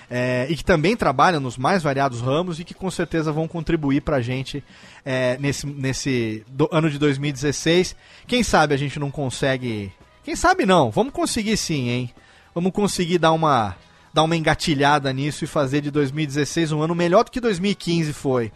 É, e que também trabalham nos mais variados ramos e que com certeza vão contribuir pra gente é, nesse, nesse do- ano de 2016. Quem sabe a gente não consegue. Quem sabe não, vamos conseguir sim, hein? Vamos conseguir dar uma dar uma engatilhada nisso e fazer de 2016 um ano melhor do que 2015 foi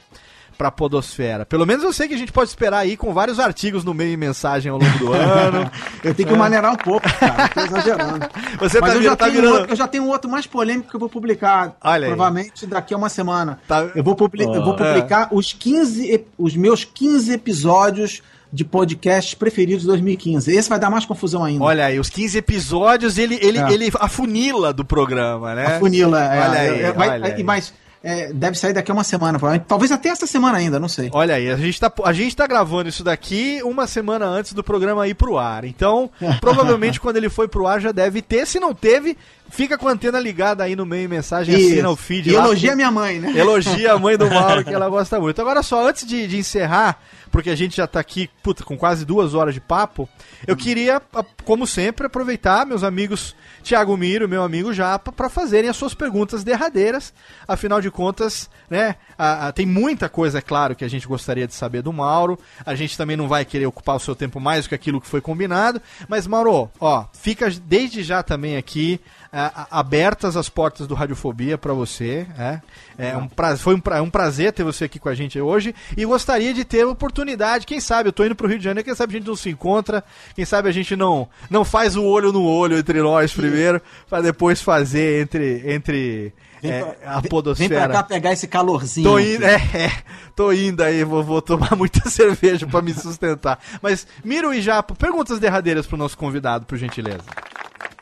pra Podosfera. Pelo menos eu sei que a gente pode esperar aí com vários artigos no meio e mensagem ao longo do ano. Eu tenho que maneirar um pouco, cara. Tô exagerando. Você Mas tá, eu, já tá tenho virando. outro, eu já tenho outro mais polêmico que eu vou publicar. Olha aí. provavelmente daqui a uma semana. Tá- Eu, vou publi- eu vou publicar os 15, ep- os meus 15 episódios de podcasts preferidos de 2015. Esse vai dar mais confusão ainda. Olha aí, os 15 episódios ele, ele, É. ele afunila do programa, né? a funila. É, Olha aí, é, vai- olha é, aí. Mas é, deve sair daqui a uma semana. provavelmente. Talvez até essa semana ainda, não sei. Olha aí, a gente, tá, a gente tá gravando isso daqui uma semana antes do programa ir pro ar. Então, provavelmente quando ele foi pro ar já deve ter. Se não teve, fica com a antena ligada aí no meio mensagem, assina o feed e lá. elogia minha mãe, né? Elogia a mãe do Mauro, que ela gosta muito. Agora só, antes de, de encerrar, porque a gente já tá aqui, puta, com quase duas horas de papo, eu queria, a- como sempre, aproveitar, meus amigos Thiago Miro, meu amigo Japa, para fazerem as suas perguntas derradeiras. Afinal de contas, né, a- a- tem muita coisa, é claro, que a gente gostaria de saber do Mauro. A gente também não vai querer ocupar o seu tempo mais do que aquilo que foi combinado. Mas, Mauro, ó, fica desde já também aqui a, a- a- abertas as portas do Radiofobia pra você. É, é um pra, foi um, pra- é um prazer ter você aqui com a gente hoje. E gostaria de ter a oportunidade. Quem sabe, eu tô indo pro Rio de Janeiro, quem sabe a gente não se encontra. Quem sabe a gente não, não faz o olho no olho entre nós primeiro, pra depois fazer entre, entre Vem é, pra- a Vem podosfera. pra cá pegar esse calorzinho. Tô indo, é, é, tô indo aí, vou, vou tomar muita cerveja pra me sustentar. Mas, Miro e Japo, perguntas derradeiras pro nosso convidado, por gentileza.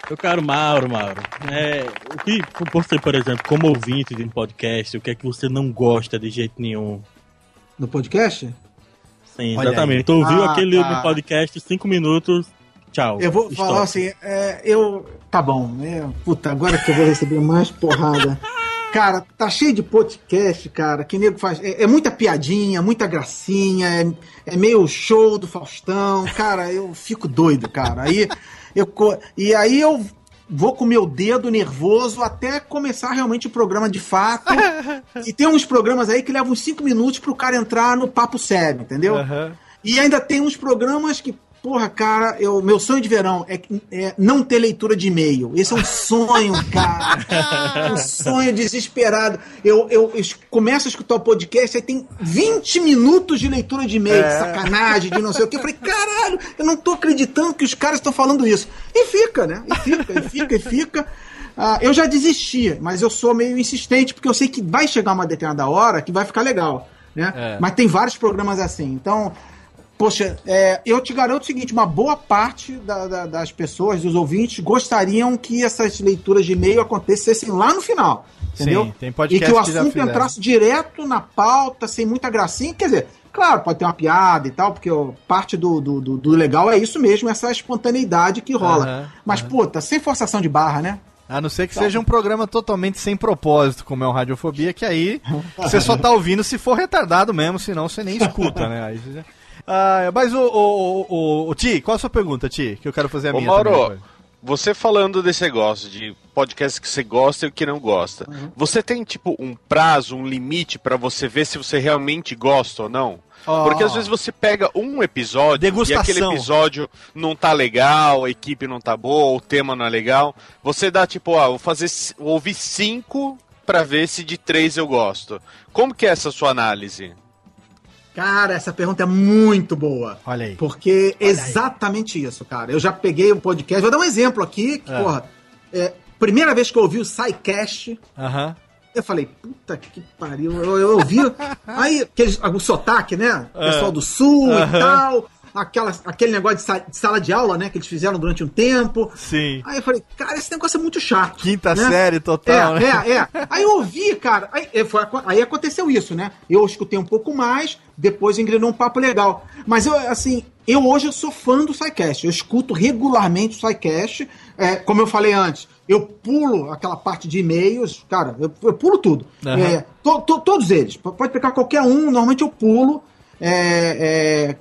Meu caro Mauro, Mauro, é, o que você, por exemplo, como ouvinte de um podcast, o que é que você não gosta de jeito nenhum? No podcast? Sim, Olha exatamente. Tu ouviu Ah, aquele tá. podcast, cinco minutos, tchau. Eu vou Stop. falar assim, é, eu. Tá bom, é, puta, agora que eu vou receber mais porrada. Cara, tá cheio de podcast, cara, que nego faz. É, é muita piadinha, muita gracinha, é, é meio show do Faustão. Cara, eu fico doido, cara. Aí eu. E aí eu vou com meu dedo nervoso até começar realmente o programa de fato. e tem uns programas aí que levam uns cinco minutos pro cara entrar no papo sério, entendeu? E ainda tem uns programas que, porra, cara, eu, meu sonho de verão é, é não ter leitura de e-mail. Esse é um sonho, cara. um sonho desesperado. Eu, eu, es- começo a escutar o podcast, aí tem 20 minutos de leitura de e-mail, de sacanagem, de não sei o que. Eu falei, caralho, eu não tô acreditando que os caras estão falando isso. E fica, né? E fica, e fica, e fica. Ah, eu já desisti, mas eu sou meio insistente, porque eu sei que vai chegar uma determinada hora que vai ficar legal. Né? É. Mas tem vários programas assim. Então, Poxa, é, eu te garanto o seguinte: uma boa parte da- da- das pessoas, dos ouvintes, gostariam que essas leituras de e-mail acontecessem lá no final. Entendeu? Sim, tem e podcast que o que já assunto fizeram. entrasse direto na pauta, sem muita gracinha. Quer dizer, claro, pode ter uma piada e tal, porque ó, parte do, do, do- do legal é isso mesmo, essa espontaneidade que rola. Aham, Mas, puta, sem forçação de barra, né? A não ser que seja um programa totalmente sem propósito, como é o Radiofobia, que aí você só tá ouvindo se for retardado mesmo, senão você nem escuta, né? Aí você já- Ah, mas o, o, o, o Ti, qual a sua pergunta, Ti? Que eu quero fazer a Ô minha Mauro, também você falando desse negócio de podcast que você gosta e o que não gosta, Uhum. você tem tipo um prazo, um limite pra você ver se você realmente gosta ou não? Ó. Porque às vezes você pega um episódio Degustação. e aquele episódio não tá legal, a equipe não tá boa, o tema não é legal. Você dá tipo, ah, vou fazer vou ouvir cinco pra ver se de três eu gosto. Como que é essa sua análise? Cara, essa pergunta é muito boa. Olha aí. Porque é exatamente isso, cara. Eu já peguei um podcast, vou dar um exemplo aqui, que, É. porra, é, primeira vez que eu ouvi o SciCast, Aham. eu falei, puta que pariu, eu, eu ouvi, aí aqueles, o sotaque, né? Pessoal do sul e tal, aquela, aquele negócio de, sa- de sala de aula, né, que eles fizeram durante um tempo. Sim. Aí eu falei, cara, esse negócio é muito chato. Quinta né? série total, é, né? É, é. Aí eu ouvi, cara. Aí, foi- aí aconteceu isso, né? Eu escutei um pouco mais, depois engrenou um papo legal. Mas eu, assim, eu hoje eu sou fã do SciCast. Eu escuto regularmente o SciCast. É, como eu falei antes, eu pulo aquela parte de e-mails, cara, eu, eu pulo tudo. Aham. É, to- to- todos eles. Pode pegar qualquer um, normalmente eu pulo. É,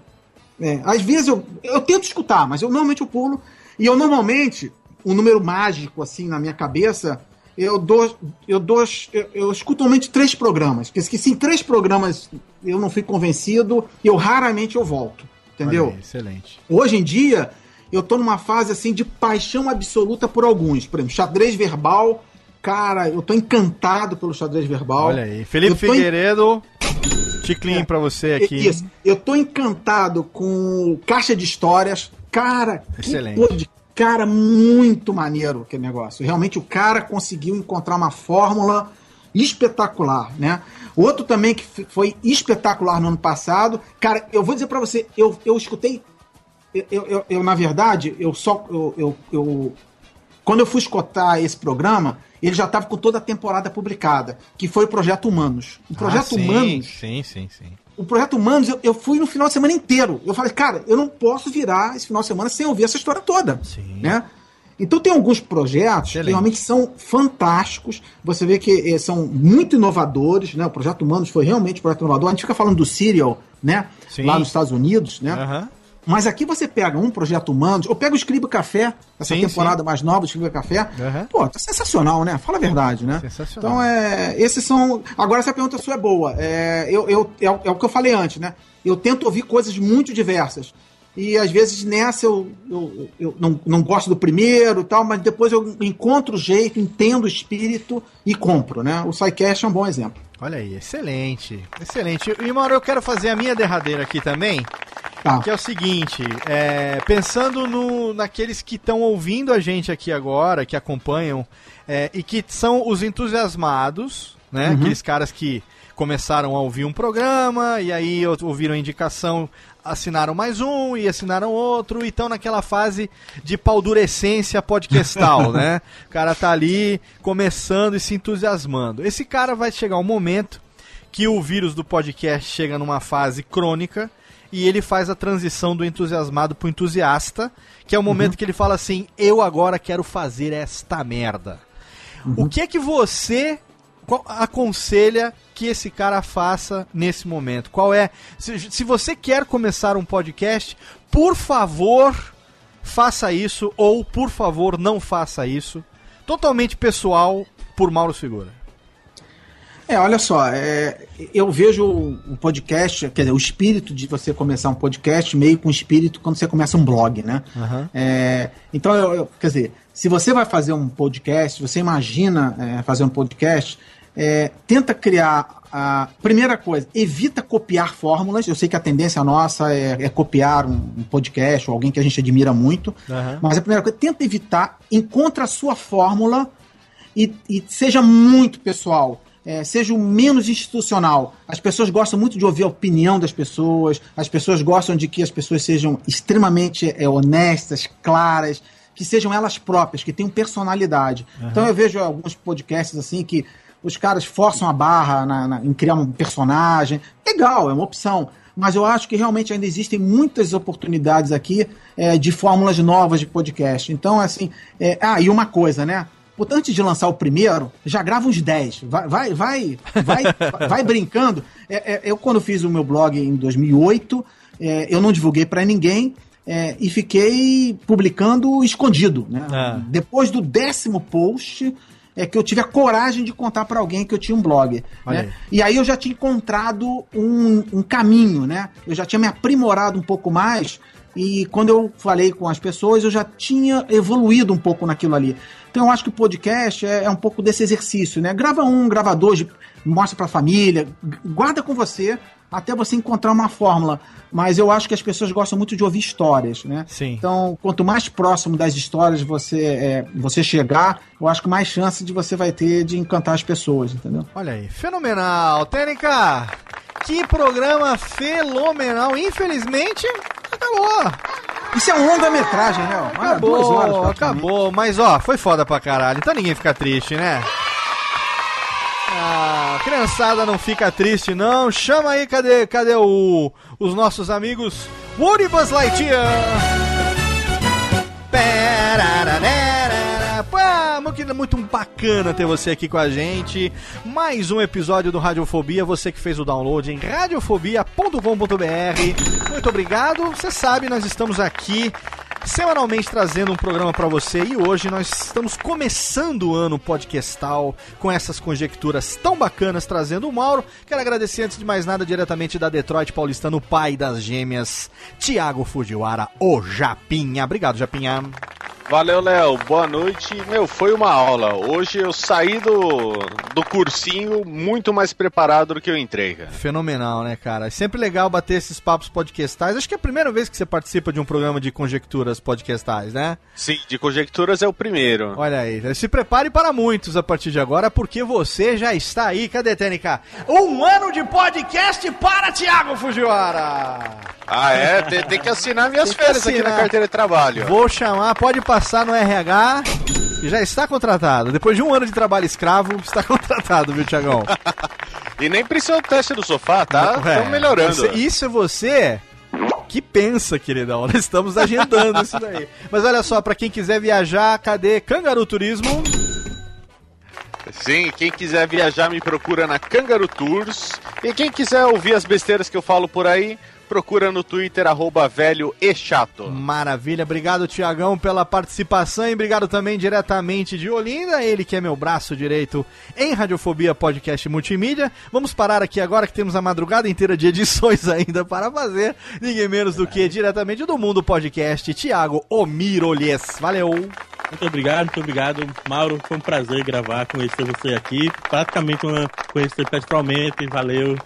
é, às vezes eu, eu tento escutar, mas eu normalmente eu pulo. E eu normalmente, um número mágico assim na minha cabeça, eu dou. Eu dou. Eu, eu escuto normalmente três programas. Porque se em três programas eu não fui convencido, eu raramente eu volto. Entendeu? Aí, excelente. Hoje em dia, eu tô numa fase assim de paixão absoluta por alguns. Por exemplo, xadrez verbal. Cara, eu tô encantado pelo xadrez verbal. Olha aí. Felipe Figueiredo, ticlinho É. pra você aqui. Isso. Eu tô encantado com Caixa de Histórias. Cara, Excelente. que cara muito maneiro aquele negócio. Realmente o cara conseguiu encontrar uma fórmula espetacular, né? Outro também que foi espetacular no ano passado. Cara, eu vou dizer pra você, eu, eu escutei. Eu, eu, eu- eu, na verdade, eu só. Eu, eu, eu- quando eu fui escutar esse programa, ele já estava com toda a temporada publicada, que foi o Projeto Humanos. O Projeto Ah, sim, Humanos Sim, sim, sim. o Projeto Humanos, eu, eu fui no final de semana inteiro. Eu falei, cara, eu não posso virar esse final de semana sem ouvir essa história toda. Sim. Né? Então tem alguns projetos Excelente. que realmente são fantásticos. Você vê que eh, são muito inovadores, né? O Projeto Humanos foi realmente um projeto inovador. A gente fica falando do Serial, né? Sim. Lá nos Estados Unidos, né? Aham. Mas aqui você pega um Projeto Humanos, ou pega o Escriba Café, essa Sim, temporada mais nova do Escriba Café. Aham. Pô, tá sensacional, né? Fala a verdade, né? Sensacional. Então, é, esses são. Agora, essa pergunta sua é boa. É, eu, eu, é, o- é o que eu falei antes, né? Eu tento ouvir coisas muito diversas. E às vezes nessa eu, eu, eu não, não gosto do primeiro tal, mas depois eu encontro o jeito, entendo o espírito e compro, né? O SciCast é um bom exemplo. Olha aí, excelente, excelente. E Mauro, eu quero fazer a minha derradeira aqui também, Tá. que é o seguinte, é, pensando no, naqueles que estão ouvindo a gente aqui agora, que acompanham, é, e que são os entusiasmados, né? Aqueles caras que começaram a ouvir um programa, e aí ou- ouviram a indicação, assinaram mais um, e assinaram outro, e estão naquela fase de paldurecência podcastal, né? O cara tá ali começando e se entusiasmando. Esse cara vai chegar um momento que o vírus do podcast chega numa fase crônica e ele faz a transição do entusiasmado pro entusiasta, que é o momento que ele fala assim: "Eu agora quero fazer esta merda". O que é que você aconselha que esse cara faça nesse momento? Qual é se, se você quer começar um podcast, por favor, faça isso ou por favor, não faça isso. Totalmente pessoal por Mauro Figura. É, olha só, é, eu vejo o podcast, quer dizer, o espírito de você começar um podcast meio com o espírito quando você começa um blog, né? Aham. É, então, eu, eu- quer dizer, se você vai fazer um podcast, você imagina é, fazer um podcast, é, tenta criar a primeira coisa, evita copiar fórmulas. Eu sei que a tendência nossa é, é copiar um, um podcast ou alguém que a gente admira muito, Aham. mas a primeira coisa, tenta evitar, encontra a sua fórmula e, e seja muito pessoal. É, seja o menos institucional. As pessoas gostam muito de ouvir a opinião das pessoas, as pessoas gostam de que as pessoas sejam extremamente é, honestas, claras, que sejam elas próprias, que tenham personalidade. Então eu vejo alguns podcasts assim que os caras forçam a barra na- na- em criar um personagem. Legal, é uma opção. Mas eu acho que realmente ainda existem muitas oportunidades aqui é, de fórmulas novas de podcast. Então, assim. é, ah, e uma coisa, né? Portanto, antes de lançar o primeiro, já grava uns 10. Vai, vai, vai, vai, vai brincando. É, é, eu, quando fiz o meu blog em 2008, é, eu não divulguei para ninguém é, e fiquei publicando escondido. Né? Ah. Depois do décimo post, é que eu tive a coragem de contar para alguém que eu tinha um blog. Né? E aí eu já tinha encontrado um, um caminho, né? Eu já tinha me aprimorado um pouco mais. E quando eu falei com as pessoas, eu já tinha evoluído um pouco naquilo ali. Então eu acho que o podcast é, é um pouco desse exercício, né? Grava um, grava dois, mostra pra família, gu- guarda com você até você encontrar uma fórmula. Mas eu acho que as pessoas gostam muito de ouvir histórias, né? Sim. Então, quanto mais próximo das histórias você, é, você chegar, eu acho que mais chance de você vai ter de encantar as pessoas, entendeu? Olha aí, fenomenal. Tênica, que programa fenomenal. Infelizmente, acabou. Isso é um longa-metragem, né? Ah, duas Acabou, horas, acabou. Mas ó, foi foda pra caralho. Então ninguém fica triste, né? Ah, criançada não fica triste, não. Chama aí, cadê, cadê o, os nossos amigos Woody Buzz Lightyear? Perararara. Muito- bacana ter você aqui com a gente. Mais um episódio do Radiofobia. Você que fez o download em radiofobia.com.br. Muito obrigado. Você sabe, nós estamos aqui semanalmente trazendo um programa pra você e hoje nós estamos começando o ano podcastal com essas conjecturas tão bacanas trazendo o Mauro. Quero agradecer antes de mais nada diretamente da Detroit Paulistano, pai das gêmeas, Tiago Fujiwara, o Japinha. Obrigado, Japinha. Valeu, Léo. Boa noite. Meu, foi uma aula. Hoje eu saí do, do cursinho muito mais preparado do que eu entrei, cara. Fenomenal, né, cara? É sempre legal bater esses papos podcastais. Acho que é a primeira vez que você participa de um programa de conjecturas podcastais, né? Sim, de conjecturas é o primeiro. Olha aí, se prepare para muitos a partir de agora, porque você já está aí. Cadê, Tênica? Um ano de podcast para Tiago Fujiwara! Ah, é? Tem, tem que assinar minhas Tem férias aqui na carteira de trabalho. Vou chamar, pode passar no RH e já está contratado. Depois de um ano de trabalho escravo, está contratado, viu, Tiagão? E nem precisa do teste do sofá, tá? É, Estamos melhorando. Isso, isso é você que pensa, queridão. Nós estamos agendando isso daí. Mas olha só, para quem quiser viajar, cadê Cangaru Turismo? Sim, quem quiser viajar me procura na Kangaroo Tours. E quem quiser ouvir as besteiras que eu falo por aí, procura no Twitter, arroba velho e chato. Maravilha, obrigado Tiagão pela participação e obrigado também diretamente de Olinda, ele que é meu braço direito em Radiofobia Podcast Multimídia. Vamos parar aqui agora que temos a madrugada inteira de edições ainda para fazer, ninguém menos do que diretamente do Mundo Podcast, Tiago Omirolhes. Valeu! Muito obrigado, muito obrigado, Mauro. Foi um prazer gravar, conhecer você aqui. Praticamente conhecer pessoalmente, valeu.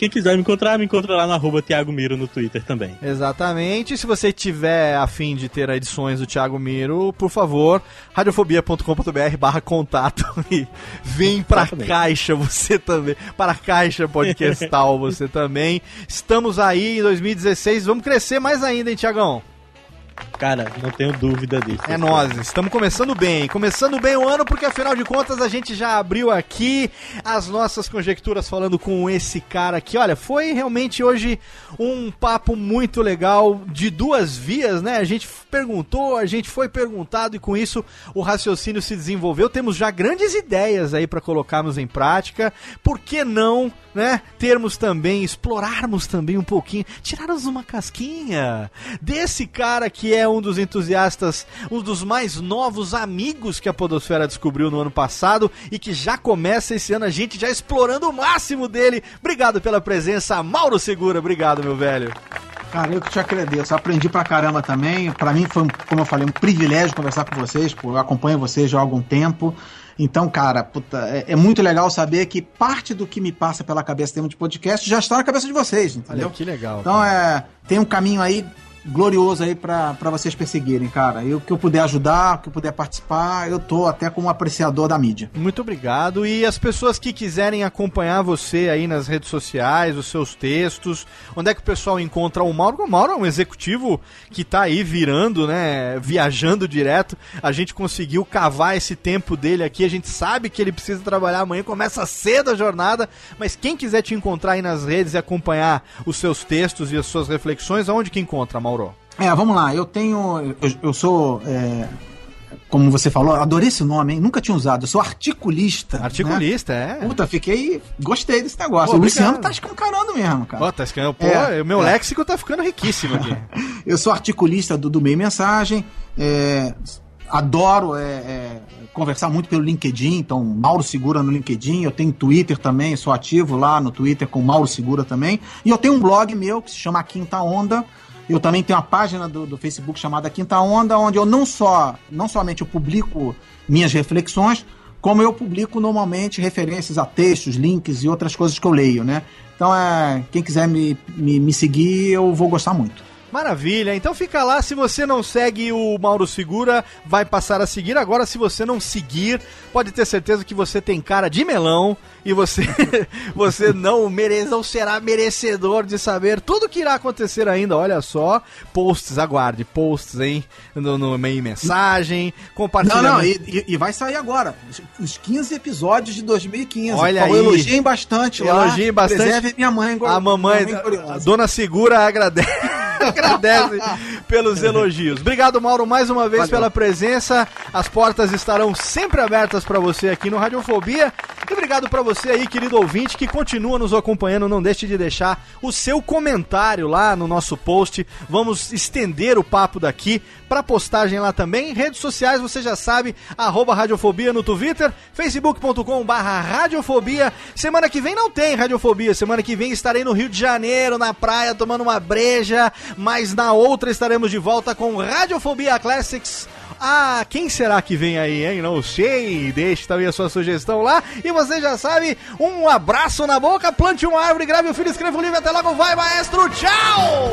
Quem quiser me encontrar, me encontra lá no arroba Thiago Miro no Twitter também. Exatamente. Se você tiver afim de ter edições do Thiago Miro, por favor, radiofobia.com.br barra contato e vem pra Exatamente. caixa você também. Para a caixa podcastal você também. Estamos aí em 2016, vamos crescer mais ainda, hein, Tiagão? Cara, não tenho dúvida disso. É nós, estamos começando bem, começando bem o ano, porque afinal de contas a gente já abriu aqui as nossas conjecturas falando com esse cara aqui. Olha, foi realmente hoje um papo muito legal de duas vias, né? A gente perguntou, a gente foi perguntado e com isso o raciocínio se desenvolveu. Temos já grandes ideias aí para colocarmos em prática. Por que não, né? Termos também, explorarmos também um pouquinho, tirarmos uma casquinha desse cara que é um dos entusiastas, um dos mais novos amigos que a Podosfera descobriu no ano passado e que já começa esse ano a gente já explorando o máximo dele. Obrigado pela presença, Mauro Segura. Obrigado, meu velho. Cara, eu que te agradeço. Aprendi pra caramba também. Pra mim foi, como eu falei, um privilégio conversar com vocês. Eu acompanho vocês já há algum tempo. Então, cara, puta, é, é muito legal saber que parte do que me passa pela cabeça em termos de podcast já está na cabeça de vocês, entendeu? Olha que legal. Então é. Tem um caminho aí glorioso aí pra vocês perseguirem, cara. E o que eu puder ajudar, o que eu puder participar, eu tô até como apreciador da mídia. Muito obrigado. E as pessoas que quiserem acompanhar você aí nas redes sociais, os seus textos, onde é que o pessoal encontra o Mauro? O Mauro é um executivo que tá aí virando, né? Viajando direto. A gente conseguiu cavar esse tempo dele aqui. A gente sabe que ele precisa trabalhar amanhã, começa cedo a jornada. Mas quem quiser te encontrar aí nas redes e acompanhar os seus textos e as suas reflexões, aonde que encontra, Mauro? É, vamos lá. Eu tenho. Eu, eu sou. é, como você falou, adorei esse nome, hein? Nunca tinha usado. Eu sou articulista. né? Articulista, é. Puta, fiquei. Gostei desse negócio. Pô, o Luciano tá escancarando mesmo, cara. Ó, tá escrevendo, pô, É, o meu é. léxico tá ficando riquíssimo aqui. Eu sou articulista do, do Meio Mensagem. é, adoro é, é, conversar muito pelo LinkedIn, então Mauro Segura no LinkedIn. Eu tenho Twitter também, sou ativo lá no Twitter com Mauro Segura também. E eu tenho um blog meu que se chama Quinta Onda. Eu também tenho uma página do, do Facebook chamada Quinta Onda, onde eu não só, não somente eu publico minhas reflexões, como eu publico normalmente referências a textos, links e outras coisas que eu leio, né? Então, é, quem quiser me, me, me seguir, eu vou gostar muito. Maravilha, então fica lá. Se você não segue o Mauro Segura, vai passar a seguir. Agora, se você não seguir, pode ter certeza que você tem cara de melão e você, você não merece, não será merecedor de saber tudo que irá acontecer ainda. Olha só, posts, aguarde, posts, hein? No, no meio mensagem, Não, compartilhando. não, e, e- vai sair agora. Os 15 episódios de 2015. Olha Então, aí. Elogiem bastante lá. Elogiem bastante. Preserve minha mãe. A mamãe, minha a curiosa. Dona Segura agradece, agradece pelos elogios. Obrigado, Mauro, mais uma vez Valeu. pela presença. As portas estarão sempre abertas para você aqui no Radiofobia. E obrigado para você aí, querido ouvinte, que continua nos acompanhando. Não deixe de deixar o seu comentário lá no nosso post. Vamos estender o papo daqui para postagem lá também. Redes sociais, você já sabe, arroba Radiofobia no Twitter, facebook.com barra Radiofobia. Semana que vem não tem Radiofobia. Semana que vem estarei no Rio de Janeiro, na praia, tomando uma breja. Mas na outra estaremos de volta com Radiofobia Classics. Ah, quem será que vem aí, hein? Não sei. Deixe também a sua sugestão lá. E você já sabe, um abraço na boca, plante uma árvore, grave o filho, escreva um livro. Até logo, vai, maestro. Tchau!